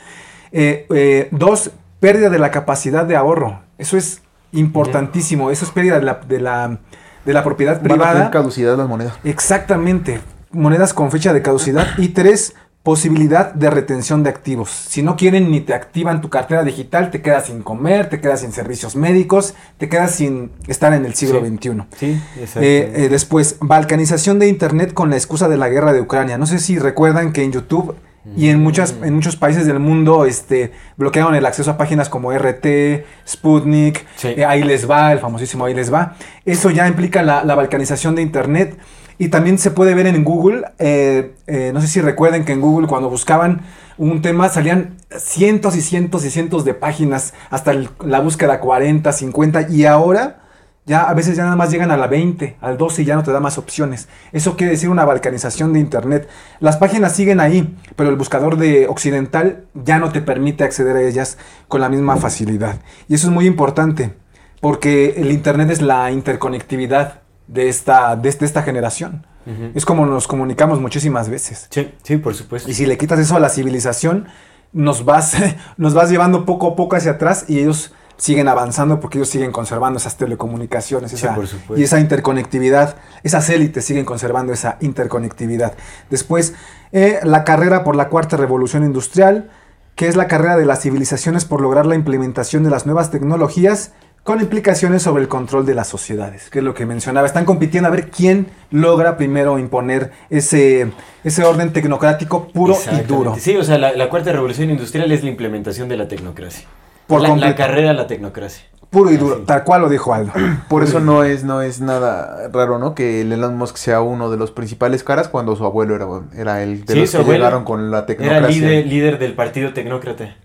Eh, eh, dos, pérdida de la capacidad de ahorro. Eso es importantísimo, eso es pérdida de la, de la, de la propiedad Van a tener privada. caducidad las monedas. Exactamente, monedas con fecha de caducidad. Y tres, posibilidad de retención de activos. Si no quieren ni te activan tu cartera digital, te quedas sin comer, te quedas sin servicios médicos, te quedas sin estar en el siglo Sí. XXI. Sí. Eh, eh, después, balcanización de Internet con la excusa de la guerra de Ucrania. No sé si recuerdan que en YouTube y en, muchas, en muchos países del mundo este, bloquearon el acceso a páginas como RT, Sputnik, Sí. eh, ahí les va, el famosísimo ahí les va. Eso ya implica la, la balcanización de Internet. Y también se puede ver en Google, eh, eh, no sé si recuerden que en Google cuando buscaban un tema salían cientos y cientos y cientos de páginas, hasta la búsqueda 40, 50, y ahora ya a veces ya nada más llegan a la 20, al 12 y ya no te da más opciones. Eso quiere decir una balcanización de Internet. Las páginas siguen ahí, pero el buscador de occidental ya no te permite acceder a ellas con la misma facilidad. Y eso es muy importante, porque el Internet es la interconectividad de esta, de, de esta generación. Es como nos comunicamos muchísimas veces. Sí, sí, por supuesto. Y si le quitas eso a la civilización, nos vas, nos vas llevando poco a poco hacia atrás y ellos siguen avanzando porque ellos siguen conservando esas telecomunicaciones Sí, esa- por y esa interconectividad. Esas élites siguen conservando esa interconectividad. Después, eh, la carrera por la cuarta revolución industrial, que es la carrera de las civilizaciones por lograr la implementación de las nuevas tecnologías con implicaciones sobre el control de las sociedades, que es lo que mencionaba. Están compitiendo a ver quién logra primero imponer ese, ese orden tecnocrático puro y duro. Sí, o sea, la, la cuarta revolución industrial es la implementación de la tecnocracia. Por la, la carrera a la tecnocracia. Puro y duro, Así. tal cual lo dijo Aldo. Por eso no es, no es nada raro, ¿no? Que el Elon Musk sea uno de los principales caras cuando su abuelo era, era el de Sí, los que llegaron con la Era tecnocracia. líder, líder del partido tecnócrata.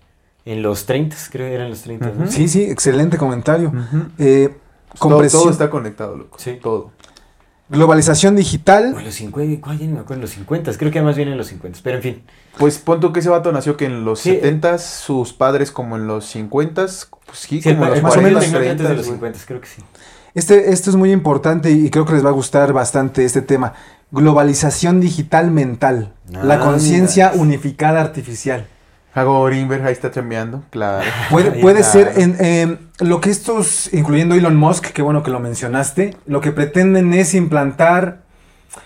En los 30, creo que eran los 30. ¿no? Sí, sí, excelente comentario. Ujú. Eh, Todo, compresión- todo está conectado, loco. Sí. Todo. Globalización digital. O en los 50, ¿cuál? Ya no me acuerdo, en los 50, creo que más bien en los 50, pero en fin. Pues pon tú que ese vato nació que en los Sí. 70s, sus padres como en los 50s, pues sí, Sí, el, como en pa- los el más o partido menos 40s, tecnócrata es de 30s, los güey. 50, creo que sí. Este, esto es muy importante y creo que les va a gustar bastante este tema. Globalización digital mental. la Ah, conciencia mira. unificada artificial. Hago Greenberg ahí está chambeando, claro. Puede, puede ser en, em, lo que estos, incluyendo Elon Musk, qué bueno que lo mencionaste, lo que pretenden es implantar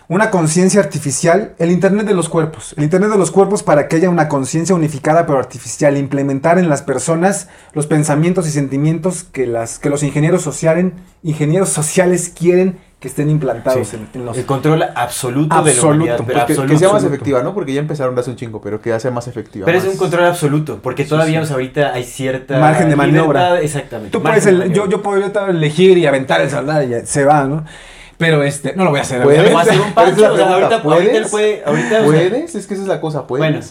una conciencia artificial, el Internet de los cuerpos, el Internet de los cuerpos para que haya una conciencia unificada pero artificial, implementar en las personas los pensamientos y sentimientos que, las, que los ingenieros, sociales, ingenieros sociales quieren que estén implantados Sí. en, en los... El control absoluto, de la Absoluto, pero que, sea más efectiva, ¿no? Porque ya empezaron hace un chingo, pero que ya sea más efectiva. Pero es un control absoluto, porque todavía ahorita hay cierta Margen de maniobra. libertad, Exactamente. Tú puedes, el- yo, yo ahorita elegir y aventar el celular y ya se va, ¿no? Pero este, no lo voy a hacer. ¿Puedes? O hacer un pancho, o sea, ahorita, ahorita él ¿puedes? puede, ahorita, o sea, ¿Puedes? Es que esa es la cosa, ¿puedes? Bueno.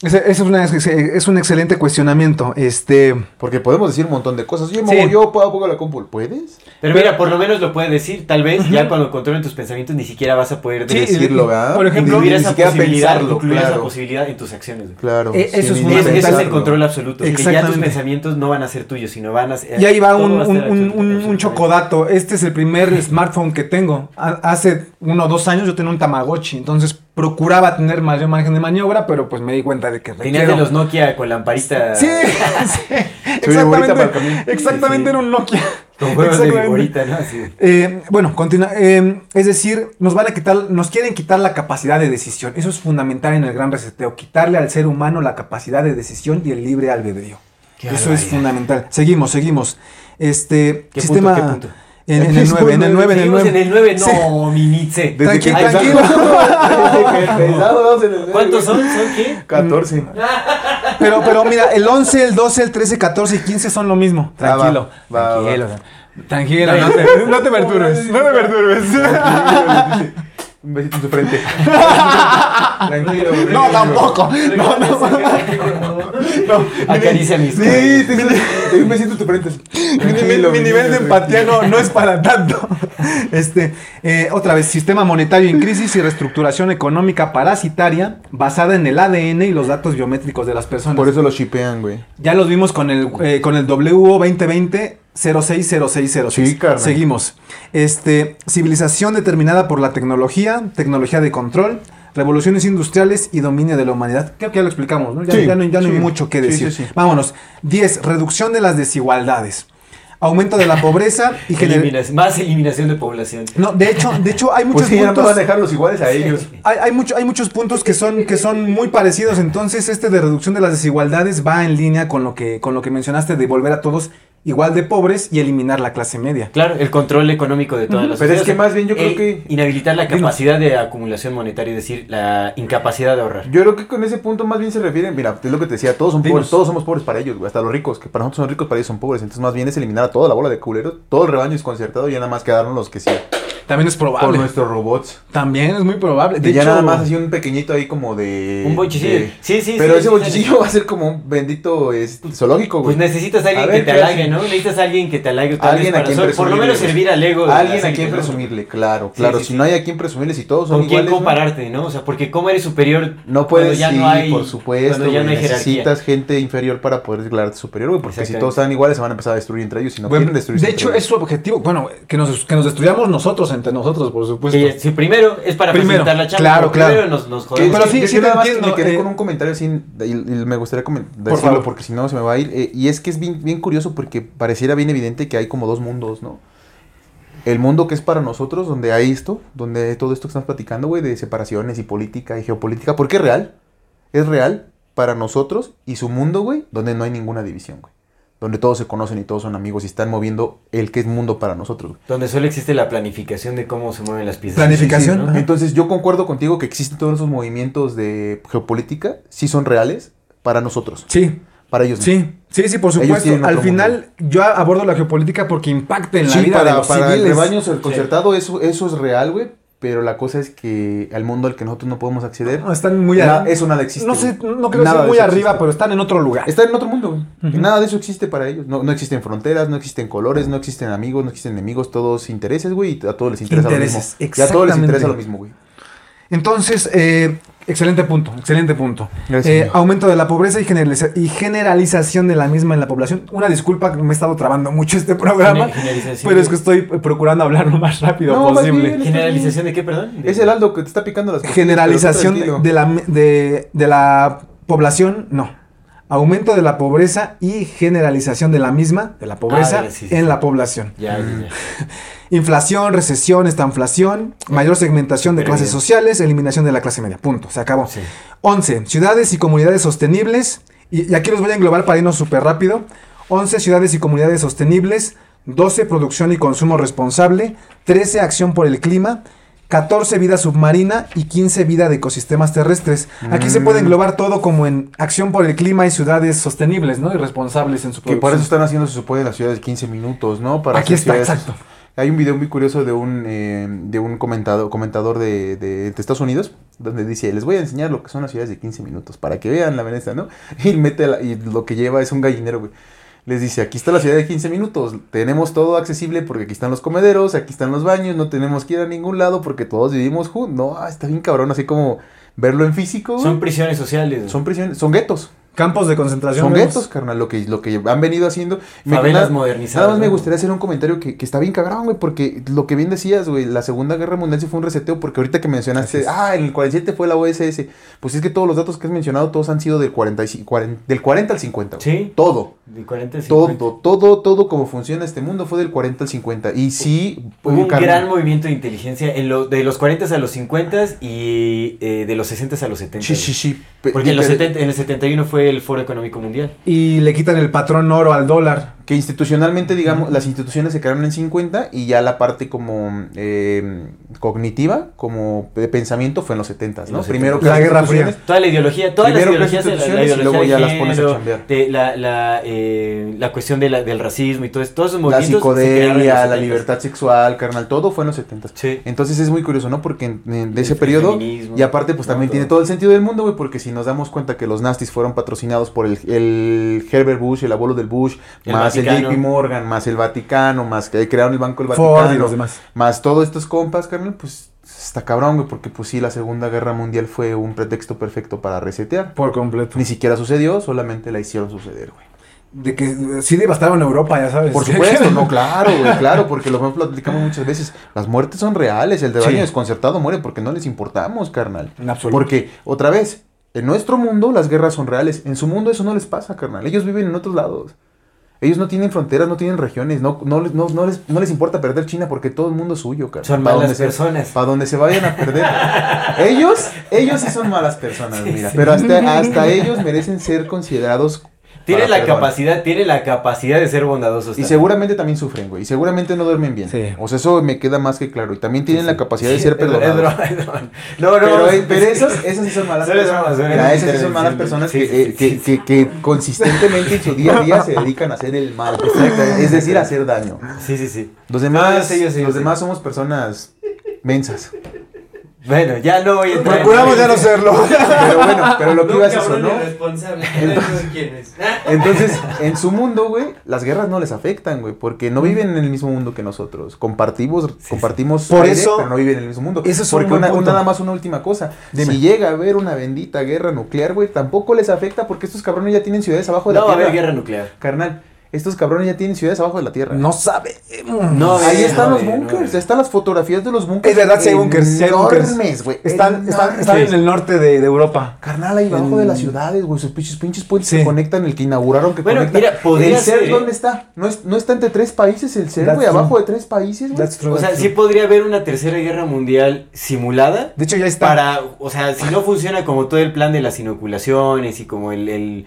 Ese, ese es, una- es un excelente cuestionamiento. Este, Porque podemos decir un montón de cosas. Yo, Sí. me yo puedo poco la compu. ¿Puedes? Pero mira, por lo menos lo puede decir. Tal vez ya cuando controlen tus pensamientos ni siquiera vas a poder Sí, decir, decirlo, ¿verdad? por ejemplo, incluir ni esa siquiera posibilidad, pensarlo, incluir esa posibilidad en tus acciones. güey. Claro. Eh, eso es ni muy Y ese, ese es el control absoluto. Que ya tus pensamientos no van a ser tuyos, sino van a ser. y ahí va un, un- un- un- chocodato. Este es el primer smartphone que tengo. Ha- Hace uno o dos años yo tenía un Tamagotchi. Entonces procuraba tener mayor margen de maniobra, pero pues me di cuenta de que requiero- de los Nokia con lamparita. Sí, para exactamente, exactamente Sí, era un Nokia. Con juegos de ¿no? Eh, bueno, continúa. eh, es decir, nos van a quitar, nos quieren quitar la capacidad de decisión. Eso es fundamental en el gran reseteo. Quitarle al ser humano la capacidad de decisión y el libre albedrío. Qué Eso es fundamental. Seguimos, seguimos. Este ¿Qué sistema punto, qué punto? En, en el 9, en el 9, en el Seguimos 9. en el 9, no, mi Nietzsche. Desde que Tranquilo, empezamos- tranquilo. Empezamos en el- ¿Cuántos son? ¿Son qué? 14. Pero, pero mira, el 11, el 12, el 13, 14 y 15 son lo mismo. Ah, va, Tranquilo. va, tranquilo. va. Tranquilo, no te, no te perturbes. No te perturbes. Un besito en su frente. Tranquilo. No, tampoco. No, no. Acaricia mis Sí, te te doy un besito en tu frente. Mi nivel, de empatía no, no es para tanto. Este, eh, otra vez, sistema monetario en crisis y reestructuración económica parasitaria basada en el ADN y los datos biométricos de las personas. Por eso lo shipean, güey. Ya los vimos con el, eh, con el WO 2020 060606. Sí. Seguimos. Este, civilización determinada por la tecnología, tecnología de control, revoluciones industriales y dominio de la humanidad. Creo que ya lo explicamos, ¿no? Ya, Sí, ya no, ya no hay sí. mucho que decir. sí, sí. Vámonos. 10. Reducción de las desigualdades. Aumento de la pobreza y gener- Eliminas- más eliminación de población. No, de hecho, de hecho hay muchos Pues sí, ya no puntos. van a dejarlos iguales a ellos. Hay, hay, mucho- hay muchos puntos que son, que son muy parecidos, entonces este de reducción de las desigualdades va en línea con lo que, con lo que mencionaste de volver a todos igual de pobres y eliminar la clase media. Claro, el control económico de todas las Pero es que más bien yo creo El que- Inhabilitar la capacidad de acumulación monetaria, es decir, la incapacidad de ahorrar. Yo creo que con ese punto más bien se refieren, mira, es lo que te decía, todos son Dinos. pobres, todos somos pobres para ellos, güey, hasta los ricos, que para nosotros son ricos, para ellos son pobres, entonces más bien es eliminar a toda la bola de culeros, todo el rebaño desconcertado y ya nada más quedaron los que sí, También es por probable. nuestros robots. También es muy probable. De y ya hecho, nada más así un pequeñito ahí como de... Un bochecillo. de- Sí, sí, Pero sí, ese sí, va a ser como un bendito este, zoológico, güey. Pues necesitas a alguien A ver, que te ¿qué halague? ¿no? Necesitas a alguien que te halague. Alguien a quien para- Por lo presumirle, menos servir al ego. Alguien a quien presumirle, claro, claro. sí, si sí. no hay a quien presumirle, si todos son ¿Con quién compararte, no? O sea, porque cómo eres superior No puedes, ya sí, no hay, por supuesto, cuando ya no hay necesitas gente inferior para poder declararte superior, güey, porque si todos están iguales se van a empezar a destruir entre ellos y no quieren destruirse de hecho, es su objetivo. Bueno, que nos, que nos destruyamos nosotros entre nosotros, por supuesto. Sí, sí, primero es para Primero, facilitar la chamba. claro, claro. Primero nos, nos Que- jodemos. Pero que sí, yo- sí yo nada más entiendo, me quedé eh. con un comentario sin, y, y me gustaría Por decirlo favor. porque si no se me va a ir. eh, y es que es bien, bien curioso porque pareciera bien evidente que hay como dos mundos, ¿no? El mundo que es para nosotros, donde hay esto, donde todo esto que estamos platicando, güey, de separaciones y política y geopolítica, porque es real, es real para nosotros y su mundo, güey, donde no hay ninguna división, güey. Donde todos se conocen y todos son amigos y están moviendo el que es mundo para nosotros. Donde solo existe la planificación de cómo se mueven las piezas. Planificación. Sí, sí, ¿no? Ajá. Entonces yo concuerdo contigo que existen todos esos movimientos de geopolítica, sí son reales para nosotros, Sí, para ellos no. sí, sí, sí, por supuesto. Al final, yo abordo la geopolítica porque impacta en la Sí, vida para, de los para el civiles. rebaño el concertado eso, eso es real, güey, pero la cosa es que al mundo al que nosotros no podemos acceder, No, están muy arriba. eso nada existe. No sé, no creo que sea muy arriba, existe. pero están en otro lugar. Está en otro mundo, güey. Nada de eso existe para ellos. No, no existen fronteras, no existen colores, no existen amigos, no existen enemigos, todos intereses, güey, y a todos les interesa Intereses, lo mismo. Y a todos les interesa lo mismo, güey. Entonces, eh, excelente punto, excelente punto. Gracias, Eh, aumento de la pobreza y, generaliza- y generalización de la misma en la población. Una disculpa, me he estado trabando mucho este programa, pero es que estoy procurando hablar lo más rápido No, más posible. bien, ¿Generalización de qué, perdón? De- Es el Aldo que te está picando las pero Generalización de la, de, de la población, no. Aumento de la pobreza y generalización de la misma, de la pobreza, Ah, sí, sí, en sí. la población. Ya, ya, ya. Inflación, recesión, estanflación, mayor segmentación de Pero clases bien. sociales, eliminación de la clase media. Punto, se acabó. Sí. 11. Ciudades y comunidades sostenibles. Y, y aquí los voy a englobar para irnos súper rápido. 11. Ciudades y comunidades sostenibles. 12. Producción y consumo responsable. 13. Acción por el clima. 14. Vida submarina. Y 15. Vida de ecosistemas terrestres. Aquí se Mm. puede englobar todo como en acción por el clima y ciudades sostenibles, ¿no? Y responsables en su Que por eso producción. están haciendo, se supone, las ciudades de 15 minutos, ¿no? Para Aquí está, ciudades- exacto. Hay un video muy curioso de un, eh, de un comentado, comentador de, de- de Estados Unidos, donde dice, les voy a enseñar lo que son las ciudades de 15 minutos, para que vean la veneza, ¿no? Y, mete la- y lo que lleva es un gallinero, güey. Les dice, aquí está la ciudad de 15 minutos, tenemos todo accesible porque aquí están los comederos, aquí están los baños, no tenemos que ir a ningún lado porque todos vivimos juntos. No, está bien cabrón, así como verlo en físico. güey. Son prisiones sociales. Son prisiones, son guetos. Campos de concentración. Son guetos, carnal, lo que, lo que han venido haciendo. Favelas nada- modernizadas, Nada más me gustaría hacer un comentario que, que está bien cabrón, güey, porque lo que bien decías, güey, la Segunda Guerra Mundial sí fue un reseteo, porque ahorita que mencionaste, ah, en el 47 fue la OSS, pues es que todos los datos que has mencionado, todos han sido del 45, 40, del 40 al 50. güey. Sí. Todo. De 40 a 50. Todo, todo, todo como funciona este mundo fue del 40 al 50. Y sí, Hubo un carnal, gran movimiento de inteligencia en lo, de los 40 a los 50 y eh, de los 60 a los 70. Sí, sí, sí. Porque en, los pero- 70 en el 71 fue el Foro Económico Mundial. Y le quitan el patrón oro al dólar. Que institucionalmente, digamos, las instituciones se quedaron en 50 y ya la parte como eh, cognitiva, como de pensamiento, fue en los 70, En ¿no? los Primero 70. que La Guerra Fría. Toda la ideología, todas Primero las ideologías, la, la instituciones y luego ideología ya de las pones a chambear. de la, la, eh, la cuestión de la, del racismo y todo eso, todos esos La movimientos. los psicodelia, la 70s. libertad sexual, carnal, todo fue en los 70. Sí. Entonces es muy curioso, ¿no? Porque en, en- de ese El periodo, y aparte pues no, también todo. tiene todo el sentido del mundo, güey, porque si nos damos cuenta que los nastis fueron patrocinados por el, el Herbert Bush, el abuelo del Bush, El más el. JP Morgan, más el Vaticano, más que crearon el Banco del Ford Vaticano, y los demás. más todos estos compas, carnal, pues está cabrón, güey, porque pues sí, la Segunda Guerra Mundial fue un pretexto perfecto para resetear. Por completo. Ni siquiera sucedió, solamente la hicieron suceder, güey. De que sí devastaron Europa, ya sabes. Por supuesto, no, claro, güey, claro, porque lo hemos platicado muchas veces. Las muertes son reales, el de Sí. baño desconcertado muere porque no les importamos, carnal. En absoluto. Porque, otra vez, en nuestro mundo las guerras son reales, en su mundo eso no les pasa, carnal. Ellos viven en otros lados. Ellos no tienen fronteras, no tienen regiones, no, no, les- no, no les, no les importa perder China porque todo el mundo es suyo, carnal. Son malas se- personas. Para donde se vayan a perder. ellos, ellos sí son malas personas, mira. Pero hasta, hasta ellos merecen ser considerados. Tiene la capacidad, tiene la capacidad de ser bondadosos. Y también. seguramente también sufren, güey. Y seguramente no duermen bien. Sí. O sea, eso me queda más que claro. Y también tienen la capacidad de ser perdonados. No, no, Pero, eh, pero esos, esos sí son malas Son personas. Mira, esas sí son malas personas que, eh, que, sí. que- que consistentemente en su día a día se dedican a hacer el mal. Es decir, a hacer daño. Sí, sí, sí. Los No, demás, yo yo los demás somos personas mensas. Bueno, ya no voy a entrar. en- Procuramos ya no serlo. Pero bueno, pero lo que Un iba es eso, ¿no? irresponsable. No sabemos quién es. Entonces, en su mundo, güey, las guerras no les afectan, güey, porque no viven en el mismo mundo que nosotros. Compartimos, compartimos Por aire, eso- pero no viven en el mismo mundo. Eso es un porque buen una, nada más una última cosa. Dime. Si llega a haber una bendita guerra nuclear, güey, tampoco les afecta porque estos cabrones ya tienen ciudades abajo de No la va a tierra. haber guerra nuclear. Carnal, estos cabrones ya tienen ciudades abajo de la tierra. No sabe. No, Ahí eh, están no, los eh, no, bunkers, eh. están las fotografías de los bunkers. Es verdad, sí hay bunkers. sí hay bunkers. Enormes, güey. Están, en el norte de, de Europa. Carnal, ahí abajo En- de las ciudades, güey, sus pinches, pinches puentes Sí. que conectan, el que inauguraron, que Bueno, conecta. mira, podría ¿El ser, ¿eh? dónde está? ¿No, es, ¿No está entre tres países el That's güey? Abajo de tres países, güey. That's true, O sea, sí podría haber una tercera guerra mundial simulada. De hecho, ya está. Para, o sea, si no funciona como todo el plan de las inoculaciones y como el, el-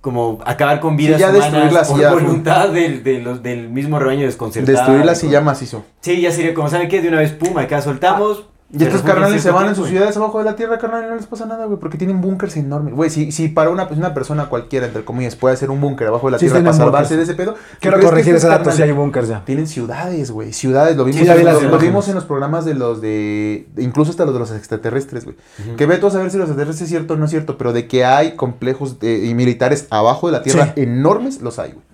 como acabar con vidas ya humanas destruirlas y por voluntad del, de los- del mismo rebaño desconcertado. Destruirlas y con- ya macizo. Sí, ya sería como, ¿saben qué? De una vez, pum, acá soltamos. Y estos carnales se van en sus ciudades abajo de la tierra, carnal, y no les pasa nada, güey, porque tienen búnkers enormes. Güey, si, si para una, pues, una persona cualquiera, entre comillas, puede hacer un búnker abajo de la Sí, tierra para salvarse de búnkers. ese pedo. ¿tú Quiero corregir ese dato, si hay bunkers ya. Tienen ciudades, güey, ciudades, lo vimos, Sí, lo- lo, imágenes. vimos en los programas de los de, incluso hasta los de los extraterrestres, güey. Que ve tú a saber si los extraterrestres es cierto o no es cierto, pero de que hay complejos de- y militares abajo de la tierra Sí. enormes, los hay, güey.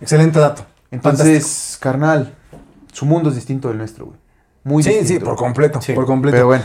Excelente dato. Entonces, carnal, su mundo es distinto del nuestro, güey. Muy Sí, distinto. sí, por completo. Sí. Por completo. Pero bueno.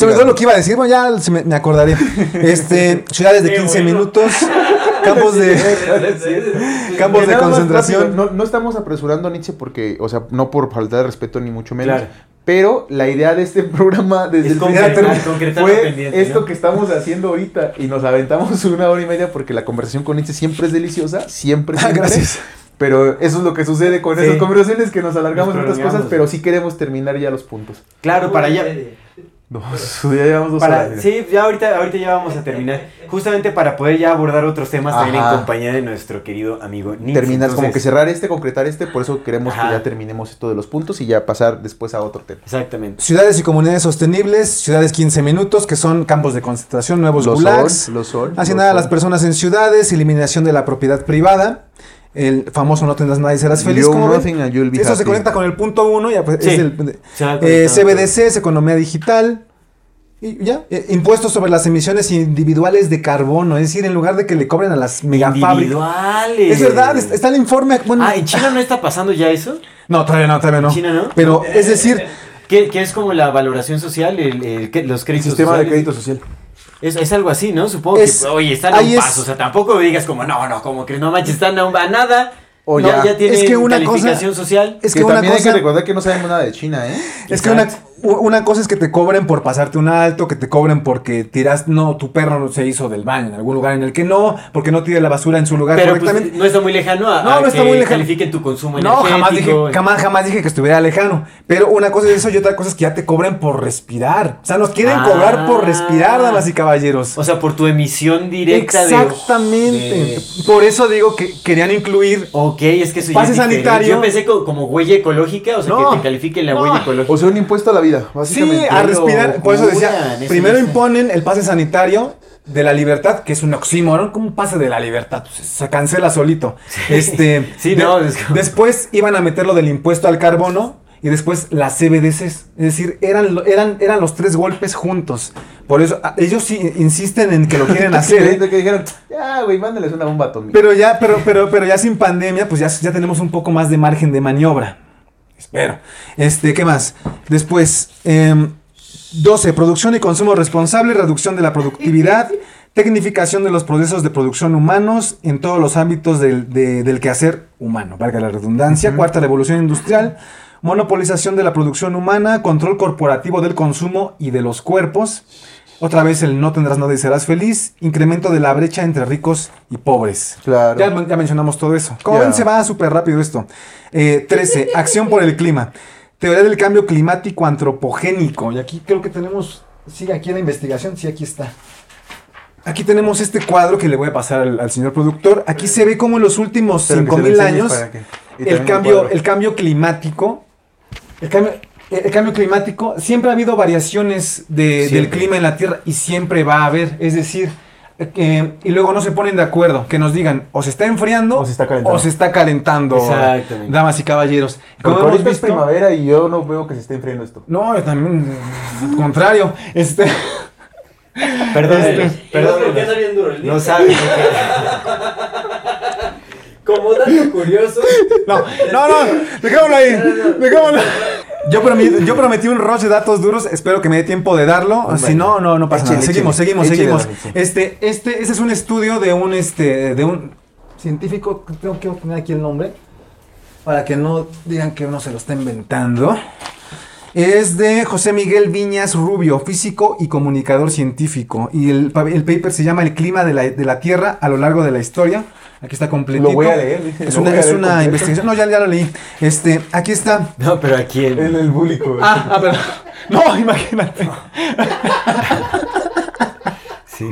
Se me olvidó lo que iba a decir, bueno, ya se me, me acordaré. Este, ciudades de Qué 15 bueno. minutos, campos de, campos de concentración. rápido, no, no estamos apresurando a Nietzsche porque, o sea, no por falta de respeto ni mucho menos. Claro. Pero la idea de este programa desde Es el concretar- principio concretar lo fue esto ¿no? que estamos haciendo ahorita y nos aventamos una hora y media porque la conversación con Nietzsche siempre es deliciosa, siempre. Ah, siempre. gracias. Pero eso es lo que sucede con Sí. esas conversaciones que nos alargamos Nos en otras cosas, pero sí queremos terminar ya los puntos. Claro, para allá. Dos, ya llevamos dos Para- horas. sí, ya ahorita, ahorita ya vamos a terminar. Justamente para poder ya abordar otros temas también en compañía de nuestro querido amigo Nix. Terminar, como que cerrar este, concretar este, por eso queremos Ajá. que ya terminemos esto de los puntos y ya pasar después a otro tema. Exactamente. Ciudades y comunidades sostenibles, ciudades 15 minutos, que son campos de concentración, nuevos Los gulags. sol, los sol, Hacienda los a las personas en ciudades, eliminación de la propiedad privada. El famoso no tendrás nada y serás feliz. You ¿cómo ven? nothing and you'll be Eso se conecta con el punto uno. Ya, pues, Sí. es el- eh, CBDC es economía digital. Y ya, eh, impuestos sobre las emisiones individuales de carbono. Es decir, en lugar de que le cobren a las megafábricas. Individuales. Es verdad, es- está el informe. Bueno, Ah, ¿en China no está pasando ya eso? no, todavía no, todavía no. ¿En China no? Pero es decir, ¿Qué, qué es como la valoración social? El, el- que- los El créditos sistema de crédito social. Es, es algo así, ¿no? Supongo Es- que, oye, están a un es- paso. O sea, tampoco digas como, no, no, como que no manches, están a, un- a nada. O no, ya. ya, tienen Es que una calificación cosa- social. es que, que una también hay cosa. que recordar que no sabemos nada de China, ¿eh? Es que una, una cosa es que te cobren por pasarte un alto, que te cobren porque tiras, no, tu perro no se hizo del baño en algún lugar en el que no, porque no tira la basura en su lugar Pero pues, correctamente. no está muy lejano a, No, a no está que muy lejano. califiquen tu consumo no, jamás dije, jamás, jamás dije que estuviera lejano. Pero una cosa es eso y otra cosa es que ya te cobren por respirar. O sea, nos quieren Ah. cobrar por respirar, damas y caballeros. O sea, por tu emisión directa de... Exactamente. de- Por eso digo que querían incluir. Ok, es que eso ya es diferente. sanitario. Yo pensé co- como huella ecológica, o sea, No. que te califiquen la No. huella ecológica. O sea, un impuesto a la vida, Sí, básicamente. a respirar. Por eso decía, primero imponen el pase sanitario de la libertad, que es un oxímoron, como un pase de la libertad, Pues, se cancela solito. Este, Sí, de- no, es como- Después iban a meter lo del impuesto al carbono y después las CBDCs, es decir, eran, eran, eran los tres golpes juntos. Por eso a- ellos sí insisten en que lo quieren hacer. ¿eh? que dijeron, ya, güey, mándales una bomba atómica. Pero ya, pero, pero, pero ya sin pandemia, pues ya, ya tenemos un poco más de margen de maniobra. Espero. Este, ¿qué más? Después, em, 12. Producción y consumo responsable, reducción de la productividad, tecnificación de los procesos de producción humanos en todos los ámbitos del, de- del quehacer humano, valga la redundancia. Cuarta, revolución industrial, monopolización de la producción humana, control corporativo del consumo y de los cuerpos. Otra vez el no tendrás nada y serás feliz. Incremento de la brecha entre ricos y pobres. Claro. Ya, ya mencionamos todo eso. Como ven, se va súper rápido esto. Eh, 13. Acción por el clima. Teoría del cambio climático antropogénico. Y aquí creo que tenemos. Sí, aquí la investigación. Sí, aquí está. Aquí tenemos este cuadro que le voy a pasar al, al señor productor. Aquí se ve como en los últimos Espero que se lo 5000 enseñes años el cambio, el cambio climático. El cambio, el cambio climático. Siempre ha habido variaciones de- del clima en la Tierra y siempre va a haber. Es decir, eh, y luego no se ponen de acuerdo. Que nos digan o se está enfriando O se está calentando. o se está calentando, Exactamente. damas y caballeros. Como Porque hemos es visto- primavera y yo no veo que se esté enfriando esto. No, yo también, al contrario. Este, Perdón, Este, perdón. ¿Y vos por qué anda bien duro el No sabes. Como dato curioso. no, no, no, dejémoslo ahí, dejémoslo. Yo prometí, yo prometí un rush de datos duros, espero que me dé tiempo de darlo. Si no, no, no pasa Échale, nada. Seguimos, échale, seguimos, échale, seguimos. Este, este, ese es un estudio de un, este, de un científico, tengo que poner aquí el nombre, para que no digan que uno se lo está inventando. Es de José Miguel Viñas Rubio, físico y comunicador científico. Y el, pa- el paper se llama El clima de la, de la Tierra a lo largo de la historia. Aquí está completito. Lo voy a leer, Es lo una, es investigación. No, ya, ya lo leí. Este, aquí está. No, pero aquí en... En el búlico, güey. Ah, ah, pero. No, imagínate. Sí.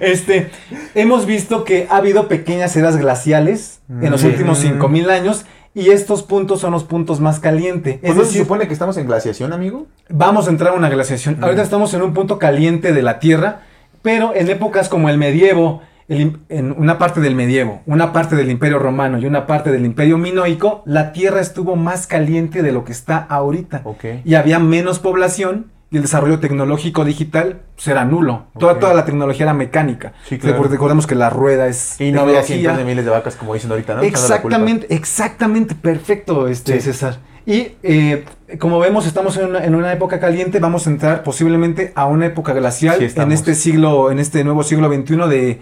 Este, hemos visto que ha habido pequeñas eras glaciales en los Mm. últimos 5000 años y estos puntos son los puntos más calientes. Pues Es ¿No se supone que estamos en glaciación, amigo? vamos a entrar a una glaciación. Ahorita estamos en un punto caliente de la Tierra, pero en épocas como el medievo, el en una parte del medievo, una parte del Imperio Romano y una parte del Imperio Minoico, la Tierra estuvo más caliente de lo que está ahorita. Y había menos población y el desarrollo tecnológico digital pues, era nulo. Toda, la tecnología era mecánica. Sí, claro. Porque Recordemos que la rueda es Y no había cientos de miles de vacas como dicen ahorita, ¿no? Exactamente, exactamente, perfecto, este, Sí. César. Y eh, como vemos, estamos en una, en una época caliente, vamos a entrar posiblemente a una época glacial Sí, en este siglo, en este nuevo siglo XXI de...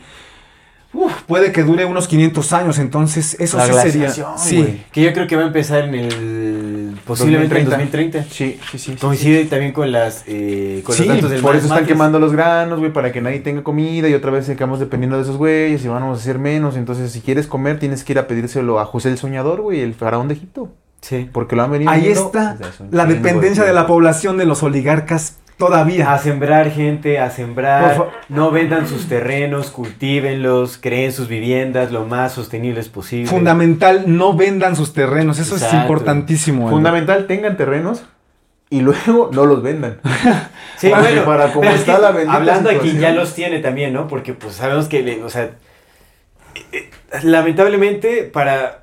uf, puede que dure unos 500 años, entonces eso La sí sería... Sí. Que yo creo que va a empezar en el... Posiblemente en 2030. Sí, sí, sí. sí, Coincide también con las... Eh, con Sí, los datos del por eso están Matres. quemando los granos, güey, para que nadie tenga comida y otra vez quedamos dependiendo de esos güeyes y vamos a hacer menos. Entonces, si quieres comer, tienes que ir a pedírselo a José el Soñador, güey, el faraón de Egipto. Sí. Porque lo han venido Ahí está la dependencia de la población de los oligarcas todavía. A sembrar gente, a sembrar. No vendan sus terrenos, cultívenlos, creen sus viviendas lo más sostenibles posible. Fundamental, no vendan sus terrenos. Eso es importantísimo. Fundamental, tengan terrenos y luego no los vendan. Sí, Para- bueno, para es está que la bendita hablando aquí ya los tiene también, ¿no? Porque pues sabemos que, o sea, eh, lamentablemente para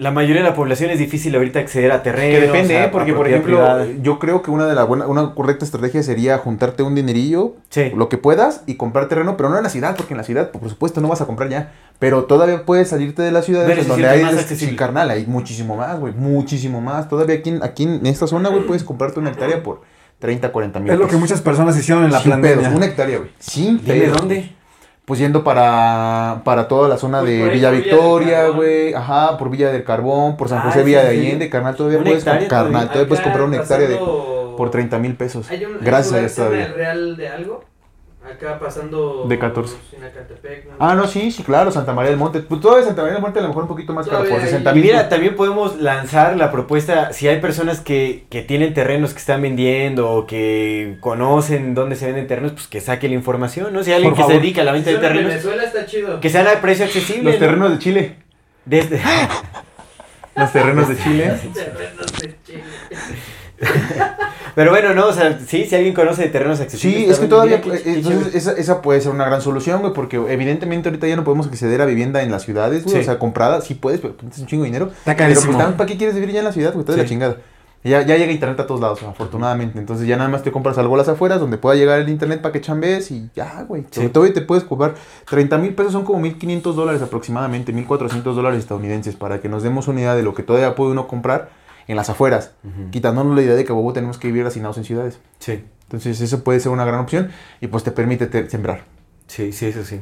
la mayoría de la población es difícil ahorita acceder a terrenos. Que depende, a- ¿eh? porque por ejemplo, privada. yo creo que una de las buenas, una correcta estrategia sería juntarte un dinerillo, Sí. lo que puedas, y comprar terreno, pero no en la ciudad, porque en la ciudad, por supuesto, no vas a comprar ya. Pero todavía puedes salirte de la ciudad Pero donde hay sí, carnal, hay muchísimo más, güey, muchísimo más. Todavía aquí, en- aquí en esta zona, güey, puedes comprarte una hectárea por 30, 40 mil Es lo que muchas personas hicieron en la Sin pandemia. pedos, una hectárea, güey. Sin pedos. dónde. Pues yendo para, para toda la zona Pues de Villa Victoria, güey. Ajá, por Villa del Carbón, por San Ah, José ¿es Villa de? Allende, carnal. Todavía ¿Una puedes, carnal, todavía? todavía puedes comprar una hectárea de, por 30 mil pesos. Hay un, Gracias a el Real de algo. Acá pasando. De 14. Sinacatepec, ¿no? Ah, no, sí, sí, claro, Santa María del Monte. Pues todavía Santa María del Monte a lo mejor un poquito más caro, por Todavía 60 Y mil. mira, también podemos lanzar la propuesta, si hay personas que, que tienen terrenos que están vendiendo o que conocen dónde se venden terrenos, pues que saque la información, ¿no? Si hay alguien Por que se dedica a la venta de terrenos, Venezuela está chido. que sean a precio accesible. Los ¿no? terrenos de Chile. Desde... Los terrenos de Chile. Terrenos de Chile. Pero bueno, no, o sea, sí, si alguien conoce de terrenos accesibles. Sí, es que todavía, qué entonces esa, esa puede ser una gran solución, güey, porque evidentemente ahorita ya no podemos acceder a vivienda en las ciudades, güey, Sí. o sea, comprada, sí puedes, pero es un chingo de dinero. Está Pero carísimo. pues también, ¿para qué quieres vivir ya en la ciudad, güey? Está de la chingada. Ya, ya llega internet a todos lados, afortunadamente. Entonces ya nada más te compras algo a las afueras donde pueda llegar el internet para que chambees y ya, güey. Sí. Sobre todo y te puedes comprar 30 mil pesos, son como 1.500 dólares aproximadamente, 1.400 dólares estadounidenses, para que nos demos una idea de lo que todavía puede uno comprar en las afueras, quitándonos la idea de que huevo tenemos que vivir hacinados en ciudades. Sí, Entonces eso puede ser una gran opción y pues te permite te- sembrar. sí, sí, eso sí.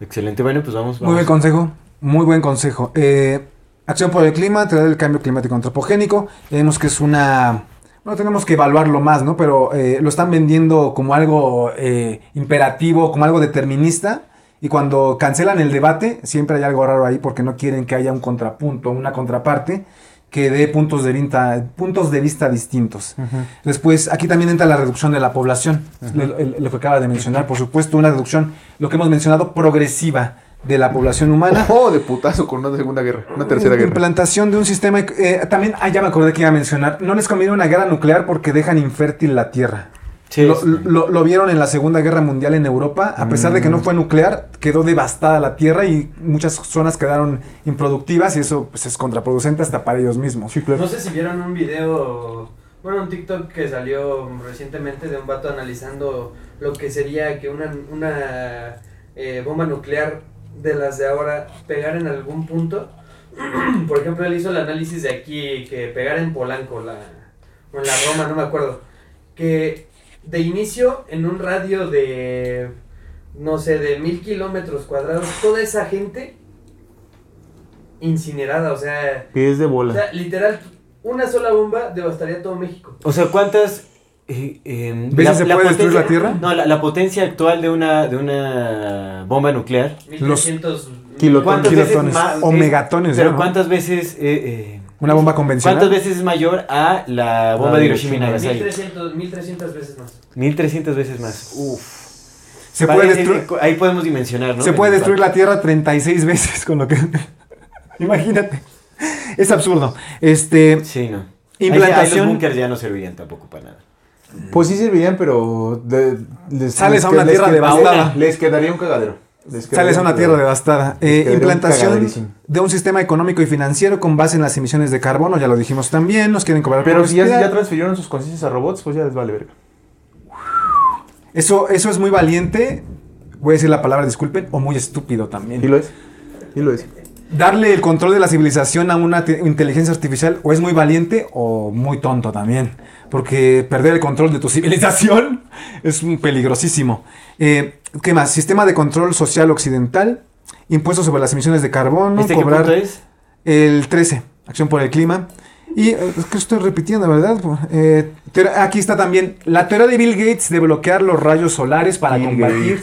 Excelente, bueno, pues vamos. Muy vamos. buen consejo. Muy buen consejo. Eh, acción por el clima, teoría del cambio climático antropogénico. Vemos que es una. Bueno, tenemos que evaluarlo más, ¿no? Pero eh, lo están vendiendo como algo eh, imperativo, como algo determinista. Y cuando cancelan el debate, siempre hay algo raro ahí porque no quieren que haya un contrapunto, una contraparte que dé puntos de vista, puntos de vista distintos. Después, aquí también entra la reducción de la población, lo, lo- lo que acaba de mencionar, por supuesto, una reducción, lo que hemos mencionado, progresiva de la población humana. Oh, de putazo con una segunda guerra, una tercera guerra. Implantación de un sistema. eh, también, ah, ya me acordé que iba a mencionar. No les conviene una guerra nuclear porque dejan infértil la tierra. Sí, lo, sí. lo- lo vieron en la Segunda Guerra Mundial en Europa. A pesar de que Mm. no fue nuclear, quedó devastada la tierra y muchas zonas quedaron improductivas y eso pues, es contraproducente hasta para ellos mismos. No sé si vieron un video, bueno, un TikTok que salió recientemente de un vato analizando lo que sería que una, una eh, bomba nuclear de las de ahora pegara en algún punto. Por ejemplo, él hizo el análisis de aquí, que pegara en Polanco, la, o en la Roma, no me acuerdo. Que de inicio, en un radio de, no sé, de mil kilómetros cuadrados, toda esa gente incinerada, o sea... Pies de O bola. sea, literal, una sola bomba devastaría todo México. O sea, ¿cuántas... eh, eh, ¿Veces se puede destruir la Tierra? No, la, la potencia actual de una, de una bomba nuclear. 1300 Kilotones. ¿Cuántas veces Kilotones. más? O es- megatones, Pero ¿no? ¿cuántas veces... eh, eh, Una bomba convencional. ¿Cuántas veces es mayor a la bomba de de Hiroshima y. Nagasaki? 1300, 1300 veces más. 1300 veces más. Uf. Se puede, es- destruir, Ahí podemos dimensionar, ¿no? se puede destruir la Tierra 36 veces con lo que... Imagínate. Es absurdo. Este, Sí, no. Ahí- ahí implantación... los bunkers ya no servirían tampoco para nada. Pues sí servirían, pero de- les- Sales les a una les tierra devastada. Les quedaría un cagadero. Sales a un una tierra devastada. Eh, implantación de un sistema económico y financiero con base en las emisiones de carbono, ya lo dijimos también, nos quieren cobrar Pero si ya, transfirieron sus conciencias a robots, pues ya les vale verga. Eso, eso es muy valiente, voy a decir la palabra, disculpen, o muy estúpido también. ¿Y lo es? ¿Y lo es? Darle el control de la civilización a una te- inteligencia artificial o es muy valiente o muy tonto también. Porque perder el control de tu civilización es un peligrosísimo. Eh, ¿Qué más? Sistema de control social occidental, impuestos sobre las emisiones de carbono, ¿Este qué cobrar punto es? el 13, acción por el clima. Y eh, es que estoy repitiendo, ¿verdad? Eh, aquí está también la teoría de Bill Gates de bloquear los rayos solares para Bill combatir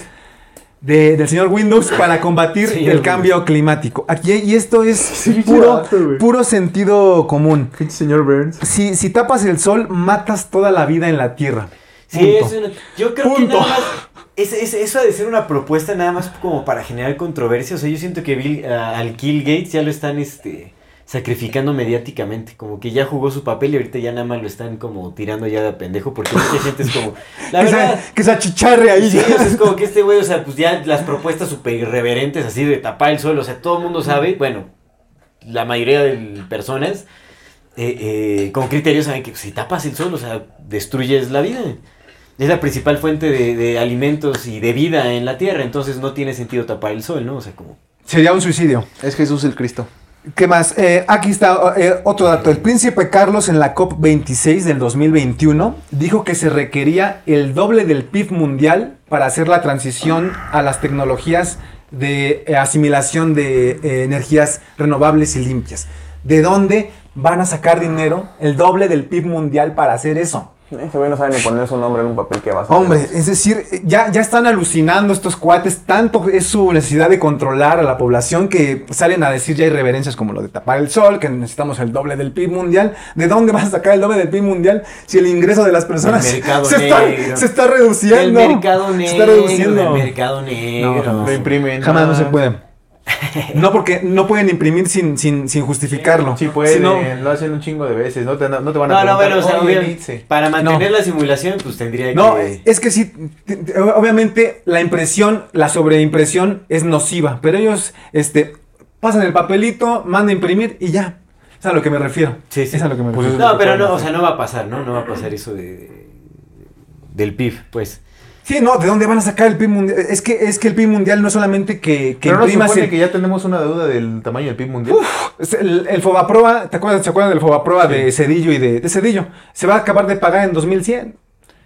de- del señor Windows para combatir el cambio climático. Aquí, y esto es Sí, puro, puro sentido común. Señor Burns. Si, si tapas el sol, matas toda la vida en la Tierra. Sí, es una- yo creo Punto. que nada más. es- es- eso ha de ser una propuesta nada más como para generar controversia. O sea, yo siento que Bill, ah, al Kill Gates ya lo están este, sacrificando mediáticamente. Como que ya jugó su papel y ahorita ya nada más lo están como tirando ya de pendejo. Porque mucha gente es como. La que, verdad. se, que se achicharre ahí. Sí, o sea, es como que este güey, o sea, pues ya las propuestas súper irreverentes así de tapar el sol, o sea, todo el mundo sabe, bueno, la mayoría de personas eh, eh, con criterios saben que si tapas el sol, o sea, destruyes la vida. Es la principal fuente de, de alimentos y de vida en la Tierra, entonces no tiene sentido tapar el sol, ¿no? O sea, como... Sería un suicidio. Es Jesús el Cristo. ¿Qué más? Eh, aquí está eh, otro dato. El príncipe Carlos en la COP26 del 2021 dijo que se requería el doble del PIB mundial para hacer la transición a las tecnologías de eh, asimilación de eh, energías renovables y limpias. ¿De dónde van a sacar dinero el doble del PIB mundial para hacer eso? Ese güey no sabe ni poner su nombre en un papel que va a hacer. Hombre, es decir, ya, ya están alucinando estos cuates, tanto es su necesidad de controlar a la población que salen a decir ya irreverencias como lo de tapar el sol, que necesitamos el doble del PIB mundial. ¿De dónde vas a sacar el doble del PIB mundial si el ingreso de las personas mercado se, está, se está reduciendo? El mercado Se negro, está reduciendo. el mercado negro. No, Lo imprimen. Jamás no se Ah. puede. No, porque no pueden imprimir sin, sin, sin justificarlo. Sí pueden, Si no- lo hacen un chingo de veces, no te, no te van a No, no, preguntar, bueno, o sea, "Oye, obvio, Nietzsche". para mantener No. la simulación, pues tendría No, que... es que sí, obviamente la impresión, la sobreimpresión es nociva, pero ellos este, pasan el papelito, mandan a imprimir y ya. Es a lo que me refiero. Sí, sí. Es a lo que me Pues refiero. No, pero no, o sea, no va a pasar, ¿no? No va a pasar eso de, del PIB, pues. Sí, no, ¿de dónde van a sacar el PIB mundial? Es que, es que el PIB mundial no es solamente que, que Pero no supone el- que ya tenemos una deuda del tamaño del PIB mundial. El, el Fobaproa, ¿te acuerdas, ¿se acuerdan del Fobaproa de Cedillo y de, de Cedillo? Se va a acabar de pagar en 2100.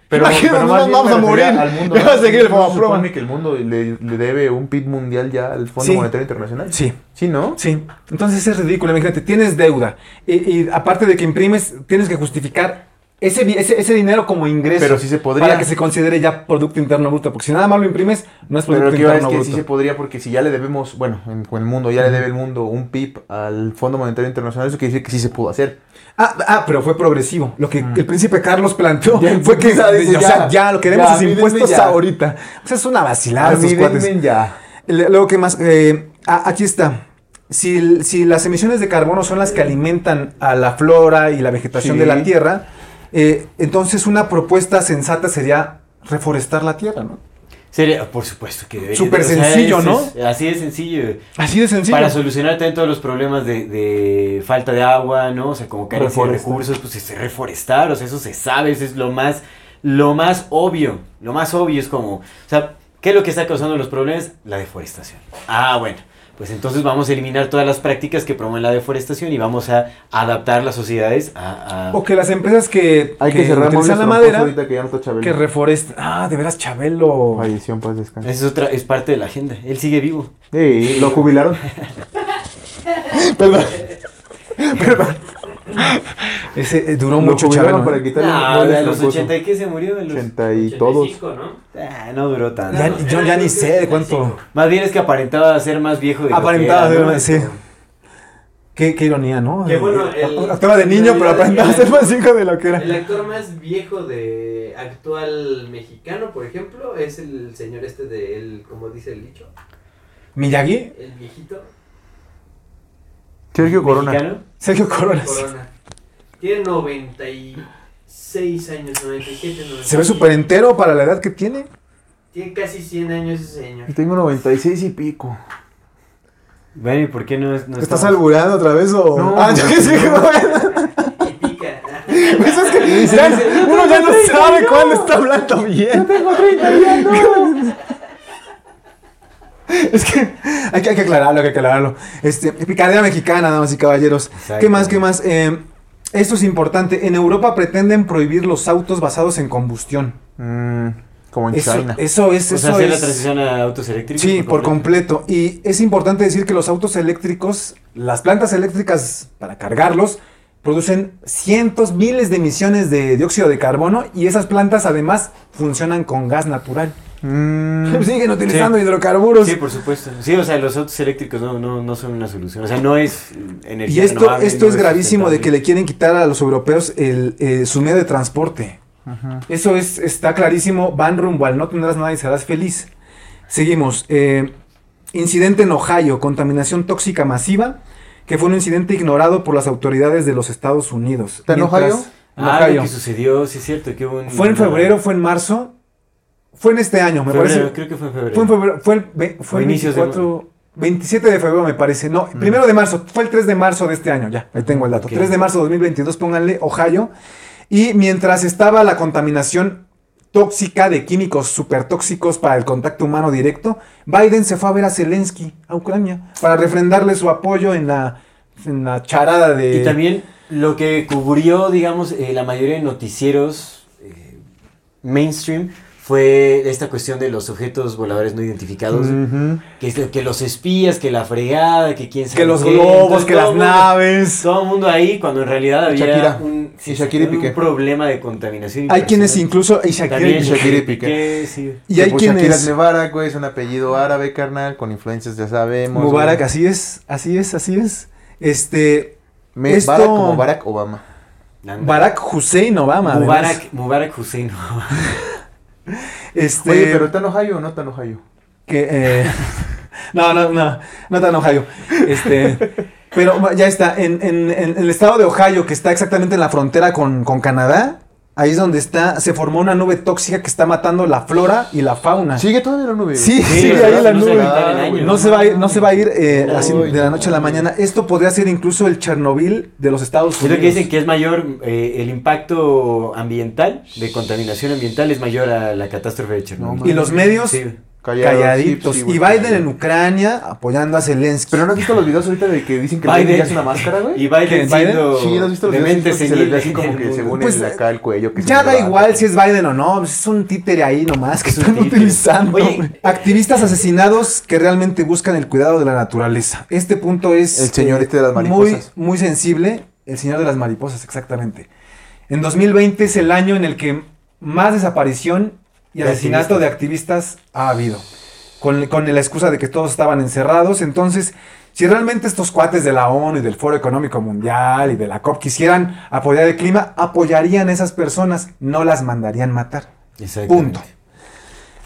Pero, Imagínate, pero no más vamos a morir. Al mundo, a seguir el ¿No se Fobaproa. supone que el mundo le, le debe un PIB mundial ya al Fondo Sí. Monetario Internacional? Sí. Sí, ¿no? Sí, entonces es ridículo, imagínate, tienes deuda y, y aparte de que imprimes, tienes que justificar ese, ese, ese dinero como ingreso. Pero sí se podría. Para que se considere ya Producto Interno Bruto, porque si nada más lo imprimes, no es Pero Producto lo que iba es Interno que Bruto. sí se podría porque si ya le debemos, bueno, en, con el mundo, ya le debe el mundo un PIB al Fondo Monetario Internacional, eso quiere decir que sí se pudo hacer. ah, ah, pero fue progresivo. Lo que el príncipe Carlos planteó Ya, fue que, ya dice, o sea, ya, ya lo queremos ya, sus mírenme impuestos ya. ahorita. O sea, es una vacilada A estos mí cuates. denme ya. Luego, ¿qué más? Eh, ah, aquí está. Si, si las emisiones de carbono son las que alimentan a la flora y la vegetación Sí. de la Tierra, eh, entonces una propuesta sensata sería reforestar la Tierra, ¿no? Sería, por supuesto que debería. Súper o sea, sencillo, es- ¿no? así de sencillo. Así de sencillo. Para solucionar también todos los problemas de, de falta de agua, ¿no? O sea, como carencia de recursos, pues es reforestar, o sea, eso se sabe, eso es lo más, lo más obvio. Lo más obvio es como, o sea, ¿qué es lo que está causando los problemas? La deforestación. Ah, bueno. Pues entonces vamos a eliminar todas las prácticas que promueven la deforestación y vamos a adaptar las sociedades a... a- O que las empresas que, Hay que, cerrar utilizan la madera, que ya no está que reforestan. Ah, de veras, Chabelo. Falleció en paz descanse. Esa es otra, es parte de la agenda. Él sigue vivo. Sí, lo jubilaron. Perdón. Perdón. Ese eh, duró Lo mucho, Chabelo. para ¿eh? quitarle No, de los Troncoso. 80 y qué se murió de los... 80 y todos. 85, ¿no? Ah, no duró tanto. Ya, yo ya ni sé de cuánto. Más bien es que aparentaba ser más viejo de lo que Aparentaba ser más, sí. Qué, qué ironía, ¿no? Que bueno, Eh, el- Actuaba de niño, pero aparentaba ser más hijo de lo que era. El actor más viejo de actual mexicano, por ejemplo, es el señor este de él, como dice el dicho, Miyagi, el viejito Sergio Corona. ¿Mexicano? Sergio Coronas. Corona. Tiene 96 años, 97, 97. Se ve súper entero para la edad que tiene. Tiene casi 100 años ese señor. Yo tengo 96 y pico. Bueno, ¿y por qué no, no ¿Estás estamos- albureando otra vez o...? No, ah, yo que sí, Y pica. Pues es que ya- uno ya no sabe cuándo está hablando bien. tengo 30 años. Es que hay, que hay que aclararlo, hay que aclararlo. Este, picardía mexicana, damas y caballeros. ¿Qué más, qué más? Eh, esto es importante. En Europa pretenden prohibir los autos basados en combustión. Mm, como en Eso, China. eso es, O sea, eso hacer la es- transición a autos eléctricos. Sí, por completo. Y es importante decir que los autos eléctricos, las plantas eléctricas para cargarlos, producen cientos, miles de emisiones de dióxido de carbono y esas plantas además funcionan con gas natural. Mm, Siguen utilizando Sí. hidrocarburos. Sí, por supuesto. Sí, o sea, los autos elécticos no, no, no son una solución. O sea, no es Y energía esto, renovable, esto no es gravísimo de que le quieren quitar a los europeos el, eh, su medio de transporte. Eso es, está clarísimo. Van rumbo al no tendrás nada y serás feliz. Seguimos. eh, incidente en Ohio, contaminación tóxica masiva, que fue un incidente ignorado por las autoridades de los Estados Unidos. ¿Está en Mientras- Ohio? en Ah, Ohio. lo que sucedió, sí es cierto, que hubo un... Fue en febrero, fue en marzo. Fue en este año, me Febrero, parece. creo que fue en febrero. Fue en febrero, fue el, fue el inicios de 24, 27 de febrero me parece, no, primero de marzo, fue el 3 de marzo de este año, ya, ahí tengo el dato, Ok. 3 de marzo de 2022, pónganle Ohio, y mientras estaba la contaminación tóxica de químicos súper tóxicos para el contacto humano directo, Biden se fue a ver a Zelensky, a Ucrania, para refrendarle su apoyo en la, en la charada de... Y también lo que cubrió, digamos, eh, la mayoría de noticieros eh, mainstream fue esta cuestión de los objetos voladores no identificados. Que, los espías, que la fregada, que quién sabe que los qué. globos, Entonces, que las mundo- naves... Todo el mundo ahí, cuando en realidad había Shakira. un, Y Shakira y un Piqué. problema de contaminación. Hay quienes incluso... Y Shakira, También y- Shakira y Piqué. Piqué, sí. y hay pues Shakira quienes... es Mubarak, güey, es un apellido árabe, carnal, con influencias ya sabemos. Mubarak, güey. así es, así es, así es. Este... Me- esto- Barack como Barack Obama. Barack Hussein Obama. además. Mubarak, Mubarak Hussein. Este, Oye, pero ¿está en Ohio o no está en Ohio? que, eh, no, no, no, no tan Ohio. Este, pero ya está, en, en- en el estado de Ohio, que está exactamente en la frontera con, con Canadá, ahí es donde está, se formó una nube tóxica que está matando la flora y la fauna. Sigue todavía la nube. Sí, Sí, sigue ahí la No se nube. año. No se va a ir, no se va a ir eh, así de la noche a la mañana. Esto podría ser incluso el Chernobyl de los Estados Es Unidos. lo que dicen que es mayor, eh, el impacto ambiental, de contaminación ambiental, es mayor a la catástrofe de Chernobyl. No, Y los medios Sí. Calladitos. sí, sí, y. Biden en Ucrania apoyando a Zelensky. Pero no has visto los videos ahorita de que dicen que Biden- ya es una máscara, güey. Y Biden ¿Quién, siendo Sí, ¿no has visto los de videos que se les ve así senil como que según? Pues, el, acá el cuello? Que se Ya le da igual si es Biden o no, pues es un títere ahí nomás que Es están utilizando. Oye. activistas asesinados que realmente buscan el cuidado de la naturaleza. Este punto es El señor este de las muy, mariposas. muy sensible. El señor de las mariposas, exactamente. En 2020 es el año en el que más desaparición y asesinato de activistas ha habido. Con, con la excusa de que todos estaban encerrados. Entonces, si realmente estos cuates de la ONU y del Foro Económico Mundial y de la COP quisieran apoyar el clima, apoyarían a esas personas, no las mandarían matar. Punto.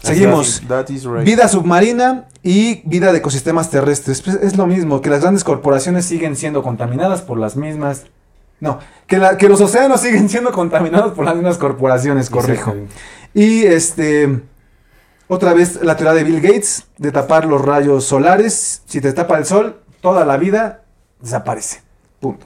Seguimos. Right. Vida submarina y vida de ecosistemas terrestres. Pues es lo mismo, que las grandes corporaciones siguen siendo contaminadas por las mismas... No, que, la- que los océanos siguen siendo contaminados por las mismas corporaciones, corrijo. Y este... Otra vez la teoría de Bill Gates de tapar los rayos solares. Si te tapa el sol, toda la vida desaparece. Punto.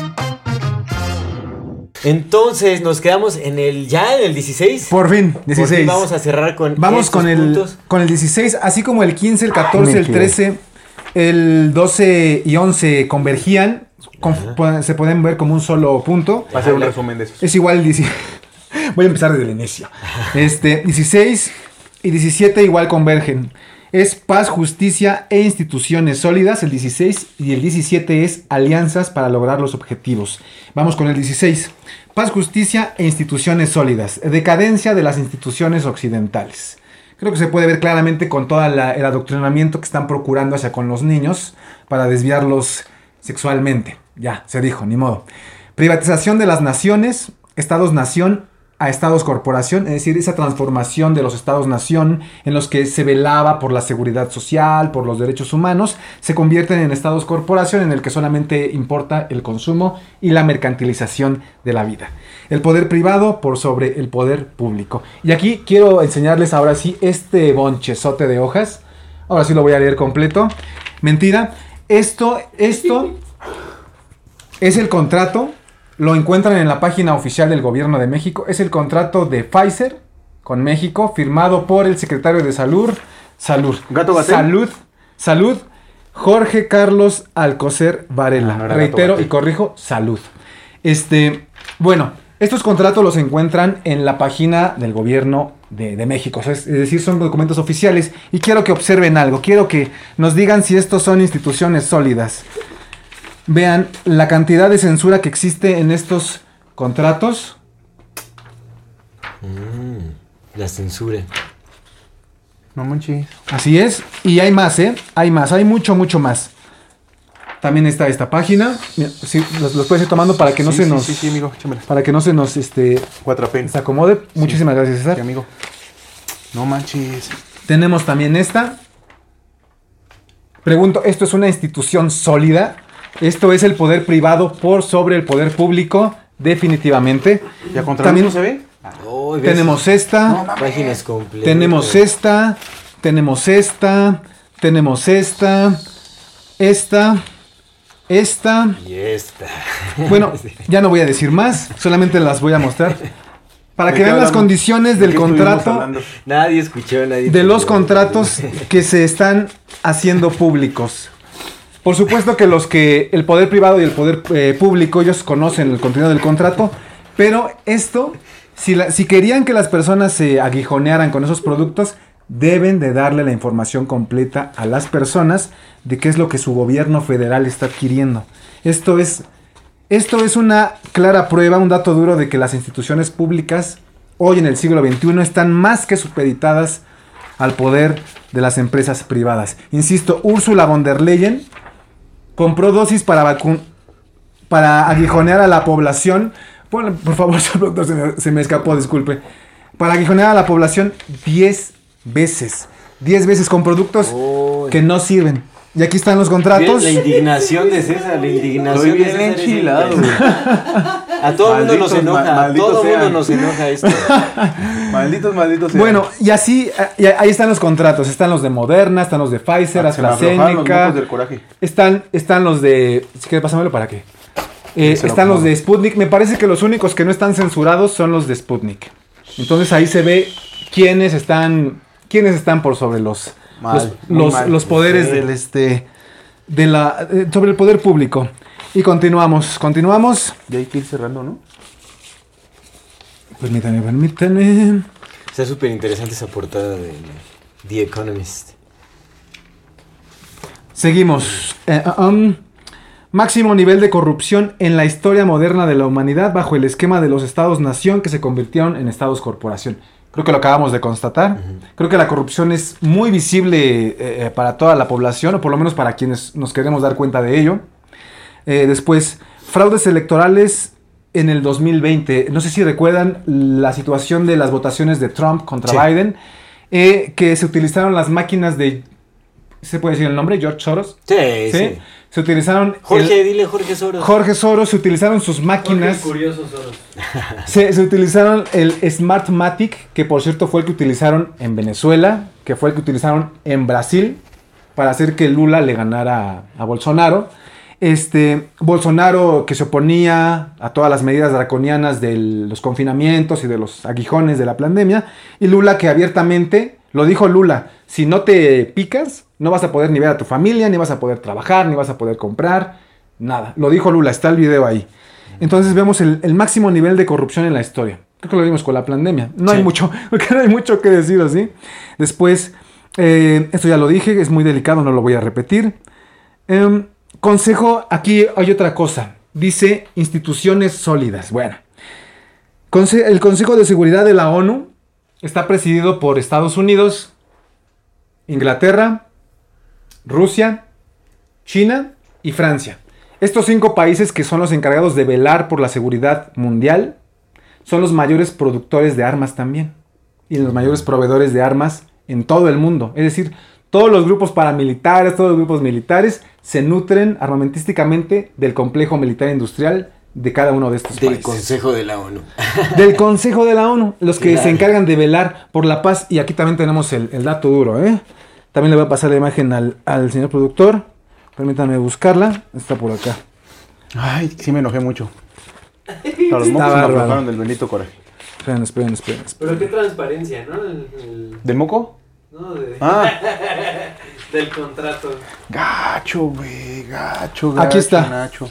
Entonces, nos quedamos en el ya en el 16. Por fin, Por 16. fin vamos a cerrar con Vamos estos con el, puntos. con el 16, así como el 15, el 14, me el equivoqué. 13, el 12 y 11 convergían. con- se pueden ver como un solo punto. Va a ser un resumen de esos. Es igual el 16. Voy a empezar desde el inicio. Este, 16 y 17 igual convergen. Es paz, justicia e instituciones sólidas, el 16, y el 17 es alianzas para lograr los objetivos. Vamos con el 16. Paz, justicia e instituciones sólidas. Decadencia de las instituciones occidentales. Creo que se puede ver claramente con todo el adoctrinamiento que están procurando hacia con los niños para desviarlos sexualmente. Ya, se dijo, ni modo. Privatización de las naciones, estados-nación a estados-corporación, es decir, esa transformación de los estados-nación en los que se velaba por la seguridad social, por los derechos humanos, se convierten en estados-corporación en el que solamente importa el consumo y la mercantilización de la vida. El poder privado por sobre el poder público. Y aquí quiero enseñarles ahora sí este bonchezote de hojas. Ahora sí lo voy a leer completo. Mentira. Esto, esto es el contrato. Lo encuentran en la página oficial del gobierno de México. Es el contrato de Pfizer con México, firmado por el secretario de Salud, Salud. ¿Gato Gatel? Salud. Salud. Jorge Carlos Alcocer Varela. Ah, no Reitero y corrijo, salud. Este, bueno, estos contratos los encuentran en la página del gobierno de, de México. O sea, es, es decir, son documentos oficiales. Y quiero que observen algo. Quiero que nos digan si estos son instituciones sólidas. Vean la cantidad de censura que existe en estos contratos. La censura. No manches. Así es. Y hay más, ¿eh? Hay más, hay mucho, mucho más. También está esta página. Mira, sí, los, los puedes ir tomando para que no Sí, se sí, nos. Sí, sí, amigo. Para que no se nos este, Cuatro apenas. se acomode. Muchísimas gracias, César. Sí, amigo. No manches. Tenemos también esta. Pregunto, ¿esto es una institución sólida? ¿Esto es el poder privado por sobre el poder público? Definitivamente. ¿Ya contra También no se ve? Oh, tenemos esta. páginas completas. Tenemos esta, tenemos esta, tenemos esta, esta, esta. Y esta. Bueno, ya no voy a decir más, solamente las voy a mostrar. Para ¿De que vean las condiciones ¿De del contrato? Nadie escuchó, nadie. de los contratos que se están haciendo públicos. Por supuesto que los que el poder privado y el poder eh, público, ellos conocen el contenido del contrato, pero esto, si, si querían que las personas se aguijonearan con esos productos, deben de darle la información completa a las personas de qué es lo que su gobierno federal está adquiriendo. Esto es, esto es una clara prueba, un dato duro de que las instituciones públicas hoy en el siglo XXI están más que supeditadas al poder de las empresas privadas. Insisto, Úrsula von der Leyen compró dosis para vacun para aguijonear a la población. Ponle, por favor, señor productor, se me, se me escapó, disculpe. Para aguijonear a la población 10 veces. 10 veces con productos Uy. que no sirven. Y aquí están los contratos. La indignación de César, la indignación Estoy bien de César enchilado. A todo el mundo nos enoja, ma- a todo el mundo nos enoja esto. Malditos, malditos. sean. Bueno, y así, y ahí están los contratos. Están los de Moderna, están los de Pfizer, Ah, los AstraZeneca. mocos del coraje. Están, están los de. Si quieres, pásamelo para qué. Eh, lo están los de Sputnik. Me parece que los únicos que no están censurados son los de Sputnik. Entonces ahí se ve quiénes están. quiénes están por sobre los. Mal, los, los- mal. los poderes Sí. del este. De la, eh, sobre el poder público. Y continuamos. Continuamos. Ya hay que ir cerrando, ¿no? Permítame, permítame. Está súper interesante esa portada de The Economist. Seguimos. Eh, um, máximo nivel de corrupción en la historia moderna de la humanidad bajo el esquema de los estados-nación que se convirtieron en estados-corporación. Creo que lo acabamos de constatar. Creo que la corrupción es muy visible eh, eh, para toda la población, o por lo menos para quienes nos queremos dar cuenta de ello. Eh, después, fraudes electorales en el 2020. No sé si recuerdan la situación de las votaciones de Trump contra Sí. Biden, eh, que se utilizaron las máquinas de... ¿Se puede decir el nombre? George Soros. Sí, ¿Sí? sí. Se utilizaron... Jorge, el- dile Jorge Soros. Jorge Soros, se utilizaron sus Jorge máquinas... curioso Soros. Se, se utilizaron el Smartmatic, que por cierto fue el que utilizaron en Venezuela, que fue el que utilizaron en Brasil, para hacer que Lula le ganara a, a Bolsonaro. Este, Bolsonaro que se oponía a todas las medidas draconianas de los confinamientos y de los aguijones de la pandemia. Y Lula que abiertamente, lo dijo Lula, si no te picas, no vas a poder ni ver a tu familia, ni vas a poder trabajar, ni vas a poder comprar, nada. Lo dijo Lula, está el video ahí. Entonces vemos el, el máximo nivel de corrupción en la historia. Creo que lo vimos con la pandemia. No hay mucho, porque no hay mucho que decir así. Después, eh, esto ya lo dije, es muy delicado, no lo voy a repetir. Em, consejo, aquí hay otra cosa. Dice instituciones sólidas. Bueno, el Consejo de Seguridad de la ONU está presidido por Estados Unidos, Inglaterra, Rusia, China y Francia. Estos cinco países que son los encargados de velar por la seguridad mundial son los mayores productores de armas también y los mayores proveedores de armas en todo el mundo. Es decir, todos los grupos paramilitares, todos los grupos militares se nutren armamentísticamente del complejo militar industrial de cada uno de estos Del países Consejo de la ONU. del Consejo de la ONU, los que Claro. se encargan de velar por la paz. Y aquí también tenemos el, el dato duro, ¿eh? También le voy a pasar la imagen al, al señor productor. Permítanme buscarla. Está por acá. Ay, sí me enojé mucho. A los Está mocos se me aflojaron del bendito coraje. Esperen, esperen, esperen. esperen. Pero qué transparencia, ¿no? El- el- ¿Del moco? ¿no? De- Ah, del contrato. gacho, güey, gacho, gacho. Aquí está. Nacho.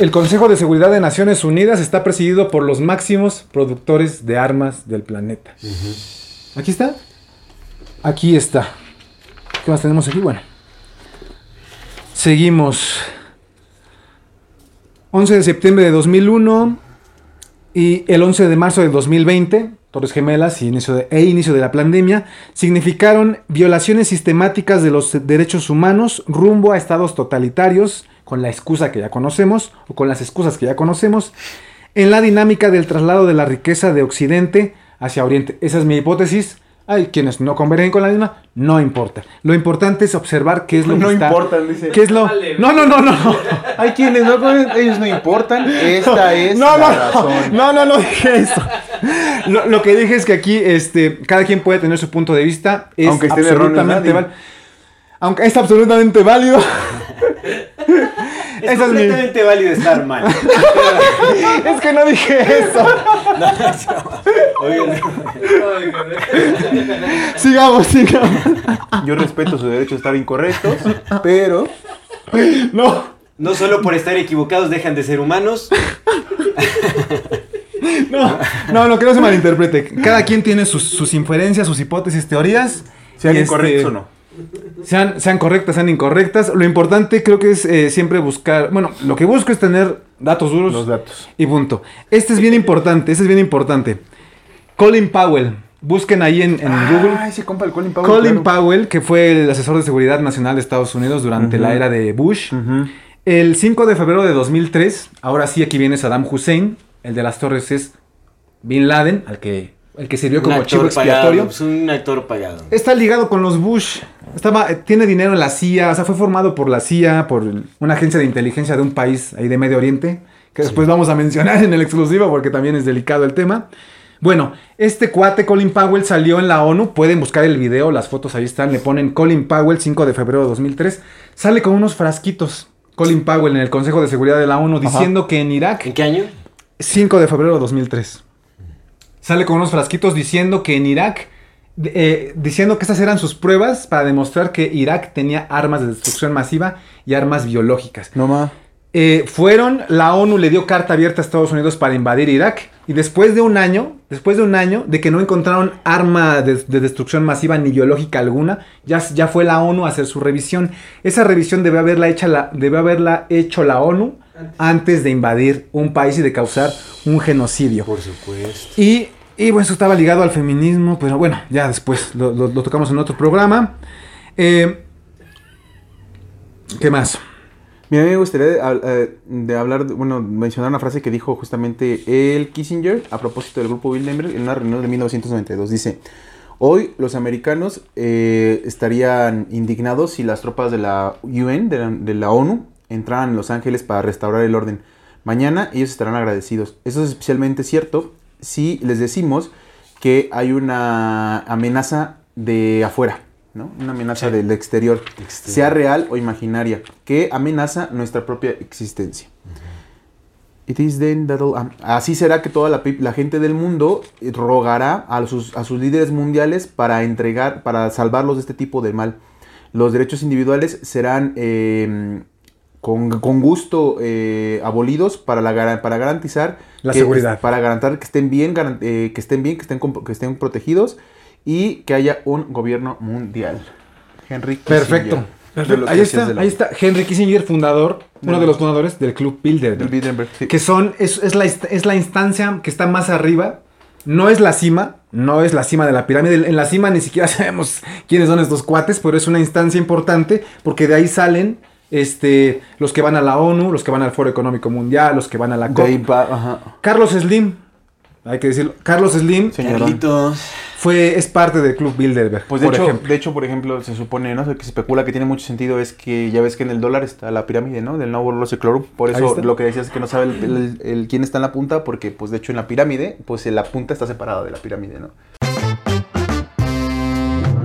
El Consejo de Seguridad de Naciones Unidas está presidido por los máximos productores de armas del planeta. Aquí está. Aquí está. ¿Qué más tenemos aquí? Bueno. Seguimos. 11 de septiembre de 2001 y el 11 de marzo de 2020, Torres Gemelas y inicio de, e inicio de la pandemia, significaron violaciones sistemáticas de los derechos humanos rumbo a estados totalitarios, con la excusa que ya conocemos, o con las excusas que ya conocemos, en la dinámica del traslado de la riqueza de Occidente hacia Oriente. Esa es mi hipótesis. Hay quienes no convergen con la misma, no importa. Lo importante es observar qué es lo No que está- importan, dice. ¿Qué es lo? Vale, No, no, no, no. Hay quienes no, ellos no importan. Esta es No, la no, razón. no, no, no dije eso. Lo, lo que dije es que aquí, este, cada quien puede tener su punto de vista. Es Aunque esté absolutamente. Aunque es absolutamente válido. Es Esa es mi- completamente válido estar mal. Es que no dije eso. Sigamos, sigamos. Yo respeto su derecho a estar incorrectos, pero No. no solo por estar equivocados dejan de ser humanos. No, no, no, que no se malinterprete. Cada quien tiene sus, sus inferencias, sus hipótesis, teorías. sean Y, este, incorrectos o no. Sean, sean correctas, sean incorrectas. Lo importante creo que es eh, siempre buscar. Bueno, lo que busco es tener datos duros. Los datos. Y punto. Este es bien importante, este es bien importante. Colin Powell. Busquen ahí en, en Google. Ah, ese compa el Colin Powell. Colin claro. Powell, que fue el asesor de seguridad nacional de Estados Unidos durante la era de Bush. El 5 de febrero de 2003, ahora sí aquí viene Saddam Hussein. El de las torres es Bin Laden, al que, el que sirvió como chivo expiatorio. pagado. Es un actor pagado. Está ligado con los Bush. Estaba, eh, tiene dinero en la CIA, o sea, fue formado por la CIA, por una agencia de inteligencia de un país ahí de Medio Oriente, que después vamos a mencionar en el exclusivo porque también es delicado el tema. Bueno, este cuate Colin Powell salió en la ONU, pueden buscar el video, las fotos ahí están, le ponen Colin Powell 5 de febrero de 2003, sale con unos frasquitos. Colin Powell en el Consejo de Seguridad de la ONU diciendo que en Irak ¿En qué año? 5 de febrero de 2003. Sale con unos frasquitos diciendo que en Irak, eh, diciendo que estas eran sus pruebas para demostrar que Irak tenía armas de destrucción masiva y armas biológicas. No más. Eh, fueron, la ONU le dio carta abierta a Estados Unidos para invadir Irak y después de un año, después de un año de que no encontraron arma de, de destrucción masiva ni biológica alguna, ya, ya fue la ONU a hacer su revisión. Esa revisión debe haberla, hecha la, debe haberla hecho la ONU antes de invadir un país y de causar un genocidio. Por supuesto. Y, y bueno, eso estaba ligado al feminismo, pero bueno, ya después lo, tocamos en otro programa. Eh, ¿Qué más? Mira, a mí me gustaría de, eh, hablar, bueno, mencionar una frase que dijo justamente el Kissinger a propósito del grupo Bilderberg en una reunión de 1992. Dice, hoy los americanos eh, estarían indignados si las tropas de la UN, de la, de la ONU, entraran en Los Ángeles para restaurar el orden. Mañana ellos estarán agradecidos. Eso es especialmente cierto si les decimos que hay una amenaza de afuera, ¿no? Una amenaza Sí. del exterior, Exterior. sea real o imaginaria, que amenaza nuestra propia existencia. It is then that'll- am- así será que toda la, gente del mundo eh, rogará a sus, a sus líderes mundiales para entregar, para salvarlos de este tipo de mal. Los derechos individuales serán eh, con, con gusto eh, abolidos para, la, para garantizar La que- seguridad. para garantizar que estén bien, eh, que estén bien, que estén, que estén protegidos y que haya un gobierno mundial. Henry Perfecto. Kissinger. Ahí está, ahí está. Henry Kissinger, fundador, uno de los fundadores del Club Bilderberg. del Bilderberg, sí. que son, es, es la, es la instancia que está más arriba, no es la cima, no es la cima de la pirámide, en la cima ni siquiera sabemos quiénes son estos cuates, pero es una instancia importante porque de ahí salen este, los que van a la ONU, los que van al Foro Económico Mundial, los que van a la COP. ajá. Carlos Slim, hay que decirlo, Carlos Slim Señorón. Carlitos. fue, es parte del Club Bilderberg, Pues de por hecho, ejemplo. de hecho, por ejemplo, se supone, ¿no? Que se especula que tiene mucho sentido es que ya ves que en el dólar está la pirámide, ¿no? Del nuevo Clorum. Por eso lo que decías es que no sabe el, el- el quién está en la punta, porque pues de hecho en la pirámide, pues la punta está separada de la pirámide, ¿no?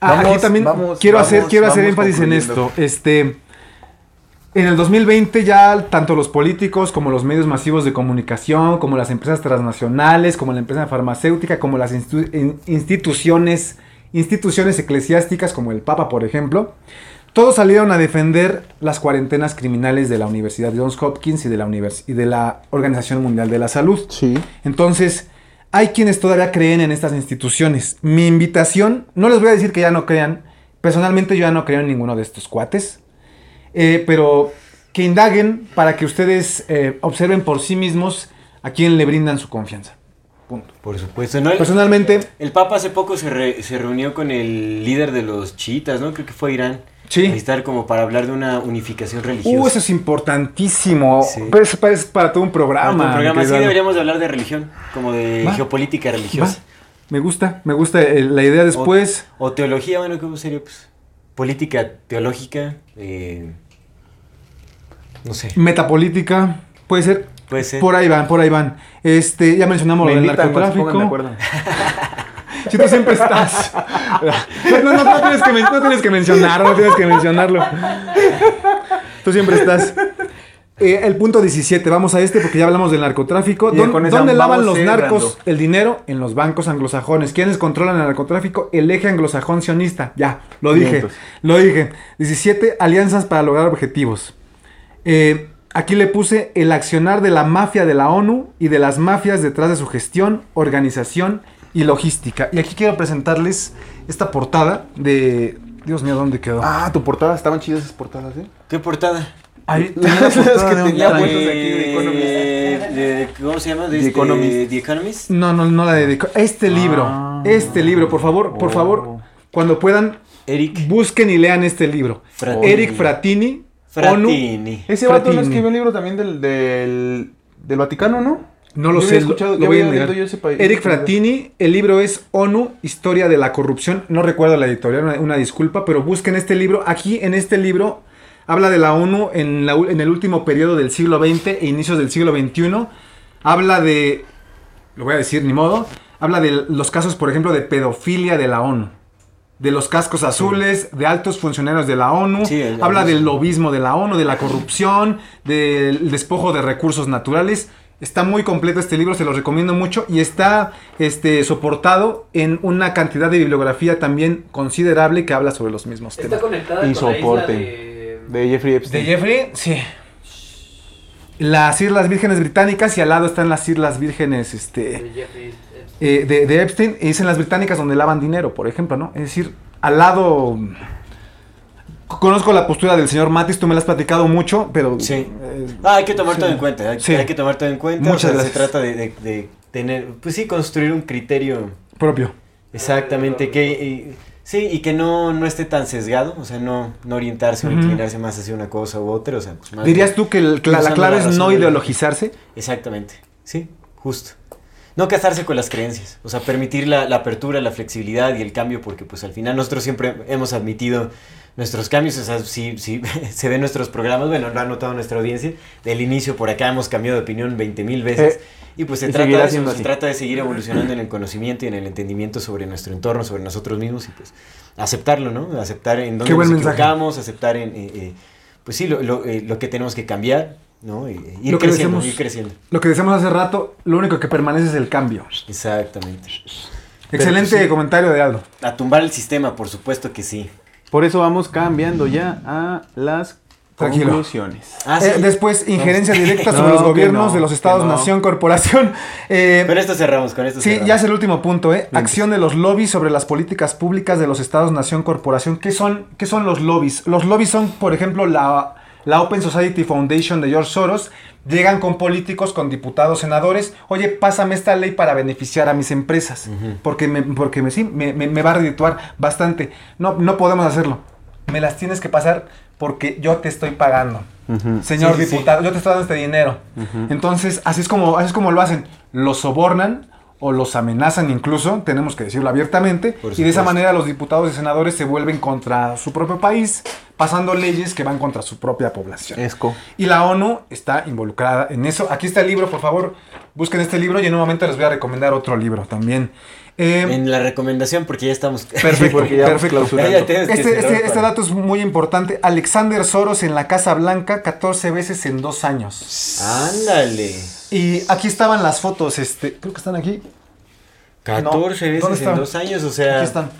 Ah, Vamos, aquí también vamos, quiero vamos, hacer, quiero hacer énfasis en esto. Este, en el 2020 ya tanto los políticos como los medios masivos de comunicación, como las empresas transnacionales, como la empresa farmacéutica, como las institu- in- instituciones, instituciones eclesiásticas como el Papa, por ejemplo, todos salieron a defender las cuarentenas criminales de la Universidad Johns Hopkins y de la, univers- y de la Organización Mundial de la Salud. Sí. Entonces, hay quienes todavía creen en estas instituciones. Mi invitación, no les voy a decir que ya no crean, personalmente yo ya no creo en ninguno de estos cuates, eh, pero que indaguen para que ustedes eh, observen por sí mismos a quién le brindan su confianza. Punto. Por supuesto, Personalmente, el Papa hace poco se, re- se reunió con el líder de los chiitas, ¿no? Creo que fue Irán. Sí. Como para hablar de una unificación religiosa. uh, eso es importantísimo. Sí. Pero es para todo un Para programa. tu programa mi sí deberíamos de hablar de religión, como de Va. geopolítica Va, religiosa. Me gusta, me gusta eh, la idea después. O, o teología, bueno, ¿cómo sería? Pues, política teológica, eh, no sé, Metapolítica, puede ser. puede ser. Por ahí van, por ahí van. Este, ya mencionamos Me de narcotráfico. Si tú siempre estás. No, no, no tienes que, no tienes que mencionarlo, no tienes que mencionarlo. Tú siempre estás. Eh, el punto 17, vamos a este porque ya hablamos del narcotráfico. Y ¿Dó- con esa ¿Dónde lavan los narcos el dinero? En los bancos anglosajones. ¿Quiénes controlan el narcotráfico? El eje anglosajón sionista. Ya, lo dije. Lo dije. 17, alianzas para lograr objetivos. Eh, aquí le puse el accionar de la mafia de la ONU y de las mafias detrás de su gestión, organización y logística. Y aquí quiero presentarles esta portada de... Dios mío, ¿dónde quedó? Ah, tu portada, estaban chidas esas portadas, ¿eh? ¿Qué portada? Ahí Las tenía la portada que de un tenía traje. puestas aquí de Economist. de- de- ¿Cómo se llama? De The este- Economist. The Economist. No, no, no la dedico. Este libro, Ah. este libro, por favor, por Oh. favor, cuando puedan, Eric busquen y lean este libro. Fratini. Eric Fratini, Fratini. Ese vato no Fratini. escribió un libro también del, del, del Vaticano, ¿no? No lo Yo sé, escuchado- lo voy a yo ese pa- Eric Fratini, el libro es ONU, Historia de la Corrupción. No recuerdo la editorial, una, una disculpa, pero busquen este libro. Aquí en este libro habla de la ONU en, la en el último periodo del siglo XX e inicios del siglo XXI. Habla de, lo voy a decir ni modo, habla de los casos, por ejemplo, de pedofilia de la ONU. De los cascos azules, de altos funcionarios de la ONU, Sí, habla el- del lobismo de la ONU, de la corrupción, del despojo de recursos naturales. Está muy completo este libro, se lo recomiendo mucho y está este, soportado en una cantidad de bibliografía también considerable que habla sobre los mismos Está temas. conectada Y con la isla de... De Jeffrey Epstein. ¿De Jeffrey? Sí. Las Islas Vírgenes Británicas y al lado están las Islas Vírgenes este, de Jeffrey Epstein. eh, de, de Epstein. Y es en las Británicas donde lavan dinero, por ejemplo, ¿no? Es decir, al lado... Conozco la postura del señor Matis, tú me la has platicado mucho, pero... Sí. eh, Ah, hay que tomar Sí. todo en cuenta. Hay, Sí. hay que tomar todo en cuenta. Muchas o sea, gracias. Se trata de, de- de tener, pues sí, construir un criterio propio. exactamente que y- sí y que no, no esté tan sesgado, o sea, no, no orientarse o inclinarse más hacia una cosa u otra, o sea, pues más ¿Dirías tú que el- la, la clave la es no ideologizarse? Exactamente, sí, justo. No casarse con las creencias, o sea, permitir la, la apertura, la flexibilidad y el cambio, porque pues al final nosotros siempre hemos admitido nuestros cambios, o sea, si, si se ven nuestros programas, bueno, lo ha notado nuestra audiencia, del inicio por acá hemos cambiado de opinión 20 mil veces, Eh, y pues se y trata de eso, se trata de seguir evolucionando en el conocimiento y en el entendimiento sobre nuestro entorno, sobre nosotros mismos, y pues aceptarlo, ¿no? Aceptar en dónde nos mensaje. equivocamos, aceptar en, eh, eh, pues sí, lo, lo, lo que tenemos que cambiar, ¿no? Y, ir Lo que creciendo, decíamos- ir creciendo. Lo que decíamos hace rato, lo único que permanece es el cambio. Exactamente. Excelente pues, sí. comentario de Aldo. A tumbar el sistema, por supuesto que sí. Por eso vamos cambiando ya a las Tranquilo. conclusiones. Ah, Eh, después, injerencia directa No, sobre los gobiernos no, de los estados, no. nación, corporación. Eh, Con esto cerramos, con esto Sí, cerramos. ya es el último punto, ¿eh? Acción de los lobbies sobre las políticas públicas de los estados, nación, corporación. ¿Qué son, qué son los lobbies? Los lobbies son, por ejemplo, la, la Open Society Foundation de George Soros, llegan con políticos, con diputados, senadores, oye, pásame esta ley para beneficiar a mis empresas, porque, me, porque me, sí, me, me- me va a redituar bastante. No, no podemos hacerlo. Me las tienes que pasar porque yo te estoy pagando. Señor Sí, sí, sí. diputado, yo te estoy dando este dinero. Entonces, así es como, así es como lo hacen. Los sobornan o los amenazan incluso, tenemos que decirlo abiertamente, y de esa manera los diputados y senadores se vuelven contra su propio país, pasando leyes que van contra su propia población. Esco. Y la ONU está involucrada en eso. Aquí está el libro, por favor, busquen este libro y en un momento les voy a recomendar otro libro también. Eh, En la recomendación, porque ya estamos. Perfecto, porque ya vamos perfecto. Este, este- para- este dato es muy importante. Alexander Soros en la Casa Blanca 14 veces en dos años. Ándale. Y aquí estaban las fotos, este, creo que están aquí. 14 ¿dónde veces en están? dos años, o sea. Aquí están.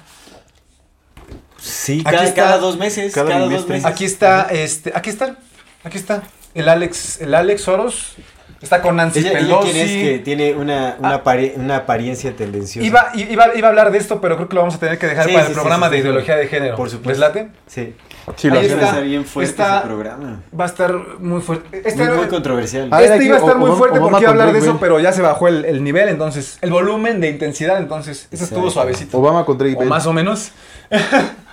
Sí, Aquí cada, está- cada dos meses. cada Cada, dos meses. Aquí está, este, aquí está, aquí está. El Alex, el Alex Soros está con Nancy Ella, ella Pelosi. quién es que tiene una, una, Ah. apare- una apariencia tendenciosa. Iba, iba, iba a hablar de esto, pero creo que lo vamos a tener que dejar Sí, para sí, el programa sí, de sí, ideología de género. Por supuesto. ¿Les late? Sí. Sí, lo está. Está bien fuerte Está- ese programa. Va a estar muy fuerte. Este, Muy, muy controversial. Ver, este aquí, iba a estar muy Obama- fuerte Obama porque iba a hablar de eso, Bell. pero ya se bajó el, el nivel, entonces, el volumen de intensidad, entonces, eso estuvo suavecito. Obama con Drake O más o menos.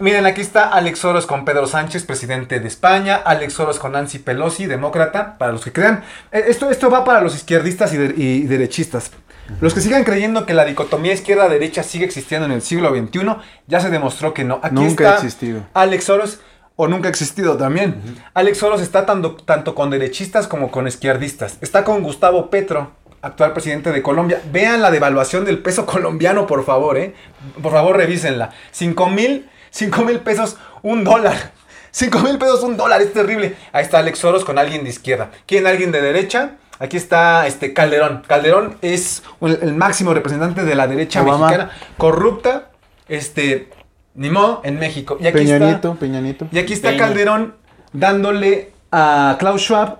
Miren, aquí está Alex Soros con Pedro Sánchez, presidente de España. Alex Soros con Nancy Pelosi, demócrata, para los que crean. Eh, Esto, esto va para los izquierdistas y, de- y derechistas. Los que sigan creyendo que la dicotomía izquierda-derecha sigue existiendo en el siglo XXI, ya se demostró que no. Aquí Nunca ha está existido. Alex Soros, o nunca ha existido también. Alex Soros está tanto, tanto con derechistas como con izquierdistas. Está con Gustavo Petro, actual presidente de Colombia. Vean la devaluación del peso colombiano, por favor, ¿eh? Por favor, revísenla. 5 mil, 5 mil pesos, un dólar. 5 mil pesos, un dólar, es terrible. Ahí está Alex Soros con alguien de izquierda. ¿Quién alguien de derecha? Aquí está este Calderón. Calderón es un- el máximo representante de la derecha Obama. mexicana, corrupta, este, ni modo, en México. Y aquí Peña está, Nieto, Peña Nieto. y aquí está Peña. Calderón dándole a Klaus Schwab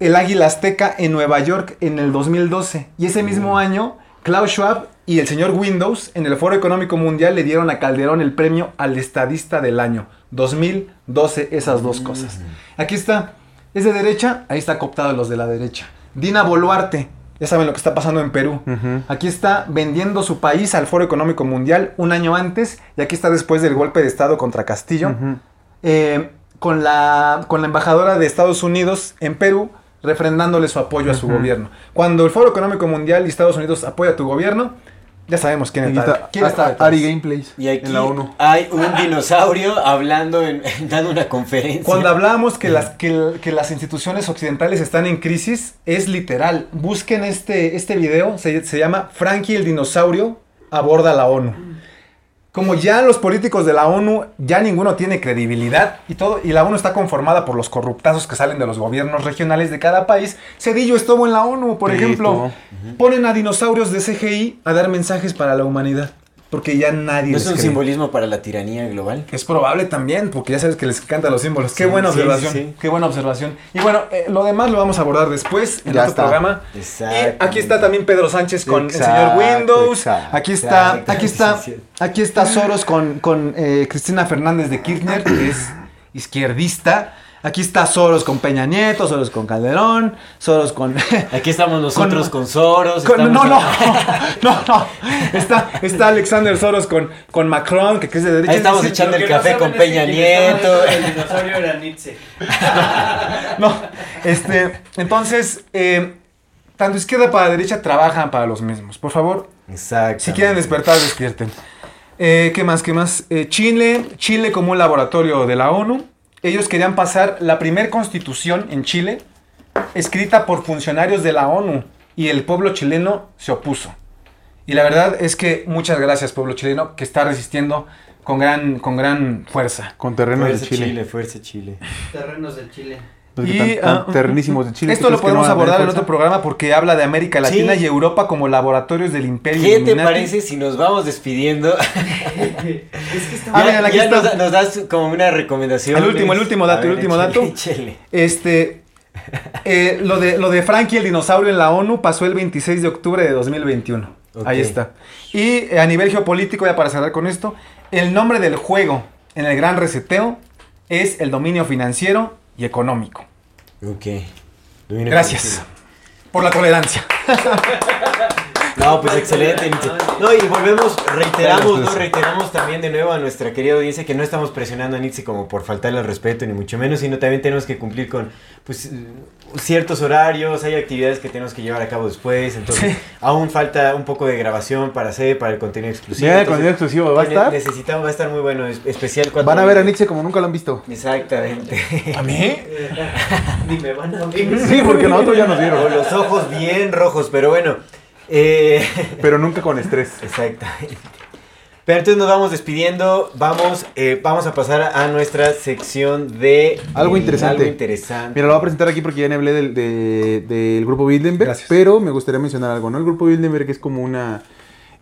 el Águila Azteca en Nueva York en el 2012. Y ese mismo año, Klaus Schwab y el señor Windows en el Foro Económico Mundial le dieron a Calderón el premio al estadista del año. 2012, esas dos cosas. Aquí está. Es de derecha, ahí está cooptado los de la derecha. Dina Boluarte. Ya saben lo que está pasando en Perú. Aquí está vendiendo su país al Foro Económico Mundial un año antes y aquí está después del golpe de Estado contra Castillo. Eh, con, la, con la embajadora de Estados Unidos en Perú refrendándole su apoyo a su gobierno. Cuando el Foro Económico Mundial y Estados Unidos apoya a tu gobierno, ya sabemos quién está. está, quién está detrás. Ari Gameplays Y aquí en la ONU. hay un dinosaurio hablando, en, dando una conferencia. Cuando hablamos que las, que, que las instituciones occidentales están en crisis, es literal. Busquen este, este video, se, se llama Frankie el dinosaurio aborda la ONU. Como ya los políticos de la ONU, ya ninguno tiene credibilidad y todo, y la ONU está conformada por los corruptazos que salen de los gobiernos regionales de cada país. Cedillo estuvo en la ONU, por Sí, ejemplo. Ponen a dinosaurios de CGI a dar mensajes para la humanidad. Porque ya nadie ¿No les es un cree. simbolismo para la tiranía global? Es probable también, porque ya sabes que les encantan los símbolos. Qué buena sí, observación. sí. Qué buena observación. Y bueno, eh, lo demás lo vamos a abordar después en Ya otro está. programa. Y aquí está también Pedro Sánchez con Exacto, el señor Windows. exacto, aquí está, exacto. aquí está, aquí está Soros con, con eh, Cristina Fernández de Kirchner, que es izquierdista. Aquí está Soros con Peña Nieto, Soros con Calderón, Soros con. Aquí estamos nosotros con, Soros. Con- no, no, no, no. Está, está Alexander Soros con, con Macron, que, que es de derecha. Ahí Es estamos decir, echando el no café con Peña Nieto. del dinosaurio era Nietzsche. No, este, entonces, eh, tanto izquierda para derecha trabajan para los mismos. Por favor, Exacto. si quieren despertar, despierten. Eh, ¿Qué más? ¿Qué más? Eh, Chile, Chile como un laboratorio de la ONU. Ellos querían pasar la primer constitución en Chile, escrita por funcionarios de la ONU, y el pueblo chileno se opuso. Y la verdad es que muchas gracias, pueblo chileno, que está resistiendo con gran, con gran fuerza. Con terrenos Fuerza de Chile. Chile, fuerza Chile. Terrenos del Chile. Los que Y, tan- tan ah, terrenísimos de Chile. Esto ¿tú lo no podemos abordar en otro programa porque habla de América Latina Sí. y Europa como laboratorios del imperio ¿Qué te parece si nos vamos despidiendo? es que está ya miren, aquí ya está. nos, da- nos das como una recomendación. El último, el último dato, el último dato. échale. Este, eh, lo, de, lo de Frankie el dinosaurio en la ONU pasó el 26 de octubre de 2021. Ok. Ahí está. Y eh, a nivel geopolítico, ya para cerrar con esto, el nombre del juego en el gran reseteo es el dominio financiero y económico. Ok. Gracias por la tolerancia. No, pues excelente. Nietzsche. No, y volvemos, reiteramos, ¿no? Reiteramos también de nuevo a nuestra querida audiencia que no estamos presionando a Nietzsche como por faltarle al respeto, ni mucho menos, sino también tenemos que cumplir con pues ciertos horarios, hay actividades que tenemos que llevar a cabo después, entonces aún falta un poco de grabación para hacer, para el contenido exclusivo. Mira, el contenido exclusivo, ¿va a estar? Necesitamos, va a estar muy bueno, es- especial cuatro Van a ver a. Nietzsche como nunca lo han visto. Exactamente. ¿A mí? Ni me van a ver. Sí, porque nosotros ya nos Con vieron. los ojos bien rojos, pero bueno. Eh, Pero nunca con estrés. Exactamente. Pero entonces nos vamos despidiendo. Vamos, eh, vamos a pasar a nuestra sección de Algo interesante. Algo interesante. Mira, lo voy a presentar aquí porque ya le hablé del, de- del grupo Bildenberg, Gracias. pero me gustaría mencionar algo, ¿no? El grupo Bildenberg es como una,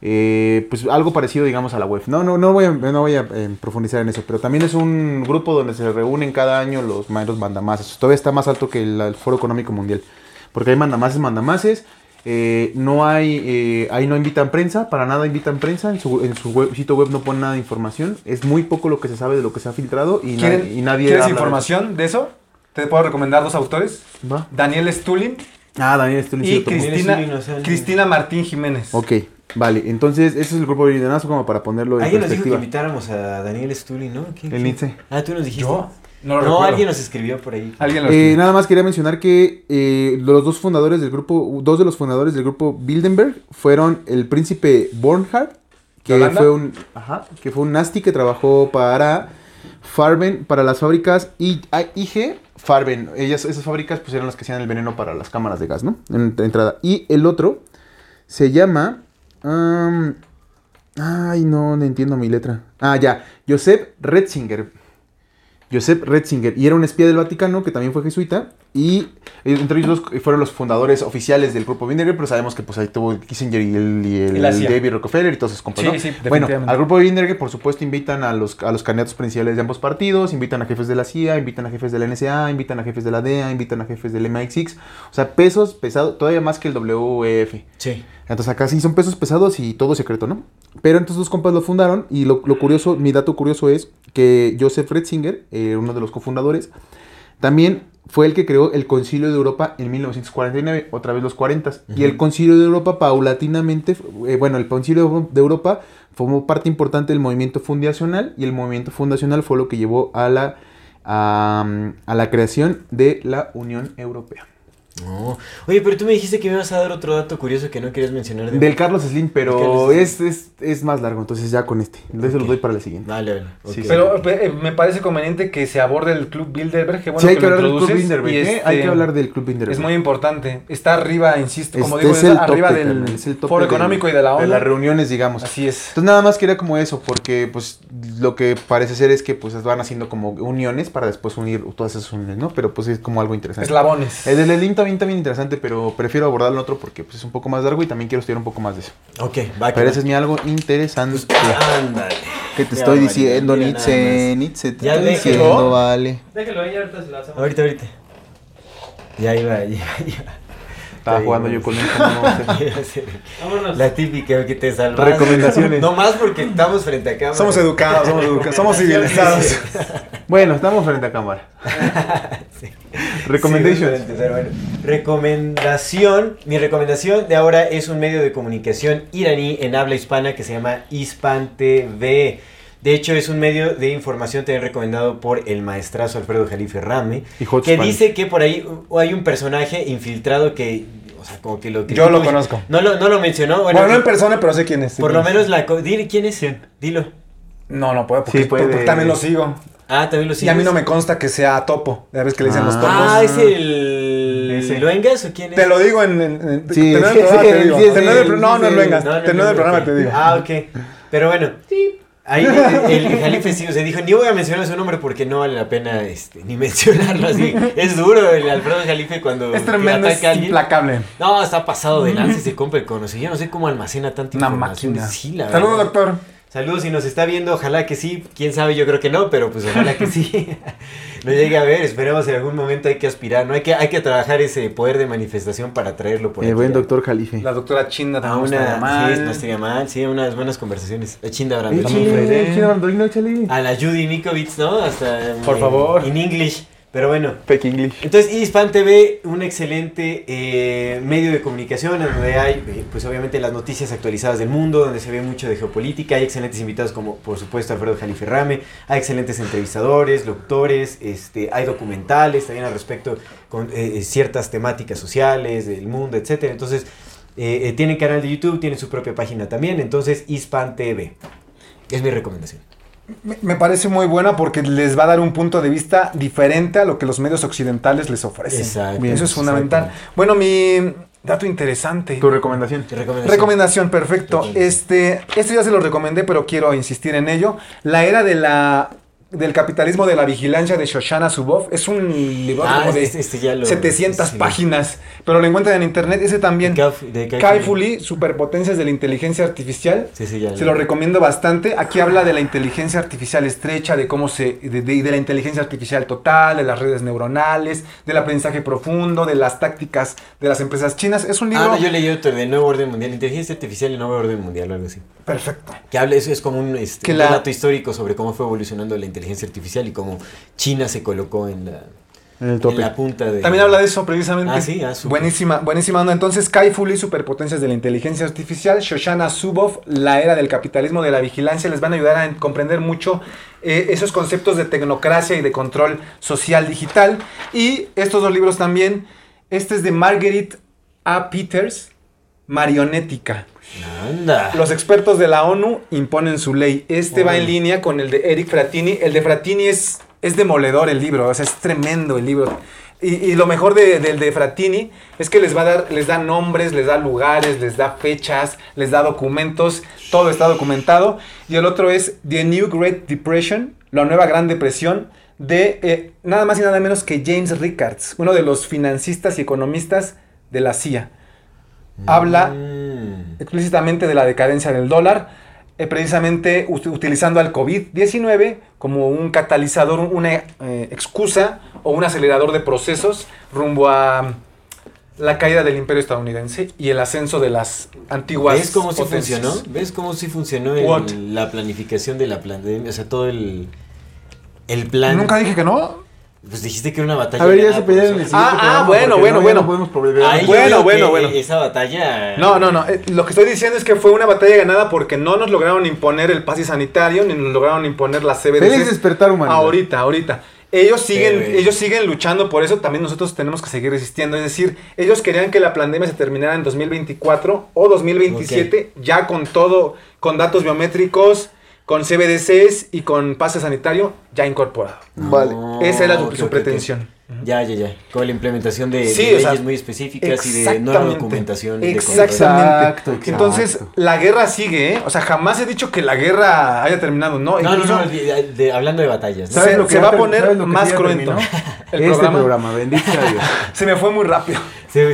eh, pues algo parecido, digamos, a la web. No, no, no voy a, no voy a eh, profundizar en eso, pero también es un grupo donde se reúnen cada año los maestros mandamases. Todavía está más alto que el, el Foro Económico Mundial, porque hay mandamases, mandamases. Eh, no hay, eh, ahí no invitan prensa, para nada invitan prensa, en su, en su web- sitio web no pone nada de información, es muy poco lo que se sabe de lo que se ha filtrado y, na- ¿Quieren- y nadie... ¿Quieres de información de eso? Te puedo recomendar dos autores. Daniel Stulin Ah, Daniel Stulin sí y. Cristina, Stulin, o sea, Cristina Martín Jiménez. Ok, vale. Entonces, ese es el grupo Viridianazo como para ponerlo en Alguien nos dijo que invitáramos a Daniel Stully, ¿no? ¿Quién- El? Nietzsche. Ah, tú nos dijiste. ¿Yo? No alguien nos escribió por ahí. Alguien lo Eh, escribió. nada más quería mencionar que eh, los dos fundadores del grupo, dos de los fundadores del grupo Bilderberg fueron el príncipe Bornhardt, que fue un, ajá, que fue un nasty que trabajó para Farben, para las fábricas I- ah, IG Farben. Ellas, esas fábricas pues eran las que hacían el veneno para las cámaras de gas, ¿no? En, entrada. Y el otro se llama, am, ay no, no entiendo mi letra. Ah, ya, Joseph Retzinger. Joseph Retzinger, y era un espía del Vaticano que también fue jesuita, y entre ellos dos fueron los fundadores oficiales del grupo Bilderberg, pero sabemos que pues ahí tuvo Kissinger y el, y el. David Rockefeller y todos esos compas, Sí, ¿no? sí, Bueno, al grupo Bilderberg, por supuesto, invitan a los, a los candidatos principales de ambos partidos, invitan a jefes de la CIA, invitan a jefes de la NSA, invitan a jefes de la DEA, invitan a jefes del MI6, o sea, pesos pesados, todavía más que el WEF. Sí. Entonces acá sí son pesos pesados y todo secreto, ¿no? Pero entonces dos compas lo fundaron y lo, lo curioso, mi dato curioso es que Joseph Retzinger, eh, uno de los cofundadores, también fue el que creó el Concilio de Europa en 1949, otra vez los 40. Y el Concilio de Europa paulatinamente, eh, bueno, el Concilio de Europa formó parte importante del movimiento fundacional y el movimiento fundacional fue lo que llevó a la, a, a la creación de la Unión Europea. No. Oye, pero tú me dijiste que me ibas a dar otro dato curioso que no querías mencionar. De... Del Carlos Slim, pero Carlos Slim. es, es, es más largo, entonces ya con este. Entonces Ok. lo doy para la siguiente. Vale, vale. Sí. Pero eh, me parece conveniente que se aborde el Club Bilderberg. Que bueno sí, hay que, que hablar del Club introduces, Bilderberg, ¿eh? este, Hay que hablar del Club Bilderberg. Es muy importante. Está arriba, insisto, como Este digo, es está el tope, arriba del es el Foro del- Económico y de la De ONU. las reuniones, digamos. Así es. Entonces nada más quería como eso, porque pues lo que parece ser es que pues van haciendo como uniones para después unir todas esas uniones, ¿no? Pero pues es como algo interesante. Eslabones. El del Slim también también interesante, pero prefiero abordarlo en otro porque pues es un poco más largo y también quiero estudiar un poco más de eso. Ok, va Pero ese es mi algo interesante. Ándale. ¿Qué te estoy diciendo, Nietzsche? Nietzsche, te Ya estoy déjelo. diciendo, vale. Déjelo ahí, ahorita se lo hacemos. Ahorita, ahorita. Ya iba, ya, ya. Estaba jugando yo con él. no. La típica que te salvas. Recomendaciones. No más porque estamos frente a cámara. Somos educados, somos educados, somos civilizados. Bueno, estamos frente a cámara. Recommendations. Bueno. Recomendación. Mi recomendación de ahora es un medio de comunicación iraní en habla hispana que se llama Hispan TV. De hecho, es un medio de información también recomendado por el maestrazo Alfredo Jalife Rame. Que Spanish. dice que por ahí hay un personaje infiltrado que. O sea, como que lo Yo lo conozco. No lo, no lo mencionó. Bueno, Bueno, no en persona, pero sé quién es. por quién lo es. menos la. co- Dile quién es. Dilo. No, no puedo, porque, Sí, puede. porque también lo sigo. Ah, también lo Y a mí no me consta que sea topo. Ya ves que le dicen los topos. Ah, es el. Ese. ¿Luengas o quién es? Te lo digo en. en, en Sí, sí, el sí, te sí, el sí, no, sí, no sí. lo vengas. No, no, Terminando no, el programa te digo. Ah, ok. Pero bueno. Ahí el, el Jalife sí, o sea, dijo, ni voy a mencionar su nombre porque no vale la pena este, ni mencionarlo así. Es duro el Alfredo Jalife cuando Es tremendo, es ataca a alguien. implacable. No, está pasado de lanza y se compra el conoce. Yo no sé cómo almacena tanta Una información. máquina. Sí, la Saludos, doctor. Saludos si nos está viendo, ojalá que sí, quién sabe, yo creo que no, pero pues ojalá que sí. no llegue a ver, esperemos en algún momento hay que aspirar, no hay que, hay que trabajar ese poder de manifestación para traerlo por El aquí. buen doctor Jalife. La doctora Chinda A también no una, estaría mal. sí, no estaría mal, sí, unas buenas conversaciones. A Chinda Brando. Échale, Freire. échale, Brandolino, échale. A la Judy Mikovits, ¿no? Hasta Por en- favor. En English. Pero bueno. Fake English. Entonces, Hispan TV, un excelente eh, medio de comunicación en donde hay, eh, pues obviamente, las noticias actualizadas del mundo, donde se ve mucho de geopolítica. Hay excelentes invitados como, por supuesto, Alfredo Jalife Rame. Hay excelentes entrevistadores, doctores, este, hay documentales también al respecto con eh, ciertas temáticas sociales del mundo, etcétera. Entonces, eh, eh, tienen canal de YouTube, tienen su propia página también. Entonces, Hispan TV. Es mi recomendación. Me- parece muy buena porque les va a dar un punto de vista diferente a lo que los medios occidentales les ofrecen. Exacto. Eso es fundamental. Bueno, mi dato interesante. Tu recomendación. ¿Qué recomendación? Recomendación, perfecto. Recomendación. Este, esto ya se lo recomendé, pero quiero insistir en ello. La era de la del capitalismo de la vigilancia de Shoshana Zuboff es un libro Ah, como de este- este ya lo- 700 sí. páginas, pero lo encuentran en internet. Ese también. De Kai- de Kai Kai Fu-Lee. Fu-Lee, superpotencias de la inteligencia artificial. Sí, sí, ya Se lo recomiendo bastante. Aquí habla de la inteligencia artificial estrecha, de cómo se. de, de- de la inteligencia artificial total, de las redes neuronales, del aprendizaje profundo, de las tácticas de las empresas chinas. Es un libro Ah, no, yo leí otro de Nuevo Orden Mundial, Inteligencia Artificial y Nuevo Orden Mundial o algo así. perfecto. Que habla, eso es como un, este, Que un la- relato histórico sobre cómo fue evolucionando la inteligencia artificial y cómo China se colocó en la, En el en tope. la punta de... También habla de eso precisamente. Ah, sí, ah, buenísima, buenísima onda. Entonces, Kai Fu Lee, superpotencias de la inteligencia artificial, Shoshana Zuboff, la era del capitalismo de la vigilancia, les van a ayudar a comprender mucho eh, esos conceptos de tecnocracia y de control social digital. Y estos dos libros también. Este es de Marguerite A. Peters, Marionética. Anda. Los expertos de la ONU imponen su ley. Este va en línea con el de Eric Fratini. El de Fratini es, es demoledor el libro, o sea, es tremendo el libro. Y, y lo mejor de- del de Fratini es que les va a dar, les da nombres, les da lugares, les da fechas, les da documentos, todo está documentado. Y el otro es The New Great Depression, la nueva Gran Depresión, de eh, nada más y nada menos que James Rickards, uno de los financistas y economistas de la CIA. Habla Mm. Explícitamente de la decadencia del dólar, eh, precisamente ut- utilizando al COVID-19 como un catalizador, una eh, excusa o un acelerador de procesos rumbo a la caída del imperio estadounidense y el ascenso de las antiguas ¿Ves cómo sí potencias. funcionó? ¿Ves cómo sí funcionó el- la planificación de la pandemia? O sea, todo el, el plan... Nunca dije que no. Pues dijiste que era una batalla... A ver, ya se pelearon en el nosotros. siguiente Ah, ah, programa, bueno, porque bueno, no, ya bueno. no podemos. Ahí Bueno, bueno, bueno. Esa batalla... No, no, no. eh, lo que estoy diciendo es que fue una batalla ganada porque no nos lograron imponer el pase sanitario ni nos lograron imponer la CBDC. Feliz despertar humanidad. Ahorita, ahorita. Ellos siguen, ellos siguen luchando por eso, también nosotros tenemos que seguir resistiendo. Es decir, ellos querían que la pandemia se terminara en 2024 o 2027, ya con todo, con datos biométricos, con CBDCs y con pase sanitario ya incorporado. Vale. Esa era su, su pretensión. Ya, ya, ya. Con la implementación de, Sí, de sea, muy específicas y de nueva Exactamente. documentación. de Exactamente. Exacto, exacto. Entonces, la guerra sigue, ¿eh? O sea, jamás he dicho que la guerra haya terminado, ¿no? No, no, Incluso no, de- de- hablando de batallas. ¿no? Se- ¿Sabes lo que se va a poner más cruento. El este programa. programa, bendito sea Dios. se me fue muy rápido.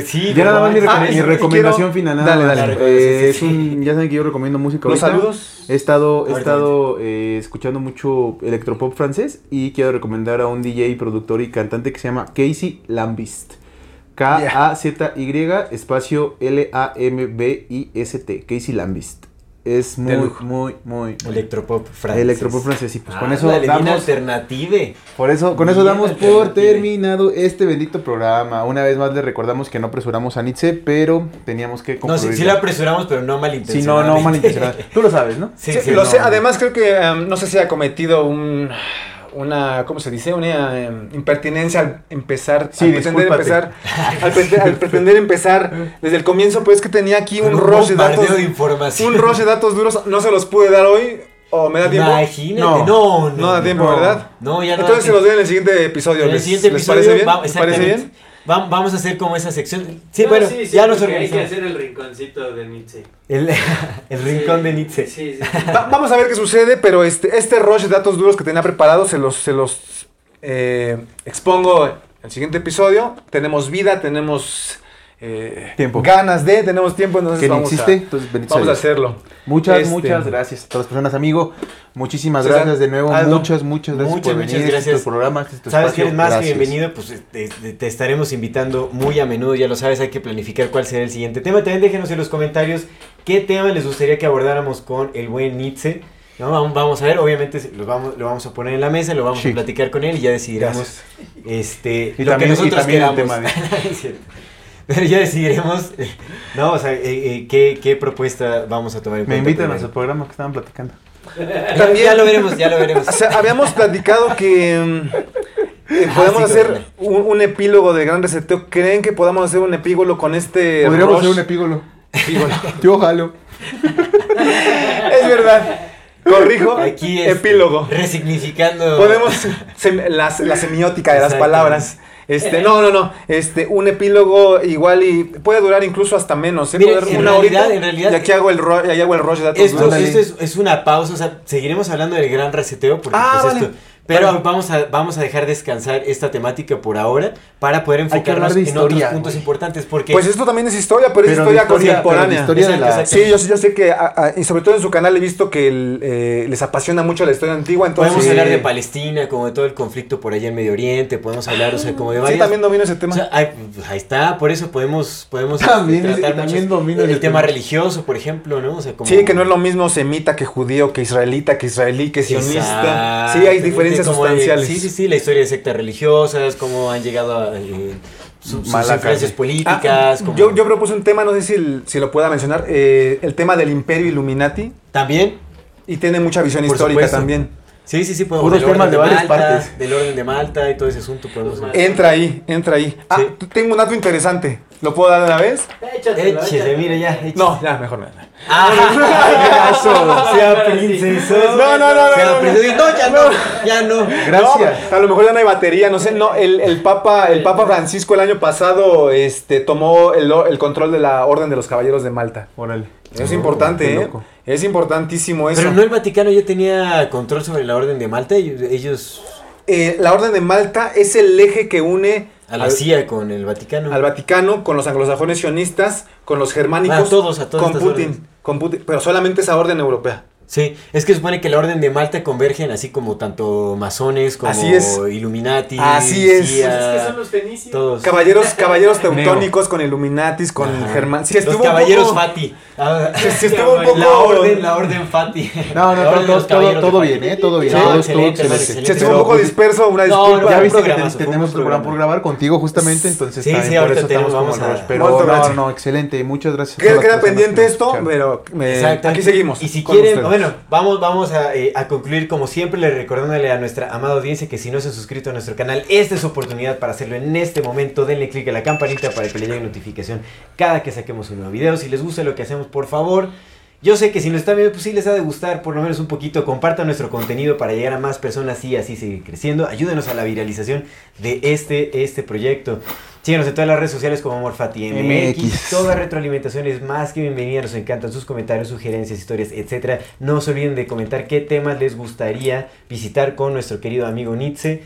Sí, Ya nada más mi, no, Ah, mi recomendación quiero- final. Nada dale, dale. Eh, Sí, sí, es un, ya saben que yo recomiendo música Los ahorita. saludos. He estado, he estado eh, escuchando mucho electropop francés y quiero recomendar a un DJ, productor y cantante que se llama Casey Lambist. K-A-Z-Y espacio L-A-M-B-I-S-T. Casey Lambist. Es muy, muy, muy... Electropop francés. Electropop francés. Y pues con Ah, eso damos... alternative. Por eso, con eso damos por terminado este bendito programa. Una vez más les recordamos que no apresuramos a Nietzsche, pero teníamos que No, concluir. sí, sí ya. la apresuramos, pero no Sí, malintencionadamente. no, no malintencionado. Tú lo sabes, ¿no? Sí, Sí, sí, lo no. sé. Además, creo que em, no sé si ha cometido un una ¿cómo se dice? una em, impertinencia al empezar Sí, al pretender empezar al, prete- al pretender empezar desde el comienzo pues que tenía aquí un Un rush de datos de información. un rush de datos duros no se los pude dar hoy o me da tiempo Imagínate, no, no. no da tiempo no. verdad No, ya no. entonces se los doy en el siguiente episodio En el ¿Les- siguiente les episodio parece bien va- ¿Les parece bien Va- Vamos a hacer como esa sección. Sí, No, bueno, sí, sí, ya nos porque Hay que organizamos. hacer el rinconcito de Nietzsche. El, el rincón de Nietzsche. Sí, sí. Va- vamos a ver qué sucede, pero este, este rush de datos duros que tenía preparado se los, se los eh, expongo en el siguiente episodio. Tenemos vida, tenemos eh, Tiempo. ganas de, tenemos tiempo, entonces que vamos, existe, a, entonces vamos a hacerlo. Muchas, Este, muchas gracias a todas las personas, amigo. Muchísimas César, gracias de nuevo. Aldo. Muchas, muchas gracias Muchas, por muchas venir. Este es gracias. tu programa, este es tu Sabes que eres más Gracias. que bienvenido, pues te, te- te estaremos invitando muy a menudo, ya lo sabes, hay que planificar cuál será el siguiente tema. También déjenos en los comentarios qué tema les gustaría que abordáramos con el buen Nietzsche. ¿no? Vamos, vamos a ver, obviamente lo vamos, lo vamos a poner en la mesa, lo vamos Sí. a platicar con él y ya decidiremos Gracias. este, Y lo también- que y nosotros también el queramos. tema Es cierto. Pero ya decidiremos, no, o sea, eh, eh, qué, qué propuesta vamos a tomar en Me cuenta invitan a su programa que estaban platicando. Ya, ya lo veremos, ya lo veremos. O sea, habíamos platicado que mm, eh, Ah, podemos sí, hacer un, un epílogo de Gran Reseteo. ¿Creen que podamos hacer un epílogo con este Podríamos Rush? hacer un epígolo. Yo jalo. Es verdad. Corrijo. Aquí es epílogo. resignificando. Podemos sem- la, la semiótica de las palabras. Este, no, no, no. Este, un epílogo igual y puede durar incluso hasta menos. ¿eh? Durar en una realidad- horita, en realidad- Y aquí hago el ro- y aquí hago el rush de datos. Esto, esto es, es una pausa, o sea, seguiremos hablando del gran reseteo porque Ah, pues, vale. esto- pero vamos a vamos a dejar descansar esta temática por ahora para poder enfocarnos en historia, otros puntos güey. importantes porque Pues esto también es historia, pero, es Pero historia, contemporánea. historia de la- Exacto, exacto. Sí, yo, yo sé que, a- a- y sobre todo en su canal he visto que el, eh, les apasiona mucho la historia antigua, entonces... podemos Sí. hablar de Palestina, como de todo el conflicto por allá en Medio Oriente, podemos hablar, o sea, como de Sí, varias también domino ese o tema. sea, ahí, pues, ahí está, por eso podemos podemos También, tratar sí, también muchos- domino el tema tema. religioso, por ejemplo, ¿no? O sea, como Sí, que no es lo mismo semita que judío, que israelita, que israelí, que sionista. Sí, hay Exactamente, diferencias como de- sustanciales. sí, sí, sí, la historia de sectas religiosas, cómo han llegado a eh, su- sus Mala influencias políticas. Ah, como- yo, yo propuse un tema, no sé si, el- si lo pueda mencionar, eh, el tema del imperio Illuminati, También, y tiene mucha visión Por histórica supuesto. también. sí, sí, sí, podemos Puros temas de varias Malta, partes. Del orden de Malta y todo ese asunto podemos... Entra ahí, entra ahí. Ah, Sí. tengo un dato interesante. ¿Lo puedo dar de una vez? Échatelo. mire ya, échese. No, ya, mejor no. Ah, sea princeso. No, no, no, no, no, ya no, ya no. Gracias. No, a lo mejor ya no hay batería, no sé. No, el, el Papa, el Papa Francisco el año pasado este, tomó el, el control de la Orden de los Caballeros de Malta. Órale. Es importante, ¿eh? loco. Es importantísimo eso. Pero no el Vaticano ya tenía control sobre la orden de Malta. Ellos, ellos Eh, la Orden de Malta es el eje que une a la al, CIA con el Vaticano. al Vaticano con los anglosajones sionistas, con los germánicos, A todos, a todas con Putin, órdenes. con Putin, pero solamente esa orden europea. Sí, es que supone que la orden de Malta convergen así como tanto masones como Así es. Illuminati. Así es. CIA, Pues es que son los fenicios. todos. Caballeros, caballeros teutónicos con Illuminatis, con Ajá. Germán. Los caballeros poco- Fati. Ah, Sí, sí, estuvo un poco- La orden, la orden Fati. No, no, todo, bien. ¿eh? Todo bien. No, todo, todo excelente, excelente. Se estuvo un poco disperso, una disculpa. no, Ya viste que tenemos programa por grabar contigo justamente, entonces Sí, sí, por ahorita eso estamos tenemos- como vamos rush. a- Pero no, no, excelente. Muchas gracias. Queda, pendiente esto, pero aquí seguimos. Y si quieren. Bueno, vamos, vamos a, eh, concluir como siempre, le recordándole a nuestra amada audiencia que si no se han suscrito a nuestro canal, esta es su oportunidad para hacerlo en este momento. Denle click a la campanita para que le llegue notificación cada que saquemos un nuevo video. Si les gusta lo que hacemos, por favor. Yo sé que si nos están viendo, pues sí les ha de gustar por lo menos un poquito. Compartan nuestro contenido para llegar a más personas y así seguir creciendo. Ayúdenos a la viralización de este, este proyecto. Síguenos en todas las redes sociales como Morfati MX. Toda retroalimentación es más que bienvenida. Nos encantan sus comentarios, sugerencias, historias, etcétera. No se olviden de comentar qué temas les gustaría visitar con nuestro querido amigo Nietzsche.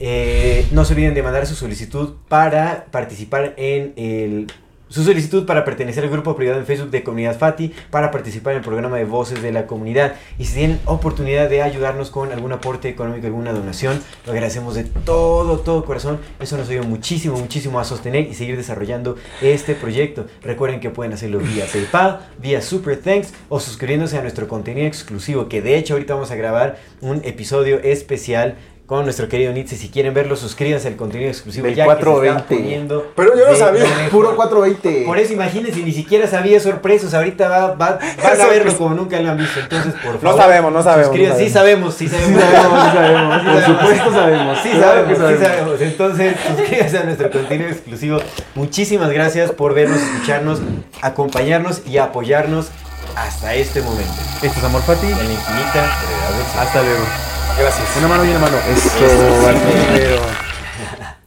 Eh, no se olviden de mandar su solicitud para participar en el... Su solicitud para pertenecer al grupo privado en Facebook de Comunidad Fati, para participar en el programa de Voces de la Comunidad. Y si tienen oportunidad de ayudarnos con algún aporte económico, alguna donación, lo agradecemos de todo, todo corazón. Eso nos ayuda muchísimo, muchísimo a sostener y seguir desarrollando este proyecto. Recuerden que pueden hacerlo vía PayPal, vía Super Thanks o suscribiéndose a nuestro contenido exclusivo. Que de hecho ahorita vamos a grabar un episodio especial con nuestro querido Nietzsche. Si quieren verlo, suscríbanse al contenido exclusivo. Del ya que se está 420. poniendo Pero yo no sabía. Puro 420. Por eso imagínense, ni siquiera sabía sorpresas. Ahorita va, va- van a verlo como nunca lo han visto. Entonces, por favor. No sabemos, no sabemos, suscríbanse. no Sí sabemos, sí sabemos. Sí sabemos, sí sabemos. Sí Por supuesto sabemos. Sí Claro sabemos, sí sabemos. Entonces, suscríbanse a nuestro contenido exclusivo. Muchísimas gracias por vernos, escucharnos, acompañarnos y apoyarnos hasta este momento. Esto es Amor Fati. En la infinita. Hasta luego. Gracias. Una mano y una mano. Eso.